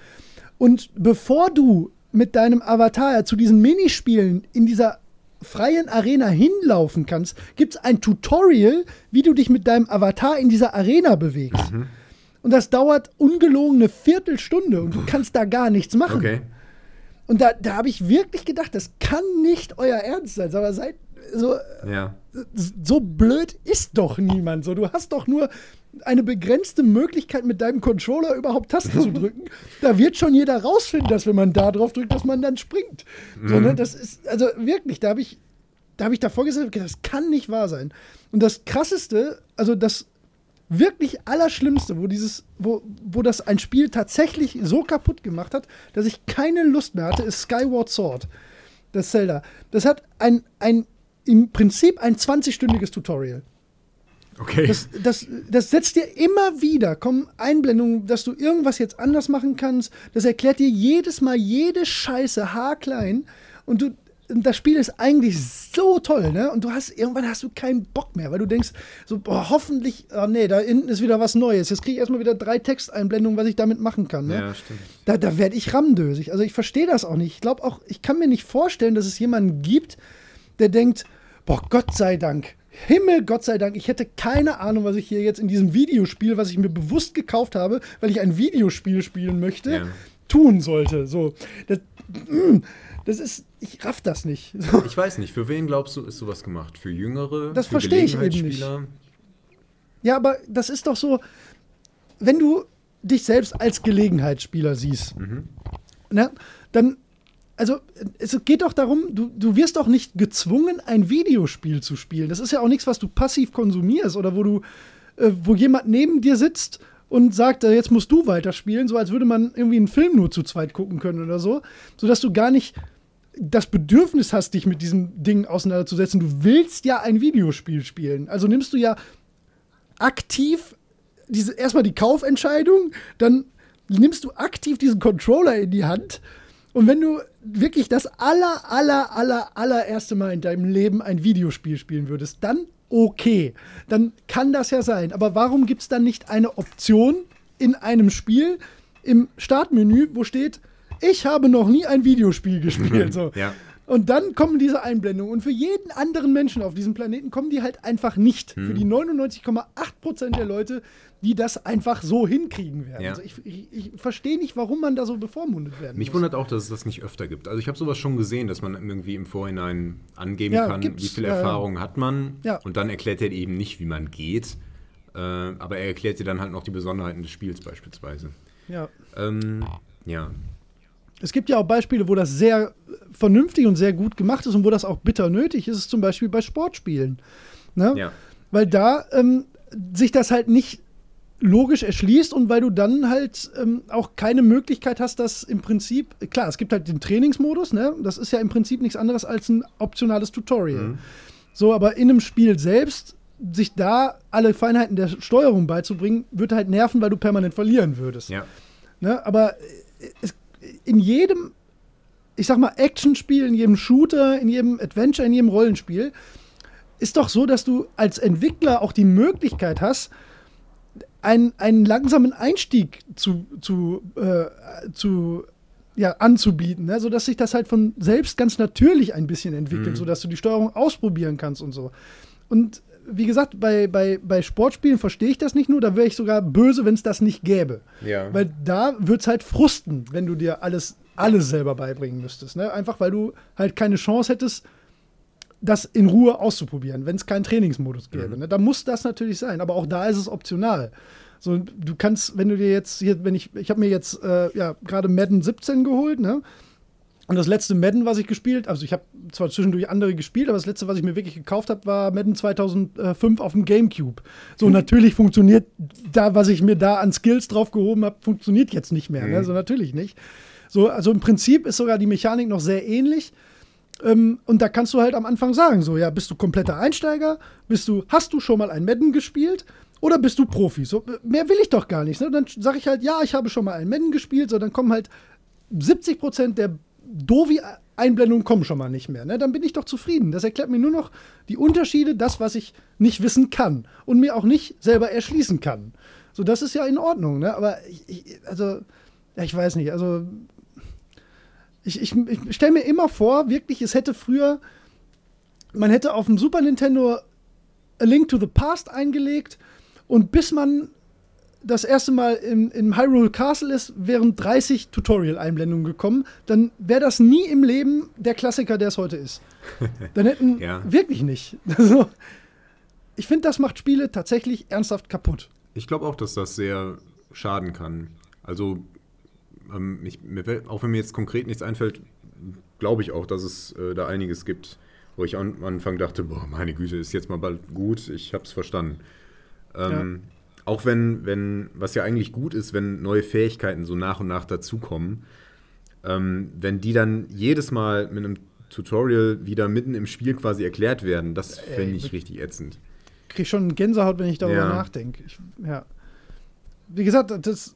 Und bevor du mit deinem Avatar zu diesen Minispielen in dieser freien Arena hinlaufen kannst, gibt es ein Tutorial, wie du dich mit deinem Avatar in dieser Arena bewegst. Mhm. Und das dauert ungelogen eine Viertelstunde und du kannst da gar nichts machen. Okay. Und da, da habe ich wirklich gedacht, das kann nicht euer Ernst sein. Aber seid so, Ja. so blöd ist doch niemand. So, du hast doch nur eine begrenzte Möglichkeit, mit deinem Controller überhaupt Tasten zu drücken. Da wird schon jeder rausfinden, dass wenn man da drauf drückt, dass man dann springt. So, ne? Das ist, also wirklich, da habe ich, da habe ich davor gesagt, das kann nicht wahr sein. Und das krasseste, also das wirklich Allerschlimmste, wo dieses, wo, wo das ein Spiel tatsächlich so kaputt gemacht hat, dass ich keine Lust mehr hatte, ist Skyward Sword. Das Zelda. Das hat ein, ein im Prinzip ein 20-stündiges Tutorial. Okay. Das, das, das setzt dir immer wieder, kommen Einblendungen, dass du irgendwas jetzt anders machen kannst. Das erklärt dir jedes Mal jede Scheiße haarklein. Und du, das Spiel ist eigentlich so toll, ne? Und du hast, irgendwann hast du keinen Bock mehr, weil du denkst, so, boah, hoffentlich, oh nee, da hinten ist wieder was Neues. Jetzt kriege ich erstmal wieder drei Texteinblendungen, was ich damit machen kann, ne? ja, stimmt. Da, da werde ich rammdösig. Also ich verstehe das auch nicht. Ich glaube auch, ich kann mir nicht vorstellen, dass es jemanden gibt, der denkt, boah, Gott sei Dank, Himmel, Gott sei Dank, ich hätte keine Ahnung, was ich hier jetzt in diesem Videospiel, was ich mir bewusst gekauft habe, weil ich ein Videospiel spielen möchte, Ja. tun sollte. So, das, mm, das ist, ich raff das nicht. So. Ich weiß nicht, für wen glaubst du, ist sowas gemacht? Für Jüngere? Das verstehe ich eben Gelegenheitsspieler? Ja, aber das ist doch so, wenn du dich selbst als Gelegenheitsspieler siehst, ne, dann, also es geht doch darum, du, du wirst doch nicht gezwungen, ein Videospiel zu spielen. Das ist ja auch nichts, was du passiv konsumierst oder wo du, äh, wo jemand neben dir sitzt und sagt, äh, jetzt musst du weiterspielen, so als würde man irgendwie einen Film nur zu zweit gucken können oder so, sodass du gar nicht das Bedürfnis hast, dich mit diesem Ding auseinanderzusetzen. Du willst ja ein Videospiel spielen. Also nimmst du ja aktiv diese erstmal die Kaufentscheidung, dann nimmst du aktiv diesen Controller in die Hand und wenn du wirklich das aller aller aller allererste Mal in deinem Leben ein Videospiel spielen würdest, dann okay, dann kann das ja sein. Aber warum gibt es dann nicht eine Option in einem Spiel im Startmenü, wo steht, ich habe noch nie ein Videospiel gespielt? <laughs> So. Ja. Und dann kommen diese Einblendungen. Und für jeden anderen Menschen auf diesem Planeten kommen die halt einfach nicht. Für die 99,8% der Leute, die das einfach so hinkriegen werden. Ja. Also ich, ich, ich verstehe nicht, warum man da so bevormundet werden Mich muss. wundert auch, dass es das nicht öfter gibt. Also ich habe sowas schon gesehen, dass man irgendwie im Vorhinein angeben Ja, kann, wie viel ja. Erfahrung hat man. Ja. Und dann erklärt er eben nicht, wie man geht. Äh, aber er erklärt dir dann halt noch die Besonderheiten des Spiels beispielsweise. Ja. Ähm, ja. Es gibt ja auch Beispiele, wo das sehr vernünftig und sehr gut gemacht ist und wo das auch bitter nötig ist, ist zum Beispiel bei Sportspielen. Ne? Ja. Weil da ähm, sich das halt nicht logisch erschließt und weil du dann halt ähm, auch keine Möglichkeit hast, dass im Prinzip, klar, es gibt halt den Trainingsmodus, ne? das ist ja im Prinzip nichts anderes als ein optionales Tutorial. So, aber in einem Spiel selbst, sich da alle Feinheiten der Steuerung beizubringen, würde halt nerven, weil du permanent verlieren würdest. Ja. Ne? Aber äh, es, in jedem, ich sag mal, Actionspiel, in jedem Shooter, in jedem Adventure, in jedem Rollenspiel, ist doch so, dass du als Entwickler auch die Möglichkeit hast, einen, einen langsamen Einstieg zu, zu, äh, zu ja, anzubieten, ne? sodass sich das halt von selbst ganz natürlich ein bisschen entwickelt, Mhm. sodass du die Steuerung ausprobieren kannst und so. Und wie gesagt, bei, bei, bei Sportspielen verstehe ich das nicht nur, da wäre ich sogar böse, wenn es das nicht gäbe. Ja. Weil da wird es halt frusten, wenn du dir alles, alles selber beibringen müsstest. Ne? Einfach weil du halt keine Chance hättest, das in Ruhe auszuprobieren, wenn es keinen Trainingsmodus gäbe. Ne? Da muss das natürlich sein, aber auch da ist es optional. So, du kannst, wenn du dir jetzt hier, wenn ich, ich habe mir jetzt äh, ja gerade Madden 17 geholt, ne? Und das letzte Madden, was ich gespielt, also ich habe zwar zwischendurch andere gespielt, aber das letzte, was ich mir wirklich gekauft habe, war Madden 2005 auf dem GameCube. So, natürlich funktioniert da, was ich mir da an Skills drauf gehoben habe, funktioniert jetzt nicht mehr. Ne? So, natürlich nicht. So, also im Prinzip ist sogar die Mechanik noch sehr ähnlich. Ähm, und da kannst du halt am Anfang sagen, so, ja, bist du kompletter Einsteiger? Bist du, hast du schon mal ein Madden gespielt? Oder bist du Profi? So, äh, mehr will ich doch gar nicht. Ne? Dann sage ich halt, ja, ich habe schon mal ein Madden gespielt. So, dann kommen halt 70 Prozent der Dovi-Einblendungen kommen schon mal nicht mehr. Ne? Dann bin ich doch zufrieden. Das erklärt mir nur noch die Unterschiede, das, was ich nicht wissen kann und mir auch nicht selber erschließen kann. So, das ist ja in Ordnung. Ne? Aber ich, ich, also, ich weiß nicht. Also, ich, ich, ich stelle mir immer vor, wirklich, es hätte früher, man hätte auf dem Super Nintendo A Link to the Past eingelegt und bis man das erste Mal im, im Hyrule Castle ist, wären 30 Tutorial-Einblendungen gekommen, dann wäre das nie im Leben der Klassiker, der es heute ist. <laughs> Dann hätten Ja. wirklich nicht. <laughs> Also, ich finde, das macht Spiele tatsächlich ernsthaft kaputt. Ich glaube auch, dass das sehr schaden kann. Also, ähm, ich, fällt- auch wenn mir jetzt konkret nichts einfällt, glaube ich auch, dass es äh, da einiges gibt, wo ich am Anfang dachte, boah, meine Güte, ist jetzt mal bald gut, ich habe es verstanden. Ähm, Auch wenn, wenn, was ja eigentlich gut ist, wenn neue Fähigkeiten so nach und nach dazukommen, ähm, wenn die dann jedes Mal mit einem Tutorial wieder mitten im Spiel quasi erklärt werden, das finde ich richtig ätzend. kriege schon Gänsehaut, wenn ich darüber Ja. nachdenke. Ich, ja. Wie gesagt, das,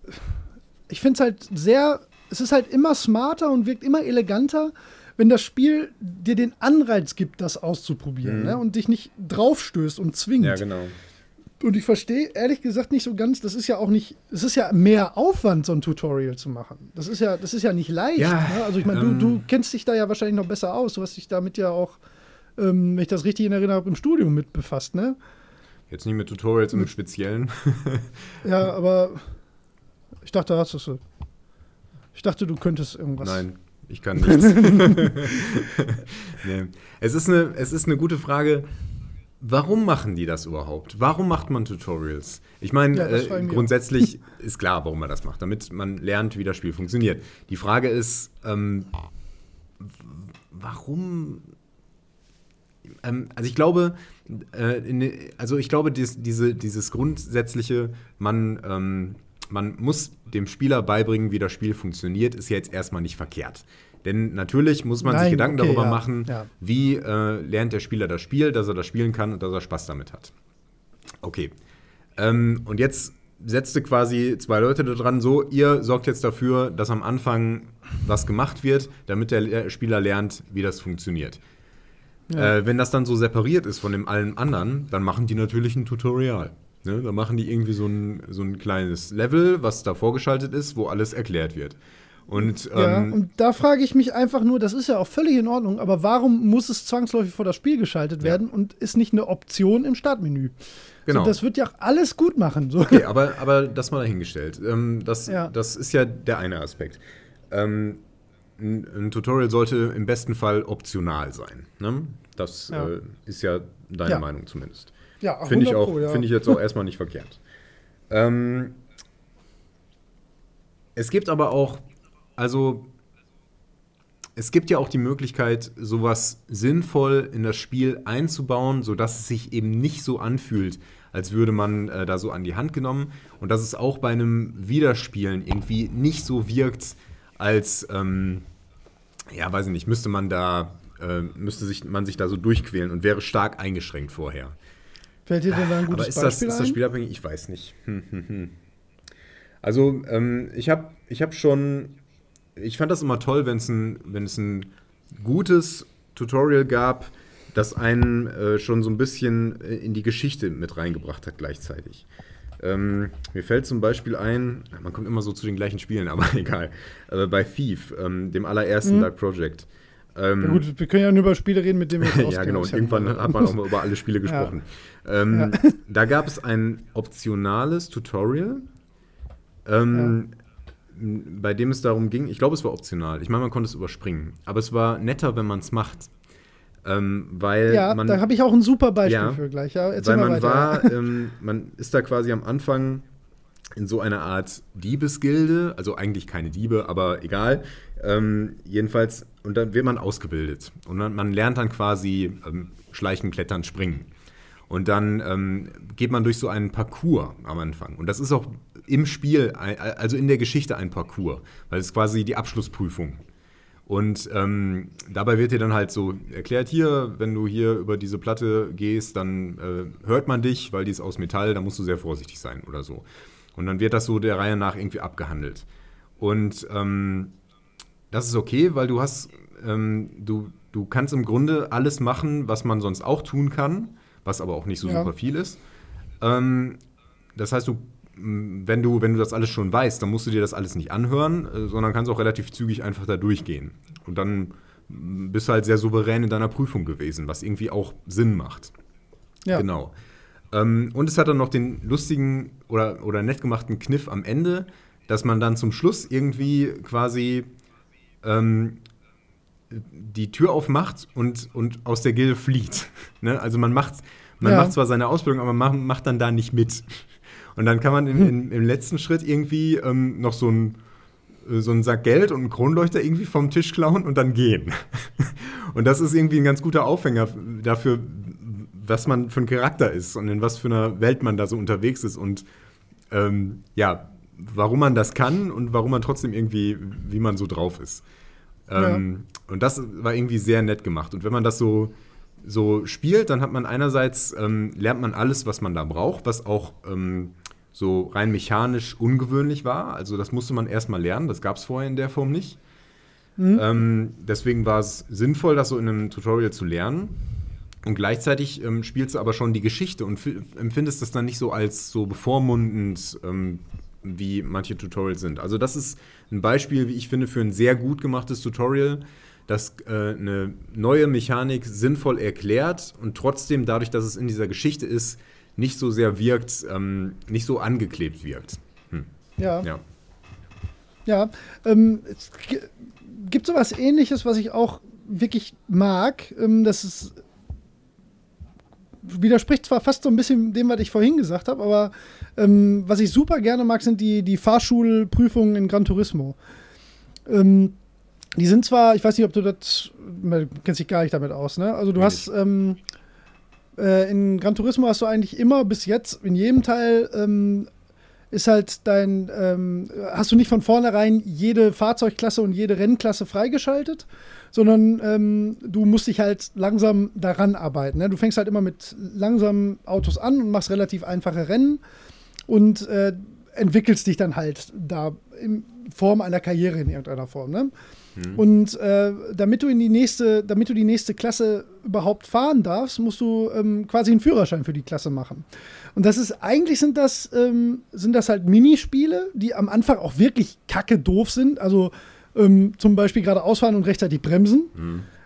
ich finde es halt sehr, es ist halt immer smarter und wirkt immer eleganter, wenn das Spiel dir den Anreiz gibt, das auszuprobieren Mhm. ne? und dich nicht draufstößt und zwingt. Ja, genau. Und ich verstehe ehrlich gesagt nicht so ganz, das ist ja auch nicht, es ist ja mehr Aufwand, so ein Tutorial zu machen. Das ist ja, das ist ja nicht leicht. Ja, ne? Also ich meine, ähm, du, du kennst dich da ja wahrscheinlich noch besser aus. Du hast dich damit ja auch, ähm, wenn ich das richtig in Erinnerung habe, im Studium mit befasst, ne? Jetzt nicht mit Tutorials im Speziellen. Ja, <laughs> aber ich dachte, hast du es. Ich dachte, du könntest irgendwas. Nein, ich kann nichts. <laughs> nee. es, ist eine, es ist eine gute Frage. Warum machen die das überhaupt? Warum macht man Tutorials? Ich meine, Ja, äh, grundsätzlich <laughs> ist klar, warum man das macht, damit man lernt, wie das Spiel funktioniert. Die Frage ist, ähm, warum? Ähm, also ich glaube, äh, also ich glaube, dies, diese, dieses grundsätzliche, man, ähm, man muss dem Spieler beibringen, wie das Spiel funktioniert, ist ja jetzt erstmal nicht verkehrt. Denn natürlich muss man sich Nein, Gedanken okay, darüber ja, machen, ja. wie äh, lernt der Spieler das Spiel, dass er das spielen kann und dass er Spaß damit hat. Okay. Ähm, und jetzt setzte quasi zwei Leute da dran, so, ihr sorgt jetzt dafür, dass am Anfang was gemacht wird, damit der Le- Spieler lernt, wie das funktioniert. Ja. Äh, wenn das dann so separiert ist von dem allen anderen, dann machen die natürlich ein Tutorial. Ne? Dann machen die irgendwie so ein, so ein kleines Level, was da vorgeschaltet ist, wo alles erklärt wird. Und, Ja, ähm, und da frage ich mich einfach nur, das ist ja auch völlig in Ordnung, aber warum muss es zwangsläufig vor das Spiel geschaltet werden und ist nicht eine Option im Startmenü? Genau. So, das wird ja auch alles gut machen. So. Okay, aber, aber das mal dahingestellt. Ähm, das, Ja. das ist ja der eine Aspekt. Ähm, ein, ein Tutorial sollte im besten Fall optional sein. Ne? Das Ja. äh, ist ja deine Ja. Meinung zumindest. Ja, Finde ich 100 auch, ja. finde ich jetzt auch <laughs> erstmal nicht verkehrt. Ähm, es gibt aber auch, also es gibt ja auch die Möglichkeit, sowas sinnvoll in das Spiel einzubauen, sodass es sich eben nicht so anfühlt, als würde man äh, da so an die Hand genommen und dass es auch bei einem Wiederspielen irgendwie nicht so wirkt, als ähm, ja, weiß ich nicht, müsste man da äh, müsste sich man sich da so durchquälen und wäre stark eingeschränkt vorher. Fällt dir denn da ein gutes Aber ist das, Beispiel ist das ein? spielabhängig? Ich weiß nicht. Hm, hm, hm. Also, ähm, ich habe ich hab schon. Ich fand das immer toll, wenn es ein, ein gutes Tutorial gab, das einen äh, schon so ein bisschen äh, in die Geschichte mit reingebracht hat gleichzeitig. Ähm, mir fällt zum Beispiel ein, man kommt immer so zu den gleichen Spielen, <laughs> aber egal. Äh, bei Thief, ähm, dem allerersten Mhm. Dark Project. Ähm, Ja, gut, wir können ja nur über Spiele reden, mit denen wir uns <laughs> ja, genau. Und irgendwann hat man auch mal <laughs> über alle Spiele gesprochen. Ähm, <laughs> Da gab es ein optionales Tutorial, ähm, m- bei dem es darum ging, ich glaube, es war optional. Ich meine, man konnte es überspringen. Aber es war netter, wenn man es macht. Ähm, weil Ja, man, da habe ich auch ein super Beispiel Ja, für gleich. Ja, weil man weiter. war, <laughs> ähm, man ist da quasi am Anfang in so einer Art Diebesgilde, also eigentlich keine Diebe, aber egal. Ähm, jedenfalls, und dann wird man ausgebildet. Und man, man lernt dann quasi ähm, Schleichen, Klettern, Springen. Und dann ähm, geht man durch so einen Parcours am Anfang. Und das ist auch im Spiel, ein- also in der Geschichte ein Parcours, weil es quasi die Abschlussprüfung. Und ähm, dabei wird dir dann halt so erklärt, hier, wenn du hier über diese Platte gehst, dann äh, hört man dich, weil die ist aus Metall, da musst du sehr vorsichtig sein oder so. Und dann wird das so der Reihe nach irgendwie abgehandelt. Und ähm, das ist okay, weil du hast, ähm, du, du kannst im Grunde alles machen, was man sonst auch tun kann, was aber auch nicht so Ja. super viel ist. Ähm, das heißt, du, wenn du, wenn du das alles schon weißt, dann musst du dir das alles nicht anhören, äh, sondern kannst auch relativ zügig einfach da durchgehen. Und dann bist du halt sehr souverän in deiner Prüfung gewesen, was irgendwie auch Sinn macht. ja. Genau. Ähm, und es hat dann noch den lustigen oder, oder nett gemachten Kniff am Ende, dass man dann zum Schluss irgendwie quasi ähm, die Tür aufmacht und, und aus der Gilde flieht. <laughs> ne? Also man macht, man Ja. macht zwar seine Ausbildung, aber man macht, dann da nicht mit. Und dann kann man im, im, im letzten Schritt irgendwie ähm, noch so ein äh, so einen Sack Geld und einen Kronleuchter irgendwie vom Tisch klauen und dann gehen. <laughs> Und das ist irgendwie ein ganz guter Aufhänger dafür, was man für ein Charakter ist und in was für einer Welt man da so unterwegs ist und ähm, ja, warum man das kann und warum man trotzdem irgendwie, wie man so drauf ist. Ähm, Und das war irgendwie sehr nett gemacht. Und wenn man das so, so spielt, dann hat man einerseits, ähm, lernt man alles, was man da braucht, was auch ähm, so rein mechanisch ungewöhnlich war. Also das musste man erstmal lernen, das gab es vorher in der Form nicht. Ähm, deswegen war es sinnvoll, das so in einem Tutorial zu lernen. Und gleichzeitig ähm, spielst du aber schon die Geschichte und fi- empfindest das dann nicht so als so bevormundend, ähm, wie manche Tutorials sind. Also das ist ein Beispiel, wie ich finde, für ein sehr gut gemachtes Tutorial, das äh, eine neue Mechanik sinnvoll erklärt und trotzdem dadurch, dass es in dieser Geschichte ist, nicht so sehr wirkt, ähm, nicht so angeklebt wirkt. Ja. Ja. Ja, ähm, es gibt so was ähnliches, was ich auch wirklich mag. Ähm, das ist widerspricht zwar fast so ein bisschen dem, was ich vorhin gesagt habe, aber ähm, was ich super gerne mag, sind die, die Fahrschulprüfungen in Gran Turismo. Ähm, die sind zwar, ich weiß nicht, ob du das, kennst dich gar nicht damit aus, ne? Also du Nee, hast ähm, äh, in Gran Turismo hast du eigentlich immer bis jetzt in jedem Teil ähm, ist halt dein, ähm, hast du nicht von vornherein jede Fahrzeugklasse und jede Rennklasse freigeschaltet, sondern ähm, du musst dich halt langsam daran arbeiten. Ne? Du fängst halt immer mit langsamen Autos an und machst relativ einfache Rennen und äh, entwickelst dich dann halt da in Form einer Karriere in irgendeiner Form. Ne? Und äh, damit du in die nächste, damit du die nächste Klasse überhaupt fahren darfst, musst du ähm, quasi einen Führerschein für die Klasse machen. Und das ist, eigentlich sind das, ähm, sind das halt Minispiele, die am Anfang auch wirklich kacke doof sind. Also ähm, zum Beispiel gerade ausfahren und rechtzeitig bremsen.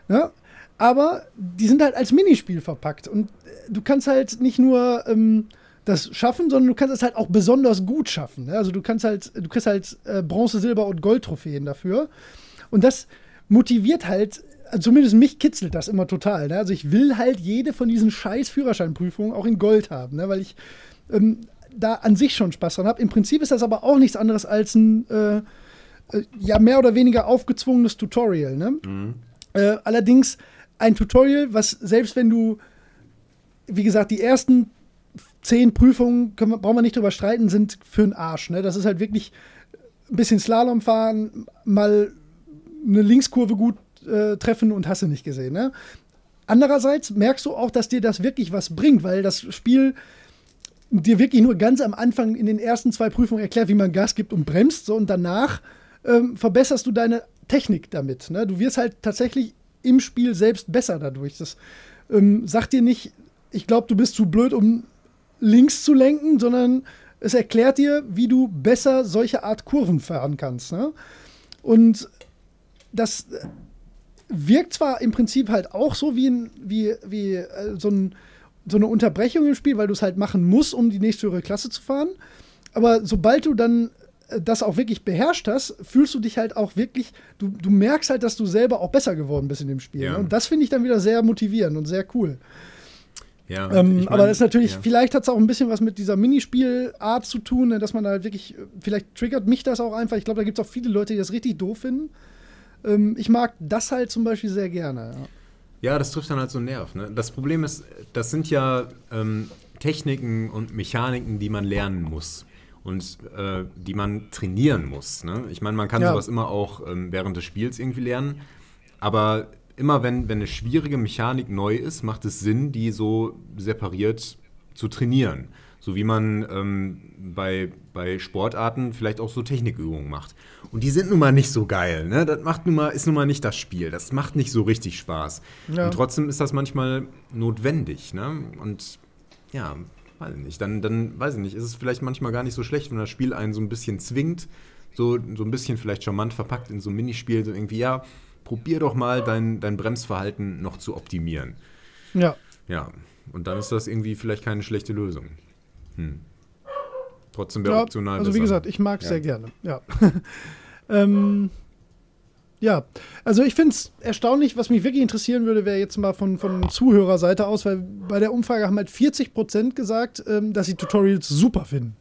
Ja? Aber die sind halt als Minispiel verpackt. Und äh, du kannst halt nicht nur ähm, das schaffen, sondern du kannst es halt auch besonders gut schaffen. Ne? Also du kannst halt, du kriegst halt äh, Bronze, Silber und Gold-Trophäen dafür. Und das motiviert halt, zumindest mich kitzelt das immer total. Ne? Also ich will halt jede von diesen scheiß Führerscheinprüfungen auch in Gold haben, ne? weil ich ähm, da an sich schon Spaß dran habe. Im Prinzip ist das aber auch nichts anderes als ein äh, äh, ja mehr oder weniger aufgezwungenes Tutorial. Ne? Äh, allerdings ein Tutorial, was selbst wenn du, wie gesagt, die ersten zehn Prüfungen, können brauchen wir nicht drüber streiten, sind für den Arsch. Ne? Das ist halt wirklich ein bisschen Slalom fahren, mal eine Linkskurve gut äh, treffen und hast du nicht gesehen. Ne? Andererseits merkst du auch, dass dir das wirklich was bringt, weil das Spiel dir wirklich nur ganz am Anfang in den ersten zwei Prüfungen erklärt, wie man Gas gibt und bremst. So, und danach ähm, verbesserst du deine Technik damit. Ne? Du wirst halt tatsächlich im Spiel selbst besser dadurch. Das ähm, sagt dir nicht, ich glaube, du bist zu blöd, um links zu lenken, sondern es erklärt dir, wie du besser solche Art Kurven fahren kannst. Ne? Und das äh, wirkt zwar im Prinzip halt auch so wie, ein, wie, wie äh, so, ein, so eine Unterbrechung im Spiel, weil du es halt machen musst, um die nächste höhere Klasse zu fahren. Aber sobald du dann äh, das auch wirklich beherrscht hast, fühlst du dich halt auch wirklich, du, du merkst halt, dass du selber auch besser geworden bist in dem Spiel. Ja. Ne? Und das finde ich dann wieder sehr motivierend und sehr cool. Ja, Ähm, ich mein, aber das ist natürlich, ja. vielleicht hat es auch ein bisschen was mit dieser Minispielart zu tun, ne, dass man da halt wirklich, äh, vielleicht triggert mich das auch einfach. Ich glaube, da gibt es auch viele Leute, die das richtig doof finden. Ähm, ich mag das halt zum Beispiel sehr gerne. Ja. Ja, das trifft dann halt so einen Nerv. Ne? Das Problem ist, das sind ja ähm, Techniken und Mechaniken, die man lernen muss und äh, die man trainieren muss. Ne? Ich meine, man kann Ja. sowas immer auch ähm, während des Spiels irgendwie lernen, aber immer wenn, wenn eine schwierige Mechanik neu ist, macht es Sinn, die so separiert zu trainieren. So wie man ähm, bei, bei Sportarten vielleicht auch so Technikübungen macht. Und die sind nun mal nicht so geil. Ne? Das macht nun mal, ist nun mal nicht das Spiel. Das macht nicht so richtig Spaß. Ja. Und trotzdem ist das manchmal notwendig. Ne? Und ja, weiß ich nicht. Dann, dann, weiß ich nicht, ist es vielleicht manchmal gar nicht so schlecht, wenn das Spiel einen so ein bisschen zwingt, so, so ein bisschen vielleicht charmant verpackt in so ein Minispiel, so irgendwie, ja, probier doch mal dein, dein Bremsverhalten noch zu optimieren. ja. Ja, und dann ist das irgendwie vielleicht keine schlechte Lösung. Hm. Trotzdem wäre Ja, optional also wie besser. gesagt, ich mag es Ja. sehr gerne. Ja. <laughs> ähm, ja, also ich finde es erstaunlich, was mich wirklich interessieren würde, wäre jetzt mal von, von Zuhörerseite aus, weil bei der Umfrage haben halt 40% gesagt, ähm, dass sie Tutorials super finden.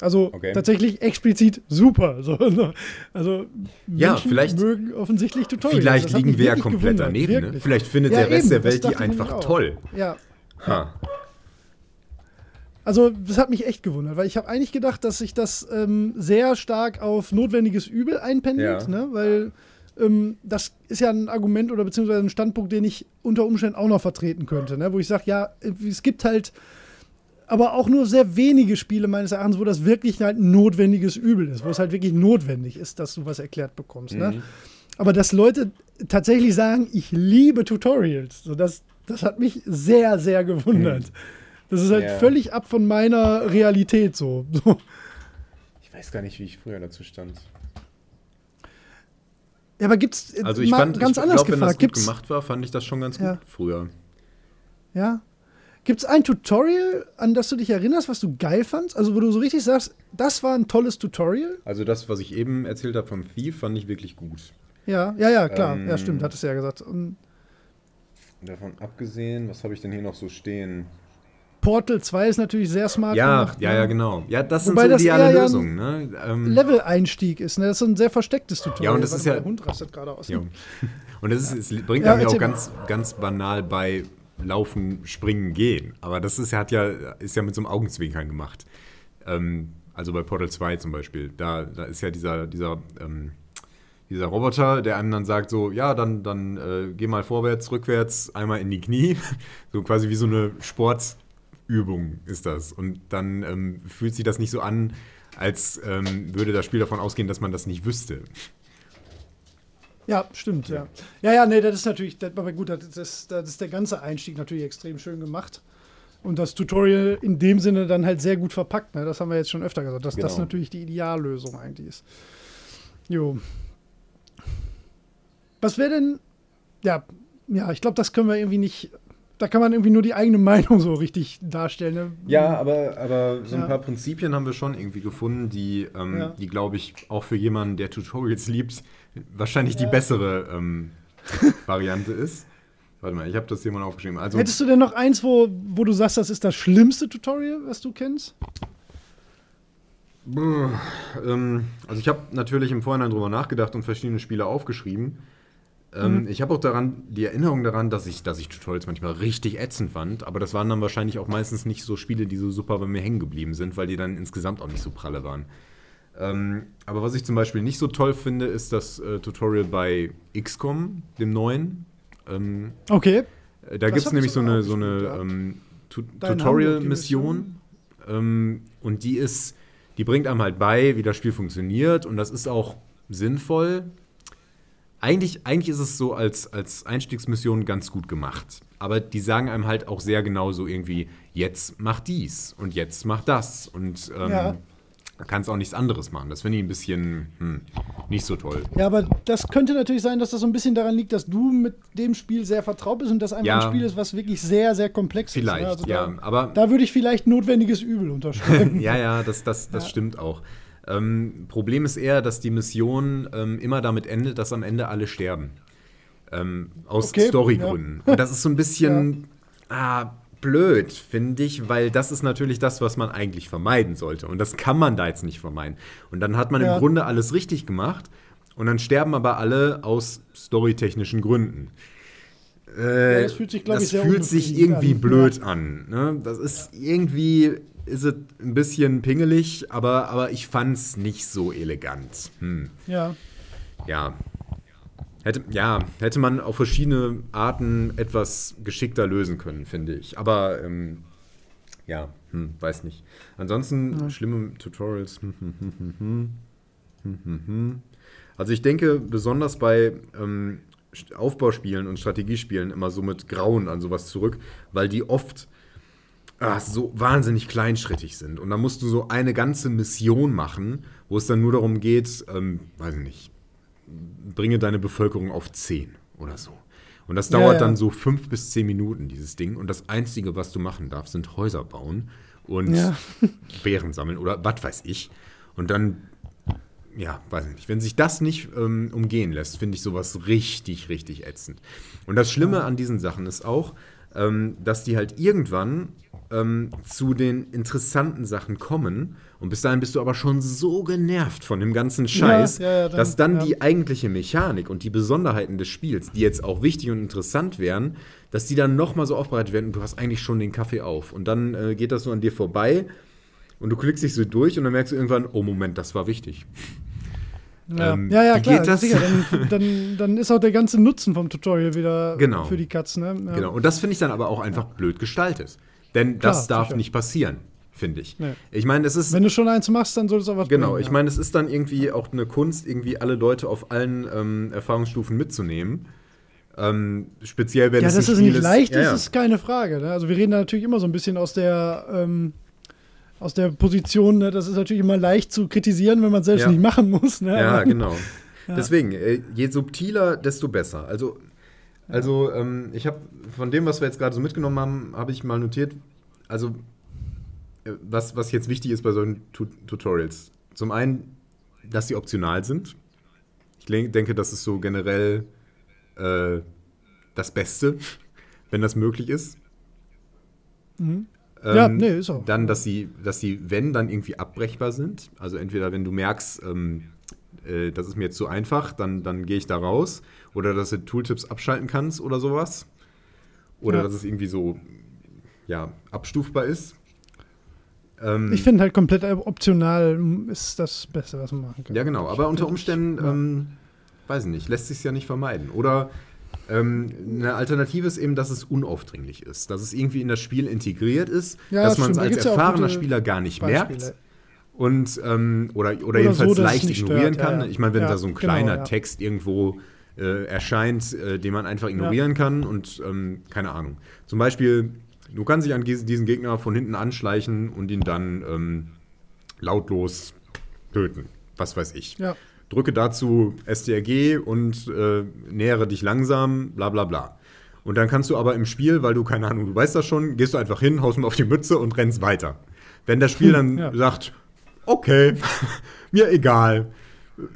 Also Okay. tatsächlich explizit super. <laughs> So, ne? also Ja, Menschen vielleicht- mögen offensichtlich Tutorials. Vielleicht Das liegen wir ja komplett gewundert, daneben. Ne? Vielleicht findet Ja, der Rest eben, der Welt die einfach toll. Ja, Ha. Also, das hat mich echt gewundert, weil ich habe eigentlich gedacht, dass sich das ähm, sehr stark auf notwendiges Übel einpendelt, Ja. ne? weil ähm, das ist ja ein Argument oder beziehungsweise ein Standpunkt, den ich unter Umständen auch noch vertreten könnte, ne? wo ich sage, ja, es gibt halt aber auch nur sehr wenige Spiele meines Erachtens, wo das wirklich halt ein notwendiges Übel ist, wo es halt wirklich notwendig ist, dass du was erklärt bekommst. Ne? Aber dass Leute tatsächlich sagen, ich liebe Tutorials, so das, das hat mich sehr, sehr gewundert. Das ist halt Ja. völlig ab von meiner Realität <laughs> so. Ich weiß gar nicht, wie ich früher dazu stand. Ja, aber gibt's äh, Also ich fand, ganz ich anders glaub, wenn das gefragt, gut gibt's gemacht war, fand ich das schon ganz Ja. gut früher. ja? Gibt's ein Tutorial, an das du dich erinnerst, was du geil fandst? Also wo du so richtig sagst, das war ein tolles Tutorial? Also das, was ich eben erzählt habe vom Thief, fand ich wirklich gut. Ja, ja, ja, klar. Ähm, ja, stimmt, hattest du ja gesagt. Und Davon abgesehen, was habe ich denn hier noch so stehen? Portal 2 ist natürlich sehr smart Ja, gemacht. ja, ne? ja, genau. Ja, das Wobei sind so ideale Lösungen. Ne? Ähm, Level-Einstieg ist, ne? Das ist ein sehr verstecktes Tutorial. Ja, und das Warte ist ja- Der Hund rastet gerade aus. ja. <laughs> Und das ist, es bringt Ja, einem ja auch ganz, ganz banal bei Laufen, Springen, Gehen. Aber das ist, hat ja, ist ja mit so einem Augenzwinkern gemacht. Ähm, also bei Portal 2 zum Beispiel. Da, da ist ja dieser, dieser, ähm, dieser Roboter, der einem dann sagt so, ja, dann, dann äh, geh mal vorwärts, rückwärts, einmal in die Knie. <laughs> So quasi wie so eine Sportübung ist das. Und dann ähm, fühlt sich das nicht so an, als ähm, würde das Spiel davon ausgehen, dass man das nicht wüsste. Ja, stimmt, ja. Ja, ja, nee, das ist natürlich, das, aber gut, das ist, das ist der ganze Einstieg natürlich extrem schön gemacht. Und das Tutorial in dem Sinne dann halt sehr gut verpackt, ne? Das haben wir jetzt schon öfter gesagt, dass das Genau. natürlich die Ideallösung eigentlich ist. Jo. Was wäre denn, ja, ja, ich glaube, das können wir irgendwie nicht, da kann man irgendwie nur die eigene Meinung so richtig darstellen. Ne? Ja, aber, aber so ein Ja. paar Prinzipien haben wir schon irgendwie gefunden, die, ähm, Ja. die glaube ich, auch für jemanden, der Tutorials liebt, wahrscheinlich die Ja. bessere ähm, <laughs> Variante ist. Warte mal, ich habe das hier mal aufgeschrieben. Also, Hättest du denn noch eins, wo, wo du sagst, das ist das schlimmste Tutorial, was du kennst? Brr, ähm, also ich habe natürlich im Vorhinein drüber nachgedacht und verschiedene Spiele aufgeschrieben. Ähm, Ich habe auch daran die Erinnerung daran, dass ich, dass ich Tutorials manchmal richtig ätzend fand, aber das waren dann wahrscheinlich auch meistens nicht so Spiele, die so super bei mir hängen geblieben sind, weil die dann insgesamt auch nicht so pralle waren. Ähm, aber was ich zum Beispiel nicht so toll finde, ist das äh, Tutorial bei XCOM, dem neuen. Ähm, Okay. äh, da gibt es nämlich ich so eine, so eine ähm, Tu Tutorial-Mission. Ähm, und die ist, die bringt einem halt bei, wie das Spiel funktioniert. Und das ist auch sinnvoll. Eigentlich, eigentlich ist es so als, als Einstiegsmission ganz gut gemacht. Aber die sagen einem halt auch sehr genau so irgendwie, jetzt mach dies und jetzt mach das. Und ähm, Ja. da kannst auch nichts anderes machen. Das finde ich ein bisschen hm, nicht so toll. Ja, aber das könnte natürlich sein, dass das so ein bisschen daran liegt, dass du mit dem Spiel sehr vertraut bist und das einfach Ja. ein Spiel ist, was wirklich sehr, sehr komplex Vielleicht, ist. ne? Also ja. Da, Aber da würde ich vielleicht notwendiges Übel unterschreiben. <laughs> Ja, ja, das, das, das stimmt auch. Ähm, Problem ist eher, dass die Mission ähm, immer damit endet, dass am Ende alle sterben. Ähm, aus Okay, Storygründen. Und das ist so ein bisschen ah, blöd, finde ich, weil das ist natürlich das, was man eigentlich vermeiden sollte. Und das kann man da jetzt nicht vermeiden. Und dann hat man Ja. im Grunde alles richtig gemacht. Und dann sterben aber alle aus storytechnischen Gründen. Äh, Ja, das fühlt sich, das fühlt sich irgendwie an. blöd an. Ne? Das ist irgendwie, ist es ein bisschen pingelig, aber, aber ich fand es nicht so elegant. Hm. ja. Ja. Hätte, ja, hätte man auf verschiedene Arten etwas geschickter lösen können, finde ich. Aber ähm, ja, hm, weiß nicht. Ansonsten schlimme Tutorials. Hm, hm, hm. Also ich denke besonders bei ähm, Aufbauspielen und Strategiespielen immer so mit Grauen an sowas zurück, weil die oft ah, so wahnsinnig kleinschrittig sind. Und da musst du so eine ganze Mission machen, wo es dann nur darum geht, ähm, weiß ich nicht, bringe deine Bevölkerung auf 10 oder so. Und das Ja, dauert ja. dann so fünf bis zehn Minuten, dieses Ding. Und das Einzige, was du machen darfst, sind Häuser bauen und Ja. <laughs> Beeren sammeln oder was weiß ich. Und dann, ja, weiß ich nicht. Wenn sich das nicht ähm, umgehen lässt, finde ich sowas richtig, richtig ätzend. Und das Schlimme an diesen Sachen ist auch, ähm, dass die halt irgendwann ähm, zu den interessanten Sachen kommen. Und bis dahin bist du aber schon so genervt von dem ganzen Scheiß, ja, ja, dann- dass dann ja. die eigentliche Mechanik und die Besonderheiten des Spiels, die jetzt auch wichtig und interessant wären, dass die dann nochmal so aufbereitet werden und du hast eigentlich schon den Kaffee auf. Und dann äh, geht das so an dir vorbei und du klickst dich so durch und dann merkst du irgendwann, oh Moment, das war wichtig. Ja, Ähm, ja, ja klar, sicher. Dann, dann, dann ist auch der ganze Nutzen vom Tutorial wieder Genau. für die Katz. Ne? Ja. Genau. Und das finde ich dann aber auch einfach blöd gestaltet. Denn das Klar, darf sicher. nicht passieren, finde ich. Nee. Ich meine, es ist. Wenn du schon eins machst, dann soll es auch was Genau, bringen, ich ja. meine, es ist dann irgendwie auch eine Kunst, irgendwie alle Leute auf allen ähm, Erfahrungsstufen mitzunehmen. Ähm, speziell, wenn Ja, es dass ein Spiel nicht leicht ja, ist, ja. ist keine Frage. Ne? Also wir reden da natürlich immer so ein bisschen aus der, ähm, aus der Position, ne? das ist natürlich immer leicht zu kritisieren, wenn man es selbst Ja. nicht machen muss. Ne? Ja, genau. <laughs> Deswegen, äh, je subtiler, desto besser. Also, also ähm, ich habe von dem, was wir jetzt gerade so mitgenommen haben, habe ich mal notiert, also äh, was, was jetzt wichtig ist bei solchen Tu Tutorials. Zum einen, dass sie optional sind. Ich denke, das ist so generell äh, das Beste, <laughs> wenn das möglich ist. Mhm. Ähm, Ja, nee, ist auch. Dann, dass sie, dass sie, wenn, dann irgendwie abbrechbar sind. Also entweder, wenn du merkst, ähm, äh, das ist mir jetzt zu einfach, dann, dann gehe ich da raus. Oder dass du Tooltips abschalten kannst oder sowas. Oder Ja. dass es irgendwie so, ja, abstufbar ist. Ähm, Ich finde halt komplett optional ist das Beste, was man machen kann. ja, genau. Aber unter Umständen, ja. ähm, weiß ich nicht, lässt sich ja nicht vermeiden. Oder ähm, eine Alternative ist eben, dass es unaufdringlich ist. Dass es irgendwie in das Spiel integriert ist, Ja, dass man es als erfahrener Spieler gar nicht Beispiele. merkt. Und, ähm, oder, oder, Oder jedenfalls so, leicht ignorieren stört, kann. ja, ja. Ich meine, wenn Ja, da so ein genau, kleiner ja. Text irgendwo äh, erscheint, äh, den man einfach ignorieren kann und ähm, keine Ahnung. Zum Beispiel, du kannst dich an diesen Gegner von hinten anschleichen und ihn dann ähm, lautlos töten. Was weiß ich. Drücke dazu STRG und äh, nähere dich langsam, bla bla bla. Und dann kannst du aber im Spiel, weil du keine Ahnung, du weißt das schon, gehst du einfach hin, haust ihm auf die Mütze und rennst weiter. Wenn das Spiel <laughs> dann sagt, okay, <laughs> mir egal,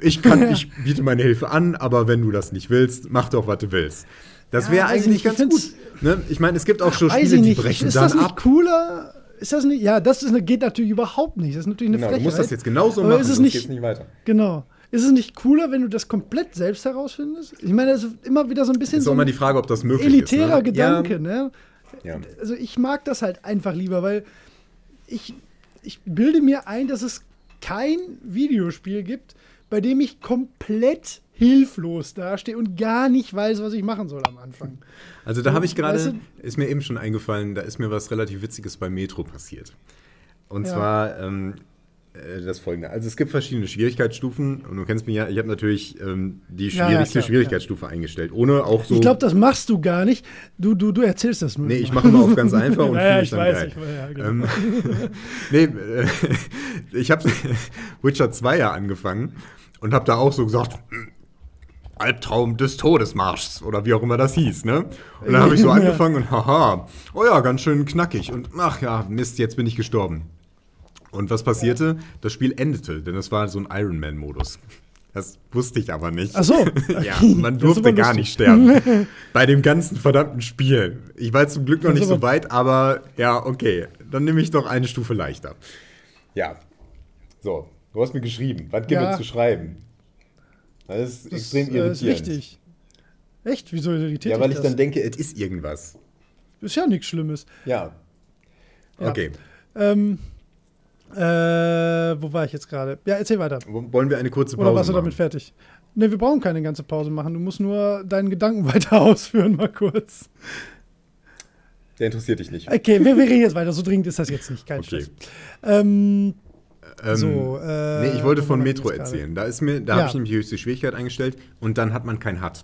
ich kann, ich biete meine Hilfe an, aber wenn du das nicht willst, mach doch, was du willst. Das Ja, wäre ich eigentlich ganz gut. Ne? Ich meine, es gibt auch schon Spiele, die brechen ist dann das nicht ab. cooler? Ist das nicht? Ja, das ist geht natürlich überhaupt nicht. Das ist natürlich eine Genau, Frechheit. du musst das jetzt genauso Aber machen, ist es nicht, nicht weiter. Genau. Ist es nicht cooler, wenn du das komplett selbst herausfindest? Ich meine, das ist immer wieder so ein bisschen Ist so auch immer ein die Frage, ob das möglich elitärer ist. ne? Gedanke, ne? Ja, ja. Also ich mag das halt einfach lieber, weil ich, ich bilde mir ein, dass es kein Videospiel gibt, bei dem ich komplett hilflos dastehe und gar nicht weiß, was ich machen soll am Anfang. Also da habe ich gerade, Weißt ist mir eben schon eingefallen, da ist mir was relativ Witziges bei Metro passiert. Und Ja. zwar ähm, äh, das folgende. Also es gibt verschiedene Schwierigkeitsstufen und du kennst mich ja, ich habe natürlich ähm, die Ja, ja, schwierigste klar, Schwierigkeitsstufe eingestellt. Ohne auch so. Ich glaube, das machst du gar nicht. Du, du, du erzählst das nur. Nee, ich mache immer auf ganz <laughs> einfach und Ja, fühle ja, mich ich dann weiß, geil. ich ja, genau. Ähm, <laughs> nee, äh, <laughs> ich habe Witcher 2 ja angefangen und habe da auch so gesagt, "Hm, Albtraum des Todesmarschs oder wie auch immer das hieß, ne? Und dann habe ich so Ja. angefangen und haha, oh ja, ganz schön knackig und ach ja, Mist, jetzt bin ich gestorben. Und was passierte? Das Spiel endete, denn es war so ein Iron Man Modus. Das wusste ich aber nicht. Ach so. <laughs> Ja, man Das durfte gar nicht sterben. <laughs> Bei dem ganzen verdammten Spiel. Ich war zum Glück noch Das nicht so weit, aber ja, okay. Dann nehme ich doch eine Stufe leichter. Ja. So, du hast mir geschrieben. Was gibt Ja. es zu schreiben? Das ist Das extrem äh, irritierend. ist wichtig. Echt? Wieso irritiert Ja, weil ich das? dann denke, es ist irgendwas. Ist ja nichts Schlimmes. Ja. Ja. Okay. Ähm, äh, wo war ich jetzt gerade? Ja, erzähl weiter. Wollen wir eine kurze Pause Oder warst du damit machen? fertig? Ne, wir brauchen keine ganze Pause machen. Du musst nur deinen Gedanken <laughs> weiter ausführen, mal kurz. Der interessiert dich nicht. Okay, wir, wir reden jetzt weiter. So dringend ist das jetzt nicht. Kein Okay. Stress. Ähm, Ähm, so, äh, nee, ich wollte wo von Metro erzählen. Da ist mir, da Ja. habe ich nämlich die höchste Schwierigkeit eingestellt und dann hat man kein HUD.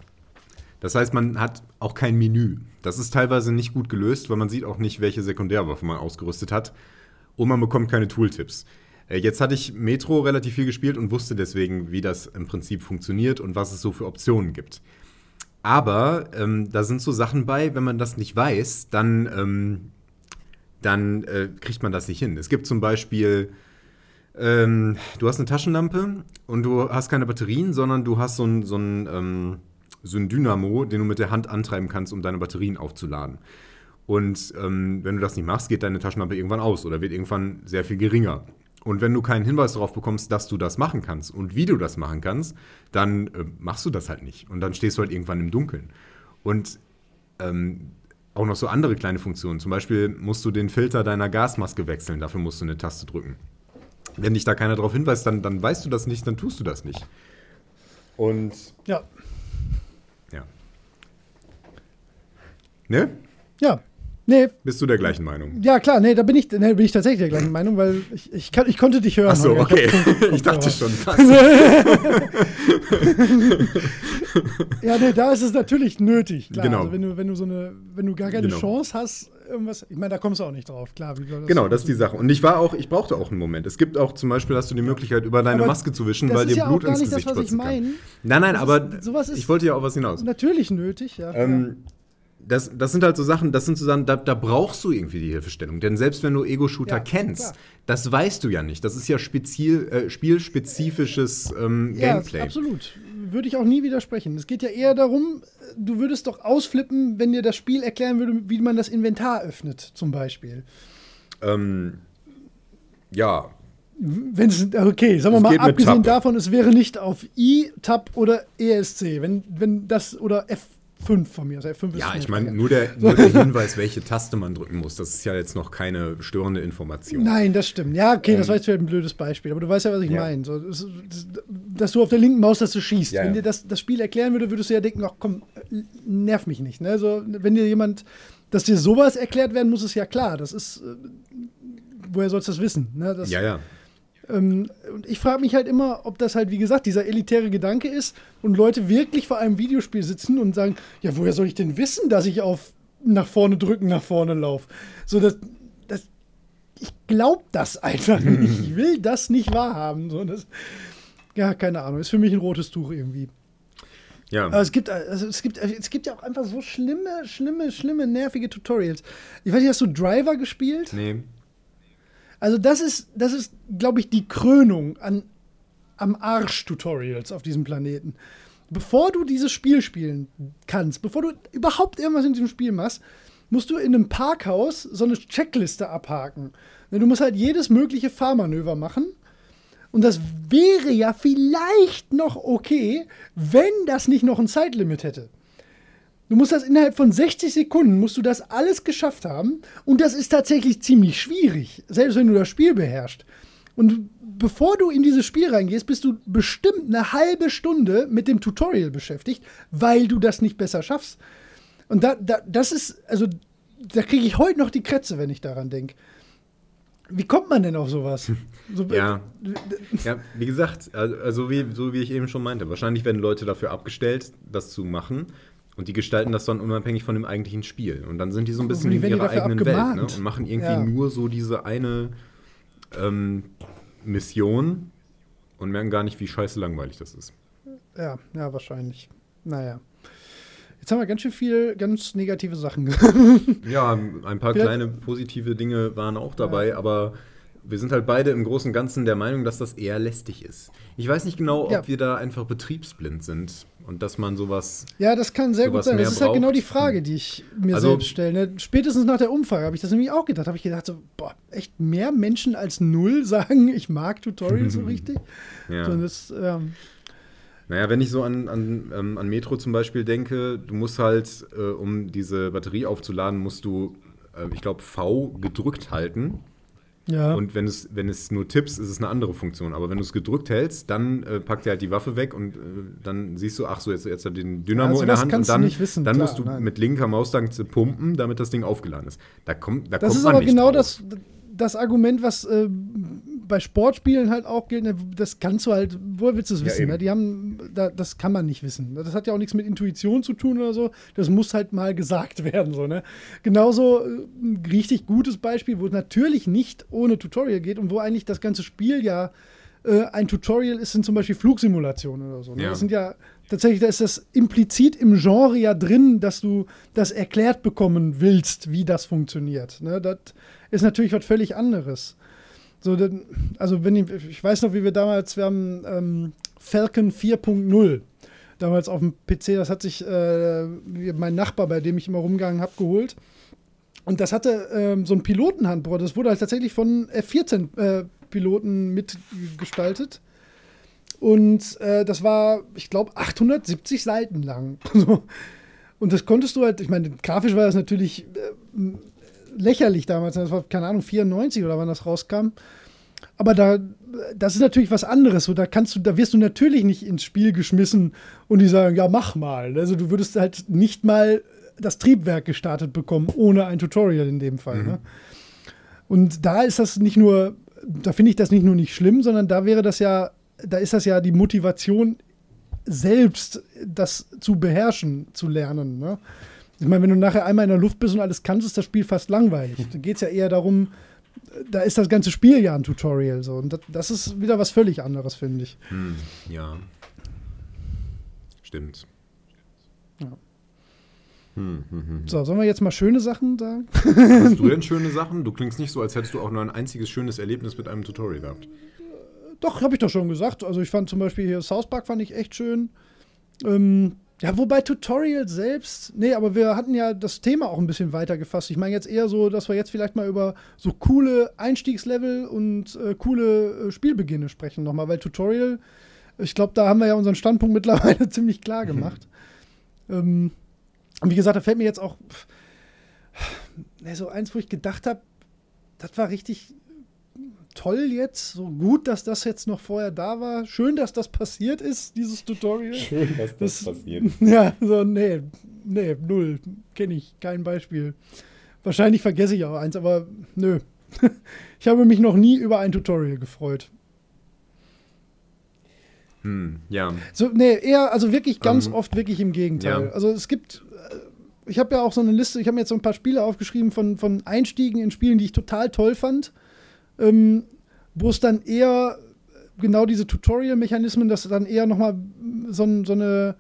Das heißt, man hat auch kein Menü. Das ist teilweise nicht gut gelöst, weil man sieht auch nicht, welche Sekundärwaffe man ausgerüstet hat. Und man bekommt keine Tooltips. Äh, Jetzt hatte ich Metro relativ viel gespielt und wusste deswegen, wie das im Prinzip funktioniert und was es so für Optionen gibt. Aber ähm, da sind so Sachen bei, wenn man das nicht weiß, dann, ähm, dann äh, kriegt man das nicht hin. Es gibt zum Beispiel, ähm, du hast eine Taschenlampe und du hast keine Batterien, sondern du hast so ein, so ein, ähm, so ein Dynamo, den du mit der Hand antreiben kannst, um deine Batterien aufzuladen. Und ähm, wenn du das nicht machst, geht deine Taschenlampe irgendwann aus oder wird irgendwann sehr viel geringer. Und wenn du keinen Hinweis darauf bekommst, dass du das machen kannst und wie du das machen kannst, dann äh, machst du das halt nicht. Und dann stehst du halt irgendwann im Dunkeln. Und ähm, auch noch so andere kleine Funktionen. Zum Beispiel musst du den Filter deiner Gasmaske wechseln. Dafür musst du eine Taste drücken. Wenn dich da keiner darauf hinweist, dann, dann weißt du das nicht, dann tust du das nicht. Und Ja, ja. Ne? ja. Nee, Bist du der gleichen Meinung? ja klar, nee, da bin ich, nee, bin ich tatsächlich der gleichen Meinung, weil ich, ich, kann, ich konnte dich hören. Ach so, okay. <laughs> Ich dachte schon <laughs> fast. Ja, nee, da ist es natürlich nötig. Klar. Genau. Also wenn du, wenn du so eine, wenn du gar keine Genau. Chance hast, irgendwas, ich meine, da kommst du auch nicht drauf, klar. Das Genau, das ist die Sache. Und ich war auch, ich brauchte auch einen Moment. Es gibt auch zum Beispiel, hast du die Möglichkeit, über deine Aber Maske zu wischen, weil dir ja Blut gar ins nicht das, Gesicht was ich spritzen kann. meine. Nein, nein, Das aber ist- sowas ist- ich wollte ja auch was hinaus. Natürlich nötig, ja. ja. Das, das sind halt so Sachen, das sind so Sachen, da, da brauchst du irgendwie die Hilfestellung. Denn selbst wenn du Ego-Shooter Ja, kennst, klar. das weißt du ja nicht. Das ist ja speziell, äh, spielspezifisches ähm, Ja, Gameplay. absolut. Würde ich auch nie widersprechen. Es geht ja eher darum, du würdest doch ausflippen, wenn dir das Spiel erklären würde, wie man das Inventar öffnet, zum Beispiel. Ähm, ja, Wenn es, okay, sagen wir mal, abgesehen davon, es wäre nicht auf I, Tab oder ESC, wenn, wenn das, oder F5 von mir. F5 ist ja, ich meine, nur der, nur der <laughs> Hinweis, welche Taste man drücken muss, das ist ja jetzt noch keine störende Information. Nein, das stimmt. Ja, okay, das Ähm, war jetzt ein blödes Beispiel, aber du weißt ja, was ich Ja. meine. So, das, das, dass du auf der linken Maustaste schießt. Ja, wenn dir das, das Spiel erklären würde, würdest du ja denken, ach komm, nerv mich nicht. Ne? So, wenn dir jemand, dass dir sowas erklärt werden muss, ist ja klar. Das ist, äh, woher sollst du das wissen? Ne? Das, Ja, ja. Ähm, und ich frage mich halt immer, ob das halt, wie gesagt, dieser elitäre Gedanke ist und Leute wirklich vor einem Videospiel sitzen und sagen, ja, woher soll ich denn wissen, dass ich auf nach vorne drücken, nach vorne laufe? So, das, das, ich glaube das einfach <laughs> nicht. Ich will das nicht wahrhaben. So, das, Ja, keine Ahnung. Ist für mich ein rotes Tuch irgendwie. Ja. Aber es gibt, also es gibt, es gibt ja auch einfach so schlimme, schlimme, schlimme, nervige Tutorials. Ich weiß nicht, hast du Driver gespielt? Nee. Also das ist, das ist, glaube ich, die Krönung an, am Arsch-Tutorials auf diesem Planeten. Bevor du dieses Spiel spielen kannst, bevor du überhaupt irgendwas in diesem Spiel machst, musst du in einem Parkhaus so eine Checkliste abhaken. Du musst halt jedes mögliche Fahrmanöver machen. Und das wäre ja vielleicht noch okay, wenn das nicht noch ein Zeitlimit hätte. Du musst das innerhalb von 60 Sekunden, musst du das alles geschafft haben. Und das ist tatsächlich ziemlich schwierig, selbst wenn du das Spiel beherrschst. Und bevor du in dieses Spiel reingehst, bist du bestimmt eine halbe Stunde mit dem Tutorial beschäftigt, weil du das nicht besser schaffst. Und da, da das ist, also, da kriege ich heute noch die Krätze, wenn ich daran denke. Wie kommt man denn auf sowas? <laughs> So, Ja. Ja, wie gesagt, also also wie, so wie ich eben schon meinte, wahrscheinlich werden Leute dafür abgestellt, das zu machen. Und die gestalten das dann unabhängig von dem eigentlichen Spiel. Und dann sind die so ein bisschen in ihrer eigenen Welt ne? abgemahnt. und machen irgendwie Ja. nur so diese eine ähm, Mission und merken gar nicht, wie scheiße langweilig das ist. Ja, ja, wahrscheinlich. Naja. Jetzt haben wir ganz schön viel, ganz negative Sachen. Ja, ein paar Ja. kleine positive Dinge waren auch dabei, aber wir sind halt beide im Großen und Ganzen der Meinung, dass das eher lästig ist. Ich weiß nicht genau, ob Ja. wir da einfach betriebsblind sind und dass man sowas. ja, das kann sehr gut sein. Das ist halt genau braucht. die Frage, die ich mir Also- selbst stelle. Ne? Spätestens nach der Umfrage habe ich das nämlich auch gedacht. Habe ich gedacht, so, boah, echt mehr Menschen als null <laughs> sagen, ich mag Tutorials so <laughs> richtig. Ja. So, das, ähm, Naja, wenn ich so an, an, ähm, an Metro zum Beispiel denke, du musst halt, äh, um diese Batterie aufzuladen, musst du, äh, ich glaube, V gedrückt halten. Ja. Und wenn es, wenn es nur tippst, ist es eine andere Funktion. Aber wenn du es gedrückt hältst, dann äh, packt er halt die Waffe weg und äh, dann siehst du, ach so, jetzt, jetzt hat er den Dynamo Also in der Hand und dann, wissen, dann klar, musst du nein. mit linker Maustanze pumpen, damit das Ding aufgeladen ist. Da kommt, da Das kommt ist man aber nicht genau drauf. das, das Argument, was äh, bei Sportspielen halt auch gilt. ne, Das kannst du halt, woher willst du es Ja, wissen? eben. ne? Die haben, da, das kann man nicht wissen. Das hat ja auch nichts mit Intuition zu tun oder so. Das muss halt mal gesagt <laughs> werden. So, ne? Genauso äh, ein richtig gutes Beispiel, wo es natürlich nicht ohne Tutorial geht und wo eigentlich das ganze Spiel ja äh, ein Tutorial ist, sind zum Beispiel Flugsimulationen oder so. Ne? Ja. Das sind ja tatsächlich, da ist das implizit im Genre ja drin, dass du das erklärt bekommen willst, wie das funktioniert. Ne? Das ist natürlich was völlig anderes. So, also wenn ich, ich weiß noch, wie wir damals, wir haben ähm, Falcon 4.0 damals auf dem PC, das hat sich äh, mein Nachbar, bei dem ich immer rumgegangen habe, geholt. Und das hatte ähm, so ein Pilotenhandbuch. Das wurde halt tatsächlich von F-14-Piloten mitgestaltet. Und äh, das war, ich glaube, 870 Seiten lang. <laughs> Und das konntest du halt, ich meine, grafisch war das natürlich äh, lächerlich damals. Das war, keine Ahnung, 94 oder wann das rauskam. Aber da, das ist natürlich was anderes. So, da kannst du, da wirst du natürlich nicht ins Spiel geschmissen und die sagen, ja, mach mal. Also du würdest halt nicht mal das Triebwerk gestartet bekommen, ohne ein Tutorial in dem Fall. Ne? Und da ist das nicht nur, da finde ich das nicht nur nicht schlimm, sondern da wäre das ja, da ist das ja die Motivation, selbst das zu beherrschen, zu lernen. Ne? Ich meine, wenn du nachher einmal in der Luft bist und alles kannst, ist das Spiel fast langweilig. Da geht es ja eher darum, da ist das ganze Spiel ja ein Tutorial. So. Und das, das ist wieder was völlig anderes, finde ich. Hm, ja. Stimmt. Ja. Hm, hm, hm. So, sollen wir jetzt mal schöne Sachen sagen? Hast du denn <laughs> schöne Sachen? Du klingst nicht so, als hättest du auch nur ein einziges schönes Erlebnis mit einem Tutorial gehabt. Doch, habe ich doch schon gesagt. Also ich fand zum Beispiel hier South Park fand ich echt schön. Ähm, ja, wobei Tutorial selbst, nee, aber wir hatten ja das Thema auch ein bisschen weiter gefasst. Ich meine jetzt eher so, dass wir jetzt vielleicht mal über so coole Einstiegslevel und äh, coole äh, Spielbeginne sprechen nochmal, weil Tutorial, ich glaube, da haben wir ja unseren Standpunkt <laughs> mittlerweile ziemlich klar gemacht. ähm, und wie gesagt, da fällt mir jetzt auch pff, nee, so eins, wo ich gedacht habe, das war richtig toll jetzt, so gut, dass das jetzt noch vorher da war. Schön, dass das passiert ist, dieses Tutorial. Schön, dass Das- <laughs> Ja, so, nee, nee, null. Kenne ich, kein Beispiel. Wahrscheinlich vergesse ich auch eins, aber nö. <laughs> Ich habe mich noch nie über ein Tutorial gefreut. Hm, ja. So, nee, eher, also wirklich ganz Ähm, oft wirklich im Gegenteil. ja. Also es gibt, äh, ich habe ja auch so eine Liste, ich habe mir jetzt so ein paar Spiele aufgeschrieben von, von Einstiegen in Spielen, die ich total toll fand, ähm, wo es dann eher genau diese Tutorial-Mechanismen, dass dann eher nochmal so, so eine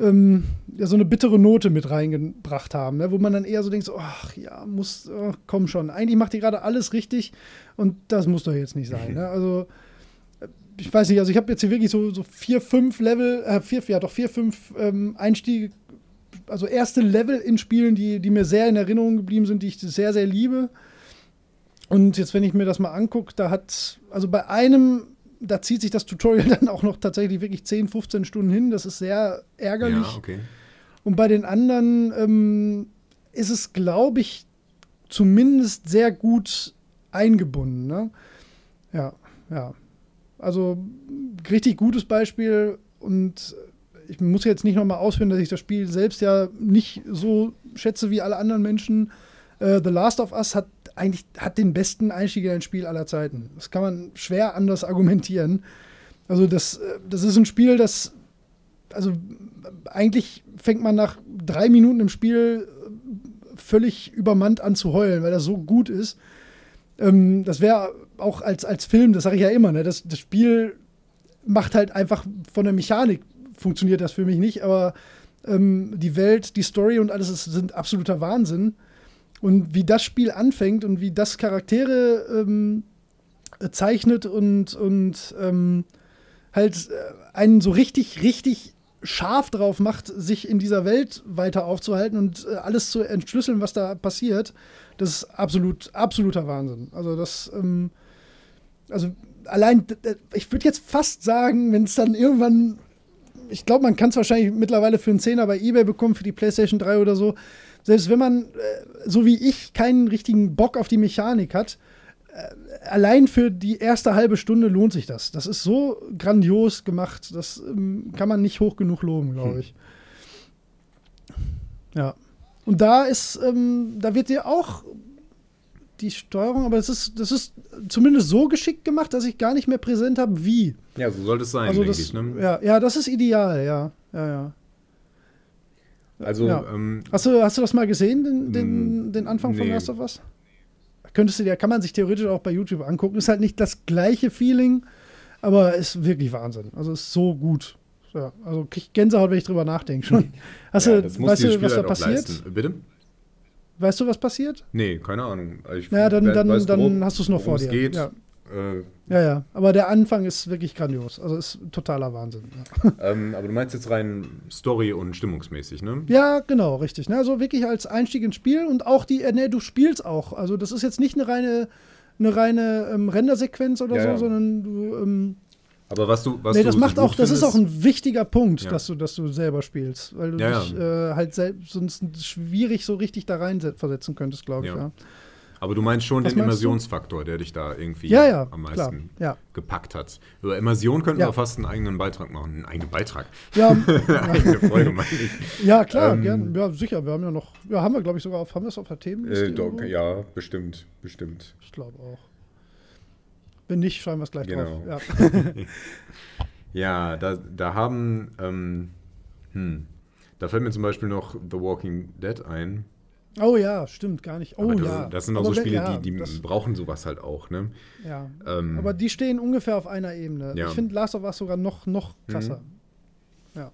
ähm, ja, so eine bittere Note mit reingebracht haben, ne? wo man dann eher so denkt, so, ach ja, muss, ach, komm schon, eigentlich macht ihr gerade alles richtig und das muss doch jetzt nicht sein. <laughs> Ne? Also ich weiß nicht, also ich habe jetzt hier wirklich so, so vier, fünf Level, äh, vier, ja doch vier, fünf ähm, Einstiege, also erste Level in Spielen, die, die mir sehr in Erinnerung geblieben sind, die ich sehr, sehr liebe. Und jetzt, wenn ich mir das mal angucke, da hat, also bei einem, da zieht sich das Tutorial <laughs> dann auch noch tatsächlich wirklich 10, 15 Stunden hin. Das ist sehr ärgerlich. Ja, okay. Und bei den anderen ähm, ist es, glaube ich, zumindest sehr gut eingebunden. Ne? Ja, ja. Also richtig gutes Beispiel und ich muss jetzt nicht nochmal ausführen, dass ich das Spiel selbst ja nicht so schätze wie alle anderen Menschen. Äh, The Last of Us hat eigentlich hat den besten Einstieg in ein Spiel aller Zeiten. Das kann man schwer anders argumentieren. Also das, äh, das ist ein Spiel, das also eigentlich fängt man nach drei Minuten im Spiel völlig übermannt an zu heulen, weil das so gut ist. Ähm, das wäre auch als, als Film, das sage ich ja immer, ne? das, das Spiel macht halt einfach von der Mechanik funktioniert das für mich nicht, aber ähm, die Welt, die Story und alles ist, sind absoluter Wahnsinn. Und wie das Spiel anfängt und wie das Charaktere ähm, zeichnet und, und ähm, halt äh, einen so richtig, richtig scharf drauf macht, sich in dieser Welt weiter aufzuhalten und äh, alles zu entschlüsseln, was da passiert, das ist absolut, absoluter Wahnsinn. Also das, ähm, also allein, ich würde jetzt fast sagen, wenn es dann irgendwann, ich glaube, man kann es wahrscheinlich mittlerweile für einen Zehner bei Ebay bekommen, für die PlayStation 3 oder so. Selbst wenn man, äh, so wie ich, keinen richtigen Bock auf die Mechanik hat, äh, allein für die erste halbe Stunde lohnt sich das. Das ist so grandios gemacht, das ähm, kann man nicht hoch genug loben, glaube hm. ich. Ja. Und da ist, ähm, da wird dir auch die Steuerung, aber es ist, das ist zumindest so geschickt gemacht, dass ich gar nicht mehr präsent habe, wie. Ja, so sollte es sein, also das, ich, ne? ja, ja, das ist ideal, ja. Ja, ja. Also, ja. ähm, hast, du, hast du das mal gesehen, den, den, den Anfang nee. von Last of Us? Könntest du dir, kann man sich theoretisch auch bei YouTube angucken. Ist halt nicht das gleiche Feeling, aber ist wirklich Wahnsinn. Also ist so gut. Ja, also krieg ich Gänsehaut, wenn ich drüber nachdenke schon. <laughs> Hast ja, du, weißt du, was da passiert? Leisten. Bitte? Weißt du, was passiert? Nee, keine Ahnung. Ich ja, dann, dann, weiß, dann hast du es noch vor dir. Geht. Ja. Äh, ja, ja. Aber der Anfang ist wirklich grandios. Also ist totaler Wahnsinn. Ja. <laughs> Ähm, aber du meinst jetzt rein Story- und stimmungsmäßig, ne? Ja, genau, richtig. Ne? Also wirklich als Einstieg ins Spiel und auch die, äh, ne, du spielst auch. Also das ist jetzt nicht eine reine, eine reine ähm, Rendersequenz oder ja, so, ja. sondern du. Ähm, aber was du, was nee, das du macht so auch, das ist auch ein wichtiger Punkt, ja. dass du, dass du selber spielst, weil du dich. Äh, halt sonst schwierig so richtig da rein versetzen könntest, glaube ich. Ja. Aber du meinst schon Was den meinst Immersionsfaktor, der dich da irgendwie ja, ja, am meisten klar, gepackt hat. Über Immersion könnten wir fast einen eigenen Beitrag machen. Einen eigenen Beitrag. Ja, <laughs> eigene Folge, meine ich. Ja, klar, ähm, gern. Ja, sicher. Wir haben ja noch, ja, haben wir, glaube ich, sogar auf, haben wir es auf der Themenliste? Äh, doch, ja, bestimmt, bestimmt. Ich glaube auch. Wenn nicht, schreiben wir es gleich genau. drauf. Ja, <laughs> ja da, da haben, ähm, hm, da fällt mir zum Beispiel noch The Walking Dead ein. Oh ja, stimmt, gar nicht. Oh das, ja. Das sind auch so Spiele, ja, die, die brauchen sowas halt auch, ne? Ja. Ähm, aber die stehen ungefähr auf einer Ebene. Ja. Ich finde Last of Us sogar noch, noch krasser. Mhm. Ja.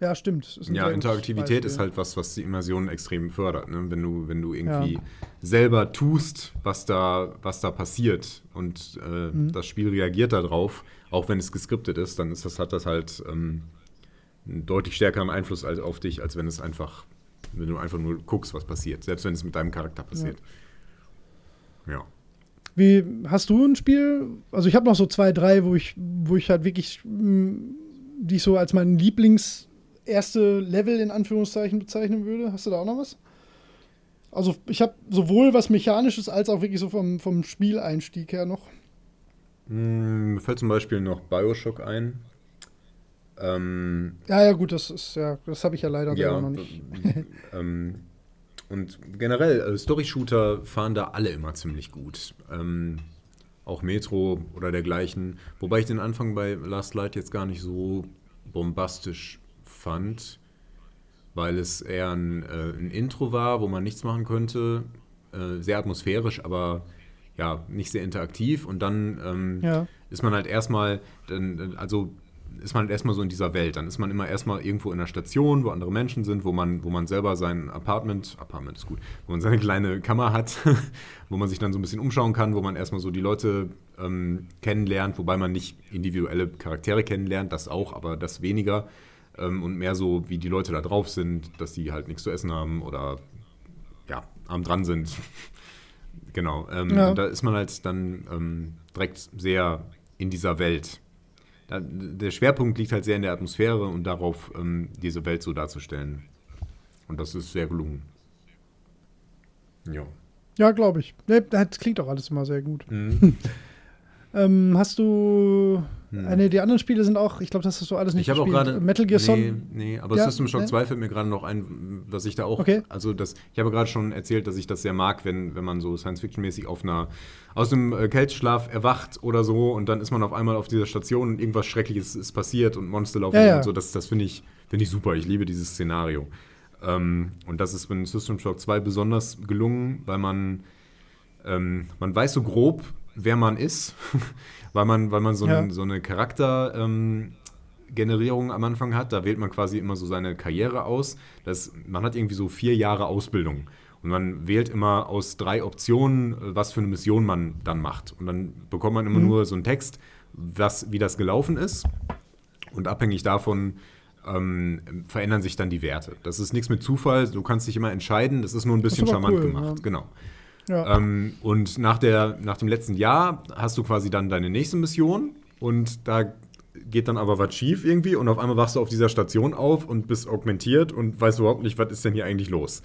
Ja, stimmt. Ja, Interaktivität ist halt was, was die Immersion extrem fördert. Ne? Wenn, du, wenn du irgendwie ja. selber tust, was da, was da passiert und äh, mhm. das Spiel reagiert darauf, auch wenn es geskriptet ist, dann ist das, hat das halt ähm, einen deutlich stärkeren Einfluss als, auf dich, als wenn es einfach wenn du einfach nur guckst, was passiert, selbst wenn es mit deinem Charakter passiert. Ja. ja. Wie hast du ein Spiel? Also ich habe noch so zwei, drei, wo ich, wo ich halt wirklich mh, die ich so als mein Lieblings erste Level in Anführungszeichen bezeichnen würde. Hast du da auch noch was? Also ich habe sowohl was Mechanisches als auch wirklich so vom, vom Spieleinstieg her noch. Hm, mir fällt zum Beispiel noch Bioshock ein. Ähm, ja, ja, gut, das ist ja, das habe ich ja leider ja, noch nicht. <laughs> ähm, und generell, äh, Story-Shooter fahren da alle immer ziemlich gut. Ähm, auch Metro oder dergleichen. Wobei ich den Anfang bei Last Light jetzt gar nicht so bombastisch fand, weil es eher ein, äh, ein Intro war, wo man nichts machen könnte. Äh, sehr atmosphärisch, aber ja, nicht sehr interaktiv und dann ähm, Ja. ist man halt erstmal, also ist man halt erstmal so in dieser Welt. Dann ist man immer erstmal irgendwo in einer Station, wo andere Menschen sind, wo man, wo man selber sein Apartment, Apartment ist gut, wo man seine kleine Kammer hat, <laughs> wo man sich dann so ein bisschen umschauen kann, wo man erstmal so die Leute ähm, kennenlernt, wobei man nicht individuelle Charaktere kennenlernt, das auch, aber das weniger. Ähm, und mehr so, wie die Leute da drauf sind, dass die halt nichts zu essen haben oder ja, arm dran sind. <laughs> genau. Ähm, Ja. Da ist man halt dann ähm, direkt sehr in dieser Welt. Der Schwerpunkt liegt halt sehr in der Atmosphäre und darauf, ähm, diese Welt so darzustellen. Und das ist sehr gelungen. Ja. Ja, glaube ich. Das klingt auch alles immer sehr gut. Mhm. <laughs> Ähm, hast du. Hm. Äh, nee, die anderen Spiele sind auch, ich glaube, das hast du alles nicht Ich habe auch gerade. Metal Gear Solid. Nee, nee aber Ja, System Shock ne? 2 fällt mir gerade noch ein, was ich da auch. Okay. Also, das, ich habe gerade schon erzählt, dass ich das sehr mag, wenn, wenn man so Science-Fiction-mäßig auf einer. aus einem äh, Kälteschlaf erwacht oder so und dann ist man auf einmal auf dieser Station und irgendwas Schreckliches ist passiert und Monster laufen Ja, ja. und so. Das, das finde ich, find ich super. Ich liebe dieses Szenario. Ähm, und das ist bei System Shock 2 besonders gelungen, weil man. Ähm, man weiß so grob, wer man ist, <laughs> weil man, weil man so, Ja. ein, so eine Charakter. Ähm, Generierung am Anfang hat. Da wählt man quasi immer so seine Karriere aus. Das, man hat irgendwie so vier Jahre Ausbildung. Und man wählt immer aus drei Optionen, äh, was für eine Mission man dann macht. Und dann bekommt man immer Mhm. nur so einen Text, was, wie das gelaufen ist. Und abhängig davon ähm, verändern sich dann die Werte. Das ist nichts mit Zufall. Du kannst dich immer entscheiden. Das ist nur ein bisschen charmant cool, gemacht. ja. Genau. Ja. Ähm, und nach, der, nach dem letzten Jahr hast du quasi dann deine nächste Mission und da geht dann aber was schief irgendwie und auf einmal wachst du auf dieser Station auf und bist augmentiert und weißt überhaupt nicht, was ist denn hier eigentlich los.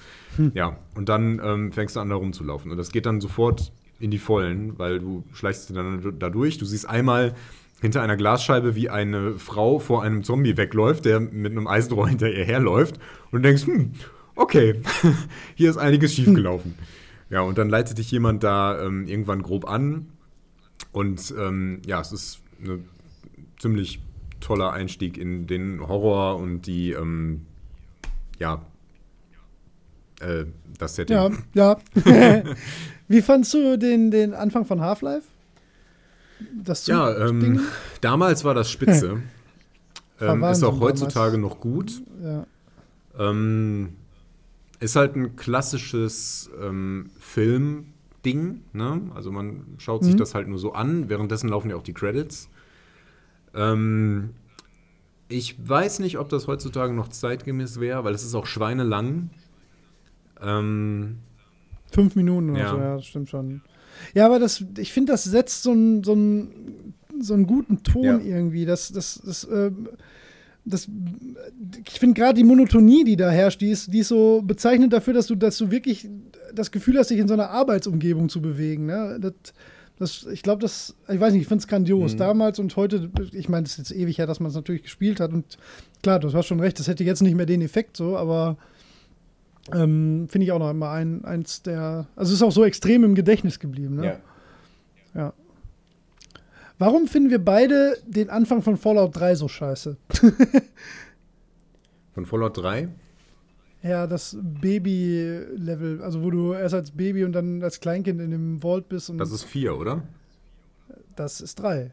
Ja, und dann ähm, fängst du an, da rumzulaufen. Und das geht dann sofort in die Vollen, weil du schleichst dann da durch. Du siehst einmal hinter einer Glasscheibe, wie eine Frau vor einem Zombie wegläuft, der mit einem Eisenrohr hinter ihr herläuft und denkst, hm, okay, <laughs> hier ist einiges schiefgelaufen. <laughs> Ja, und dann leitet dich jemand da ähm, irgendwann grob an. Und ähm, ja, es ist ein ziemlich toller Einstieg in den Horror und die, ähm, ja, äh, das Setting. Ja, ja. <laughs> <laughs> Wie fandst du den, den Anfang von Half-Life? Das Ja, ähm, damals war das spitze. <laughs> Ähm, ist auch heutzutage damals. noch gut. Ja. Ähm, ist halt ein klassisches ähm, Film-Ding. Ne? Also man schaut sich Mhm. das halt nur so an. Währenddessen laufen ja auch die Credits. Ähm, ich weiß nicht, ob das heutzutage noch zeitgemäß wäre, weil es ist auch schweinelang. Ähm, Fünf Minuten oder Ja. so, ja, das stimmt schon. Ja, aber das, ich finde, das setzt so einen so so guten Ton Ja. irgendwie. Das, das, das, ähm, das, ich finde gerade die Monotonie, die da herrscht, die ist, die ist so bezeichnend dafür, dass du, dass du wirklich das Gefühl hast, dich in so einer Arbeitsumgebung zu bewegen. Ne? Das, das, ich glaube, das, ich weiß nicht, ich finde es grandios. Mhm. Damals und heute, ich meine, es ist jetzt ewig her, dass man es natürlich gespielt hat. Und klar, du hast schon recht, das hätte jetzt nicht mehr den Effekt so, aber ähm, finde ich auch noch immer ein, eins der. Also es ist auch so extrem im Gedächtnis geblieben. Ne? Ja. Warum finden wir beide den Anfang von Fallout 3 so scheiße? <laughs> Von Fallout 3? Ja, das Baby-Level, also wo du erst als Baby und dann als Kleinkind in dem Vault bist und Das ist 4, oder? das ist 3.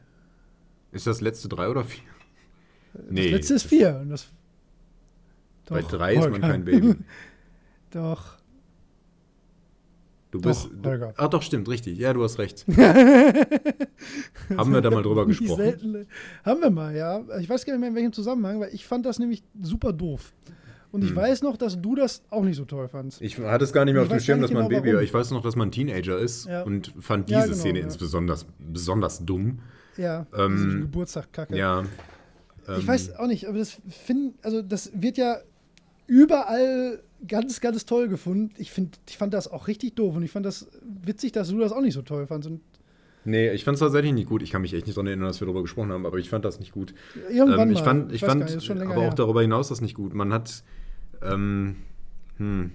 Ist das letzte 3 oder 4? das letzte ist 4. Und das Bei Doch, 3 ist man kein Baby. <laughs> Doch. Du Doch, bist. Holger. Ach doch, stimmt, richtig. Ja, du hast recht. <laughs> Haben wir da mal drüber gesprochen? selten- Haben wir mal, ja. Ich weiß gar nicht mehr in welchem Zusammenhang, weil ich fand das nämlich super doof. Und ich Hm. weiß noch, dass du das auch nicht so toll fandst. Ich hatte es gar nicht mehr Ich auf dem Schirm, dass man ein genau, Baby warum. war. Ich weiß noch, dass man ein Teenager ist Ja. und fand diese Ja, genau, Szene ja. insbesonders besonders dumm. Ja, Ähm, diese Geburtstag-Kacke. Ja. Ich ähm, weiß auch nicht, aber das finden, also das wird ja überall ganz, ganz toll gefunden. Ich, find, ich fand das auch richtig doof und ich fand das witzig, dass du das auch nicht so toll fandst. Und Nee, ich fand es tatsächlich nicht gut. Ich kann mich echt nicht daran erinnern, dass wir darüber gesprochen haben, aber ich fand das nicht gut. irgendwann Ähm, ich mal. fand, ich fand nicht, aber auch her. darüber hinaus das nicht gut. Man hat. Ähm, hm.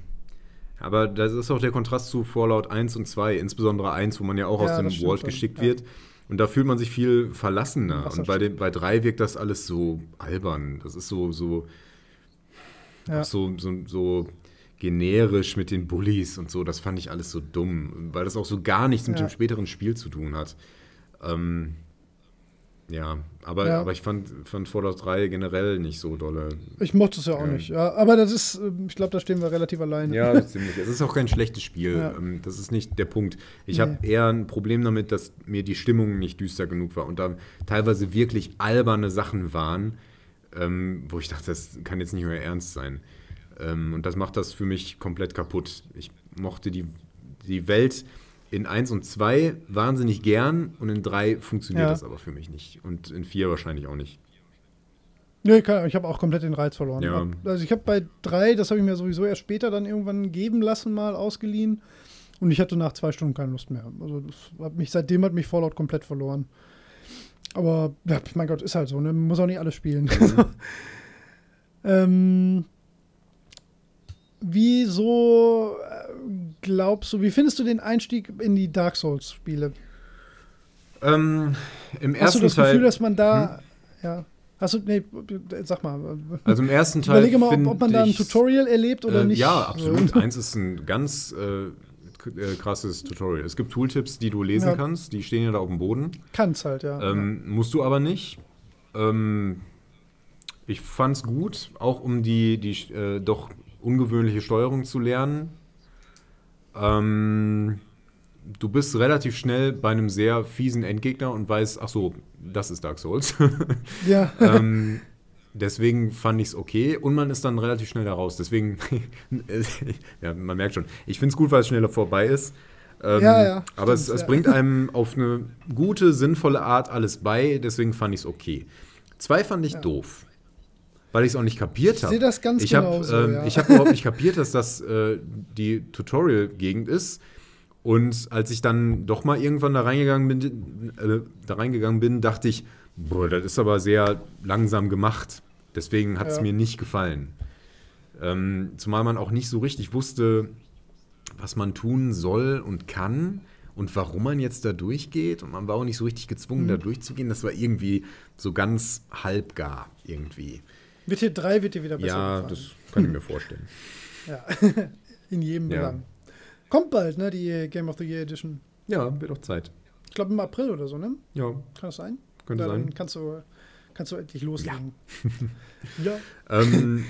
Aber das ist auch der Kontrast zu Fallout 1 und 2, insbesondere 1, wo man ja auch Ja, aus dem Vault geschickt ja. wird. Und da fühlt man sich viel verlassener. Und bei, dem, bei 3 wirkt das alles so albern. Das ist so, so, Ja. so, so, so generisch mit den Bullies und so. Das fand ich alles so dumm, weil das auch so gar nichts mit Ja. dem späteren Spiel zu tun hat. Ähm, ja, aber, Ja. aber ich fand, fand Fallout 3 generell nicht so dolle. Ich mochte es ja auch Ja. nicht. Ja, aber das ist, ähm, ich glaube, da stehen wir relativ allein. Ja, ziemlich. Es ist auch kein schlechtes Spiel. Ja. Ähm, Das ist nicht der Punkt. Ich Nee. habe eher ein Problem damit, dass mir die Stimmung nicht düster genug war und da teilweise wirklich alberne Sachen waren, ähm, wo ich dachte, das kann jetzt nicht mehr ernst sein. Ähm, und das macht das für mich komplett kaputt. Ich mochte die, die Welt in 1 und 2 wahnsinnig gern und in 3 funktioniert Ja. das aber für mich nicht. Und in 4 wahrscheinlich auch nicht. Nee, ich habe auch komplett den Reiz verloren. Ja. Also ich habe bei drei, das habe ich mir sowieso erst später dann irgendwann geben lassen, mal ausgeliehen. Und ich hatte nach zwei Stunden keine Lust mehr. Also das hat mich, seitdem hat mich Fallout komplett verloren. Aber ja, mein Gott, ist halt so, ne? Man muss auch nicht alles spielen. <laughs> ähm, wieso äh, glaubst du, wie findest du den Einstieg in die Dark Souls-Spiele? Ähm, Im Hast ersten du das Teil. Gefühl, dass man da. Ja. Hast du. Nee, sag mal. also im ersten Teil. Überlege mal, ob, ob man da ein Tutorial erlebt oder Äh, nicht. Ja, absolut. So. Eins ist ein ganz äh, äh, krasses Tutorial. Es gibt Tooltips, die du lesen Ja. kannst, die stehen ja da auf dem Boden. Kann's halt, ja. Ähm, musst du aber nicht. Ähm, ich fand's gut, auch um die, die äh, doch ungewöhnliche Steuerung zu lernen. Ähm, du bist relativ schnell bei einem sehr fiesen Endgegner und weißt, ach so, das ist Dark Souls. <laughs> ja. ähm, <laughs> deswegen fand ich es okay und man ist dann relativ schnell da raus. Deswegen, <laughs> ja, man merkt schon, ich finde es gut, weil es schneller vorbei ist. Ähm, Ja, ja, aber es, stimmt, es ja. bringt einem auf eine gute, sinnvolle Art alles bei, deswegen fand ich es okay. Zwei fand ich Ja. doof. Weil ich es auch nicht kapiert habe. sehe das ganz ich hab, genauso, ähm. Ich habe überhaupt nicht kapiert, dass das äh, die Tutorial-Gegend ist. Und als ich dann doch mal irgendwann da reingegangen bin, äh, da reingegangen bin, dachte ich, boah, das ist aber sehr langsam gemacht. Deswegen hat es Ja. mir nicht gefallen. Ähm, zumal man auch nicht so richtig wusste, was man tun soll und kann und warum man jetzt da durchgeht. Und man war auch nicht so richtig gezwungen, Mhm. da durchzugehen. Das war irgendwie so ganz halbgar irgendwie. Wird hier drei, wird hier wieder besser. Ja, gefallen. das kann ich mir vorstellen. <laughs> Ja. <laughs> In jedem Ja. Belang. Kommt bald, ne, die Game of the Year Edition. Ja, wird auch Zeit. Ich glaube im April oder so, ne? Ja, Kann das sein? Könnte Dann sein. Kannst du, kannst du endlich loslegen. <laughs> Ja. Ähm,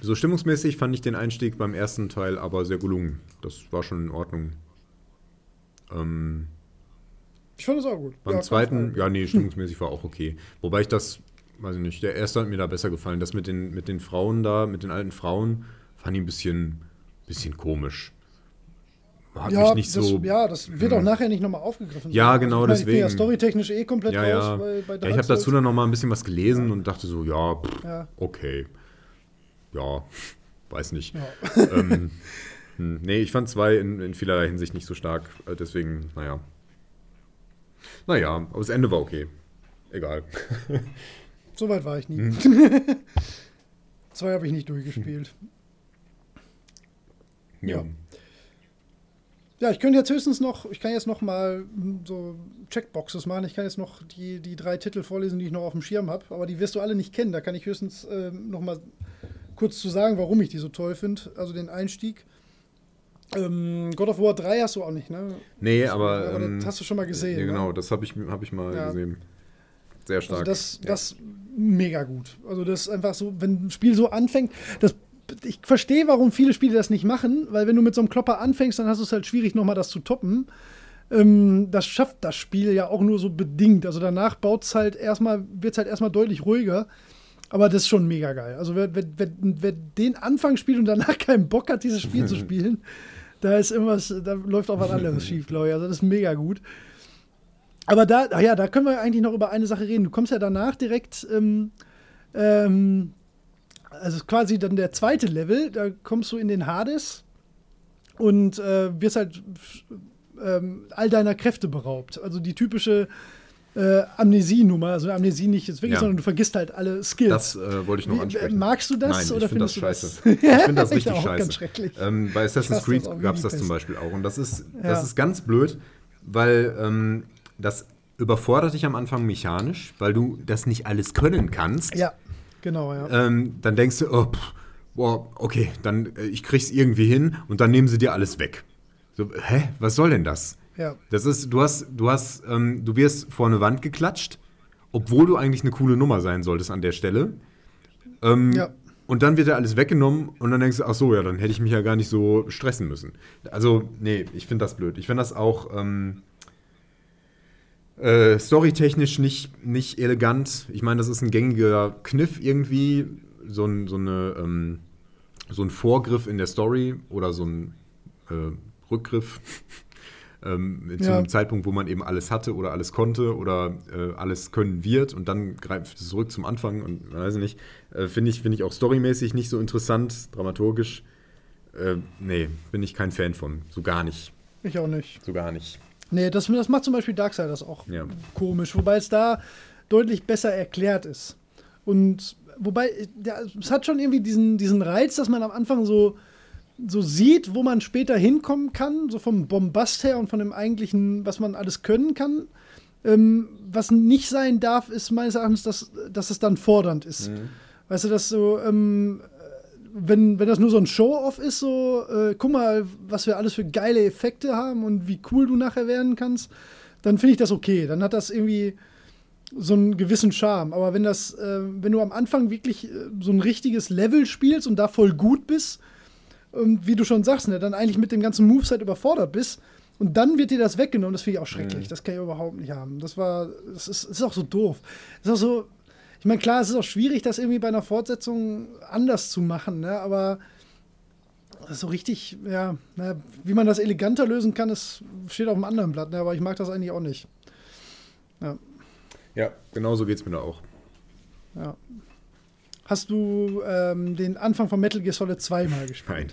so stimmungsmäßig fand ich den Einstieg beim ersten Teil aber sehr gelungen. Das war schon in Ordnung. Ähm, Ich fand es auch gut. beim Ja, zweiten, ja, nee, <laughs> stimmungsmäßig war auch okay. Wobei ich das, weiß ich nicht, der erste hat mir da besser gefallen. Das mit den, mit den Frauen da, mit den alten Frauen, fand ich ein bisschen, bisschen komisch. Hat Ja, mich nicht das, so. ja, das wird auch nachher nicht nochmal aufgegriffen. Ja, genau, ich meine, Ich bin ja deswegen. storytechnisch eh komplett ja, raus. ja. Bei, bei ja, ich habe dazu dann noch mal ein bisschen was gelesen und dachte so, ja, pff, Ja, okay. Ja, weiß nicht. ja. <laughs> ähm, hm, nee, ich fand zwei in, in vielerlei Hinsicht nicht so stark. äh, Deswegen, naja. Naja, aber das Ende war okay. Egal. <laughs> So weit war ich nie. Mhm. <laughs> Zwei habe ich nicht durchgespielt. Ja. Ja, ich könnte jetzt höchstens noch, ich kann jetzt noch mal hm, so Checkboxes machen. Ich kann jetzt noch die, die drei Titel vorlesen, die ich noch auf dem Schirm habe, aber die wirst du alle nicht kennen. Da kann ich höchstens ähm, noch mal kurz zu sagen, warum ich die so toll finde. Also den Einstieg. Ähm, God of War 3 hast du auch nicht, ne? Nee, aber. Aber ähm, das hast du schon mal gesehen. Ja, genau, Ne? das habe ich, hab ich mal Ja. gesehen. Sehr stark. Also das, Ja. das mega gut. Also das ist einfach so, wenn ein Spiel so anfängt, das, ich verstehe, warum viele Spiele das nicht machen, weil wenn du mit so einem Klopper anfängst, dann hast du es halt schwierig, nochmal das zu toppen. Ähm, das schafft das Spiel ja auch nur so bedingt. Also danach baut es halt erstmal, wird es halt erstmal deutlich ruhiger. Aber das ist schon mega geil. Also wer, wer, wer, wer den Anfang spielt und danach <laughs> keinen Bock hat, dieses Spiel zu <laughs> spielen, da ist irgendwas, da läuft auch was anderes schief, glaube ich. Also das ist mega gut. Aber da, ach ja, da können wir eigentlich noch über eine Sache reden. Du kommst ja danach direkt, ähm, ähm, also quasi dann der zweite Level, da kommst du in den Hades und äh, wirst halt ähm, all deiner Kräfte beraubt. Also die typische äh, Amnesie-Nummer, also Amnesie nicht jetzt wirklich, Ja. sondern du vergisst halt alle Skills. Das äh, wollte ich noch Wie, ansprechen. magst du das Nein, ich oder finde das findest scheiße. du Ich finde das Ich <laughs> richtig auch, scheiße. ganz schrecklich. Ähm, bei Assassin's Creed das gab es das zum Beispiel auch. Und das ist, Ja. das ist ganz blöd, weil ähm, das überfordert dich am Anfang mechanisch, weil du das nicht alles können kannst. Ja, genau, ja. Ähm, dann denkst du, oh, pff, boah, okay, dann äh, ich krieg's irgendwie hin und dann nehmen sie dir alles weg. So, hä, was soll denn das? Ja. Das ist, du hast, du hast, ähm, du wirst vor eine Wand geklatscht, obwohl du eigentlich eine coole Nummer sein solltest an der Stelle. Ähm, Ja. Und dann wird dir alles weggenommen und dann denkst du, ach so, ja, dann hätte ich mich ja gar nicht so stressen müssen. Also, nee, ich finde das blöd. Ich finde das auch ähm, äh, storytechnisch nicht, nicht elegant. Ich meine, das ist ein gängiger Kniff irgendwie, so ein, so eine, ähm, so ein Vorgriff in der Story oder so ein äh, Rückgriff. <laughs> Ähm, zu Ja. einem Zeitpunkt, wo man eben alles hatte oder alles konnte oder äh, alles können wird und dann greift es zurück zum Anfang und weiß ich nicht. Äh, Finde ich, find ich auch storymäßig nicht so interessant, dramaturgisch. Äh, nee, bin ich kein Fan von. So gar nicht. Ich auch nicht. So gar nicht. Nee, das, das macht zum Beispiel Darksiders auch Ja. komisch, wobei es da deutlich besser erklärt ist. Und wobei, ja, es hat schon irgendwie diesen, diesen Reiz, dass man am Anfang so, so sieht, wo man später hinkommen kann, so vom Bombast her und von dem eigentlichen, was man alles können kann. Ähm, was nicht sein darf, ist meines Erachtens, dass, dass es dann fordernd ist. Weißt du, dass so, ähm, wenn, wenn das nur so ein Show-Off ist, so, äh, guck mal, was wir alles für geile Effekte haben und wie cool du nachher werden kannst, dann finde ich das okay. Dann hat das irgendwie so einen gewissen Charme. Aber wenn das, äh, wenn du am Anfang wirklich äh, so ein richtiges Level spielst und da voll gut bist, und wie du schon sagst, ne, dann eigentlich mit dem ganzen Moveset überfordert bist, und dann wird dir das weggenommen, das finde ich auch schrecklich. Das kann ich überhaupt nicht haben. Das war, das ist, das ist auch so doof. Das ist auch so, ich meine, klar, es ist auch schwierig, das irgendwie bei einer Fortsetzung anders zu machen, ne? aber so richtig, ja, wie man das eleganter lösen kann, das steht auf einem anderen Blatt, ne? aber ich mag das eigentlich auch nicht. Ja, Ja, genau so geht es mir da auch. ja. Hast du ähm, den Anfang von Metal Gear Solid 2 mal gespielt? Nein.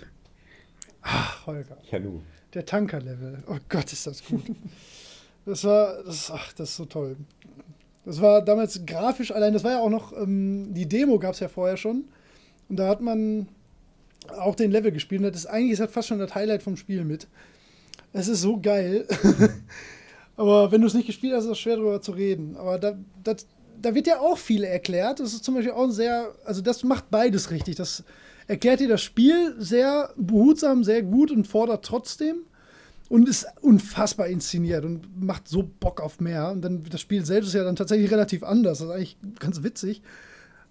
Ach, Holger. Ja, nu. Der Tanker-Level. Oh Gott, ist das gut. Das war, das, ach, das ist so toll. Das war damals grafisch allein, das war ja auch noch, ähm, die Demo gab es ja vorher schon. Und da hat man auch den Level gespielt. Und das ist eigentlich ist das fast schon das Highlight vom Spiel mit. Es ist so geil. <laughs> Aber wenn du es nicht gespielt hast, ist es schwer darüber zu reden. Aber da, das, da wird ja auch viel erklärt. Das ist zum Beispiel auch sehr, also das macht beides richtig. Das erklärt dir das Spiel sehr behutsam, sehr gut und fordert trotzdem. Und ist unfassbar inszeniert und macht so Bock auf mehr. Und dann das Spiel selbst ist ja dann tatsächlich relativ anders. Das ist eigentlich ganz witzig.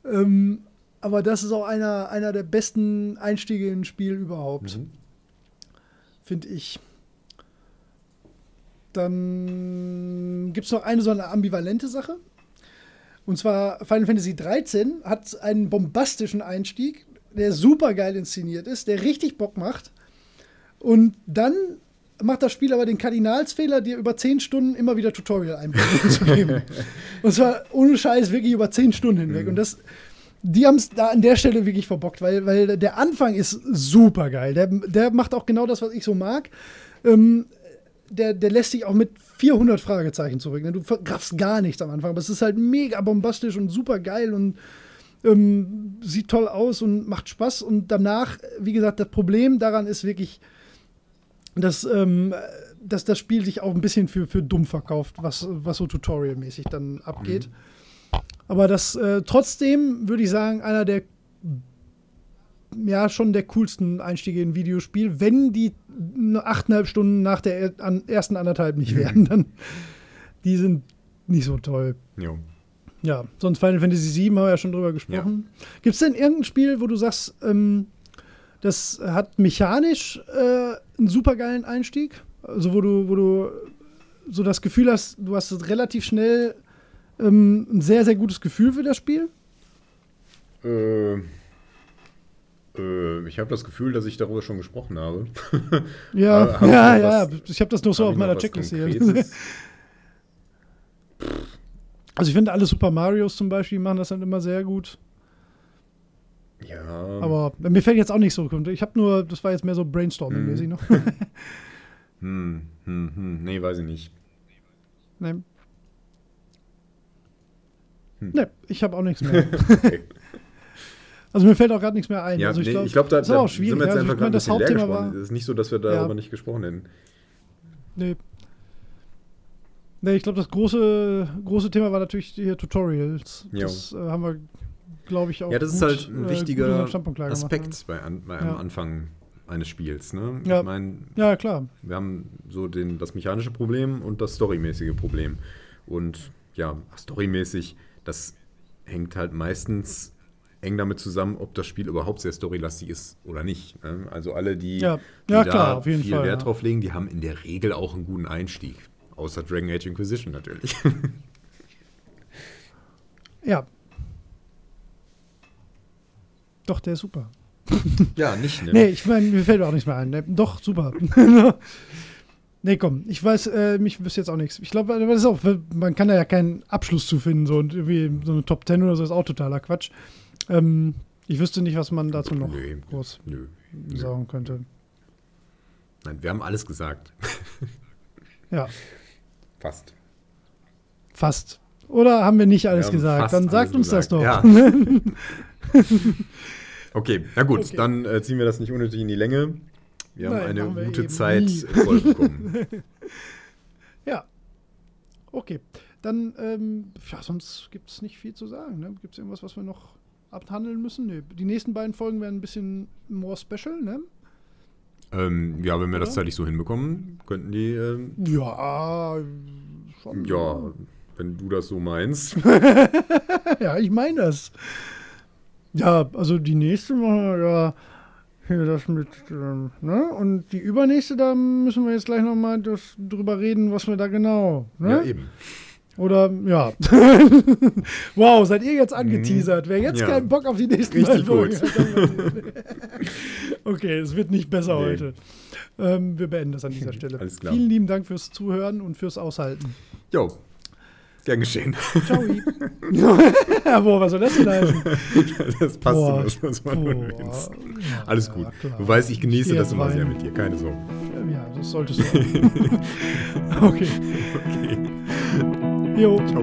Ähm, aber das ist auch einer, einer der besten Einstiege in ein Spiel überhaupt. Mhm. Finde ich. Dann gibt es noch eine so eine ambivalente Sache. Und zwar Final Fantasy 13 hat einen bombastischen Einstieg, der super geil inszeniert ist, der richtig Bock macht. Und dann macht das Spiel aber den Kardinalsfehler, dir über 10 Stunden immer wieder Tutorial-Einblendungen zu geben. <laughs> Und zwar ohne Scheiß wirklich über 10 Stunden hinweg. Und das, die haben es da an der Stelle wirklich verbockt, weil, weil der Anfang ist super geil. Der, der macht auch genau das, was ich so mag. Ähm, der, der lässt sich auch mit 400 Fragezeichen zurück. Ne? Du raffst gar nichts am Anfang, aber es ist halt mega bombastisch und super geil und ähm, sieht toll aus und macht Spaß. Und danach, wie gesagt, das Problem daran ist wirklich, dass, ähm, dass das Spiel sich auch ein bisschen für, für dumm verkauft, was, was so tutorialmäßig dann abgeht. Aber das äh, trotzdem, würde ich sagen, einer der ja, schon der coolsten Einstiege in ein Videospiel, wenn die achteinhalb Stunden nach der er ersten anderthalb nicht wären, dann die sind nicht so toll. Jo. Ja, sonst Final Fantasy VII haben wir ja schon drüber gesprochen. Gibt es denn irgendein Spiel, wo du sagst, ähm, das hat mechanisch äh, einen supergeilen Einstieg? Also wo du, wo du so das Gefühl hast, du hast relativ schnell ähm, ein sehr, sehr gutes Gefühl für das Spiel? Äh, äh, ich habe das Gefühl, dass ich darüber schon gesprochen habe. <laughs> Ja, Äh, hab ich ja, ja. was- Ich habe das noch so auf meiner Checkliste hier. <laughs> Also ich finde alle Super Marios zum Beispiel machen das dann immer sehr gut. Ja. Aber mir fällt jetzt auch nicht so. Ich habe nur, das war jetzt mehr so Brainstorming-mäßig Mhm. noch. <laughs> Hm, hm, hm. Nee, weiß ich nicht. nee. Hm. Nee, ich habe auch nichts mehr. <laughs> Okay. Also mir fällt auch gerade nichts mehr ein. Ja, also nee, ich ich glaube, glaube, da, das da auch sind schwierig. wir jetzt Also einfach gerade das ein leer Hauptthema war. Es ist nicht so, dass wir darüber Ja. nicht gesprochen hätten. Nee. Nee, ich glaube, das große, große Thema war natürlich hier Tutorials. Jo. Das äh, haben wir glaube ich, auch. Ja, das ist gut, halt ein äh, wichtiger Aspekt bei, an, bei einem Ja. Anfang eines Spiels. Ne? Ja. Ich haben. Ja, klar. wir haben so den, das mechanische Problem und das storymäßige Problem. Und ja, storymäßig, das hängt halt meistens eng damit zusammen, ob das Spiel überhaupt sehr storylastig ist oder nicht. Ne? Also alle, die, Ja. die Ja, da klar, viel Fall, Wert drauf legen, die haben in der Regel auch einen guten Einstieg. Außer Dragon Age Inquisition natürlich. Ja. Doch, der ist super. <laughs> ja, nicht, ne? Nee, ich meine, mir fällt auch nichts mehr ein. Ne? Doch, super. <laughs> nee, komm, ich weiß, äh, mich wüsste jetzt auch nichts. Ich glaube, das ist auch, man kann da ja keinen Abschluss zu finden, so und irgendwie so eine Top 10 oder so ist auch totaler Quatsch. Ähm, ich wüsste nicht, was man dazu noch Nö. groß Nö. sagen könnte. Nein, wir haben alles gesagt. <laughs> Ja, Fast. fast. Oder haben wir nicht alles Wir gesagt? Dann sagt uns das gesagt. doch. Ja. Okay, na gut, Okay. dann äh, ziehen wir das nicht unnötig in die Länge. Wir haben Nein, eine wir gute Zeit voll bekommen. <laughs> Ja. Okay. Dann, ähm, ja, sonst gibt es nicht viel zu sagen. Ne? Gibt es irgendwas, was wir noch abhandeln müssen? Nee. Die nächsten beiden Folgen werden ein bisschen more special, ne? ähm, ja, wenn wir das Oder? zeitlich so hinbekommen, könnten die, ähm, Ja, schon. ja, wenn du das so meinst. <laughs> ja, ich meine das. Ja, also die nächste machen wir ja hier das mit, ähm, ne? Und die übernächste, da müssen wir jetzt gleich nochmal drüber reden, was wir da genau, ne? Ja, eben. Oder, ja. <laughs> wow, seid ihr jetzt angeteasert? Wer jetzt Ja. keinen Bock auf die nächsten Richtig. Folgen hat, <laughs> Okay, es wird nicht besser Nee. heute. Ähm, wir beenden das an dieser <laughs> Stelle. Alles klar. Vielen lieben Dank fürs Zuhören und fürs Aushalten. Jo, gern geschehen. Ciao. <laughs> ja, boah, was soll das denn heißen? Das passt Boah, immer, das man nur. Ja, Alles ja, gut. klar. Du weißt, ich genieße geh das immer sehr rein. mit dir, keine Sorge. Ja, das solltest du <laughs> <laughs> okay. Okay, Jo. ciao.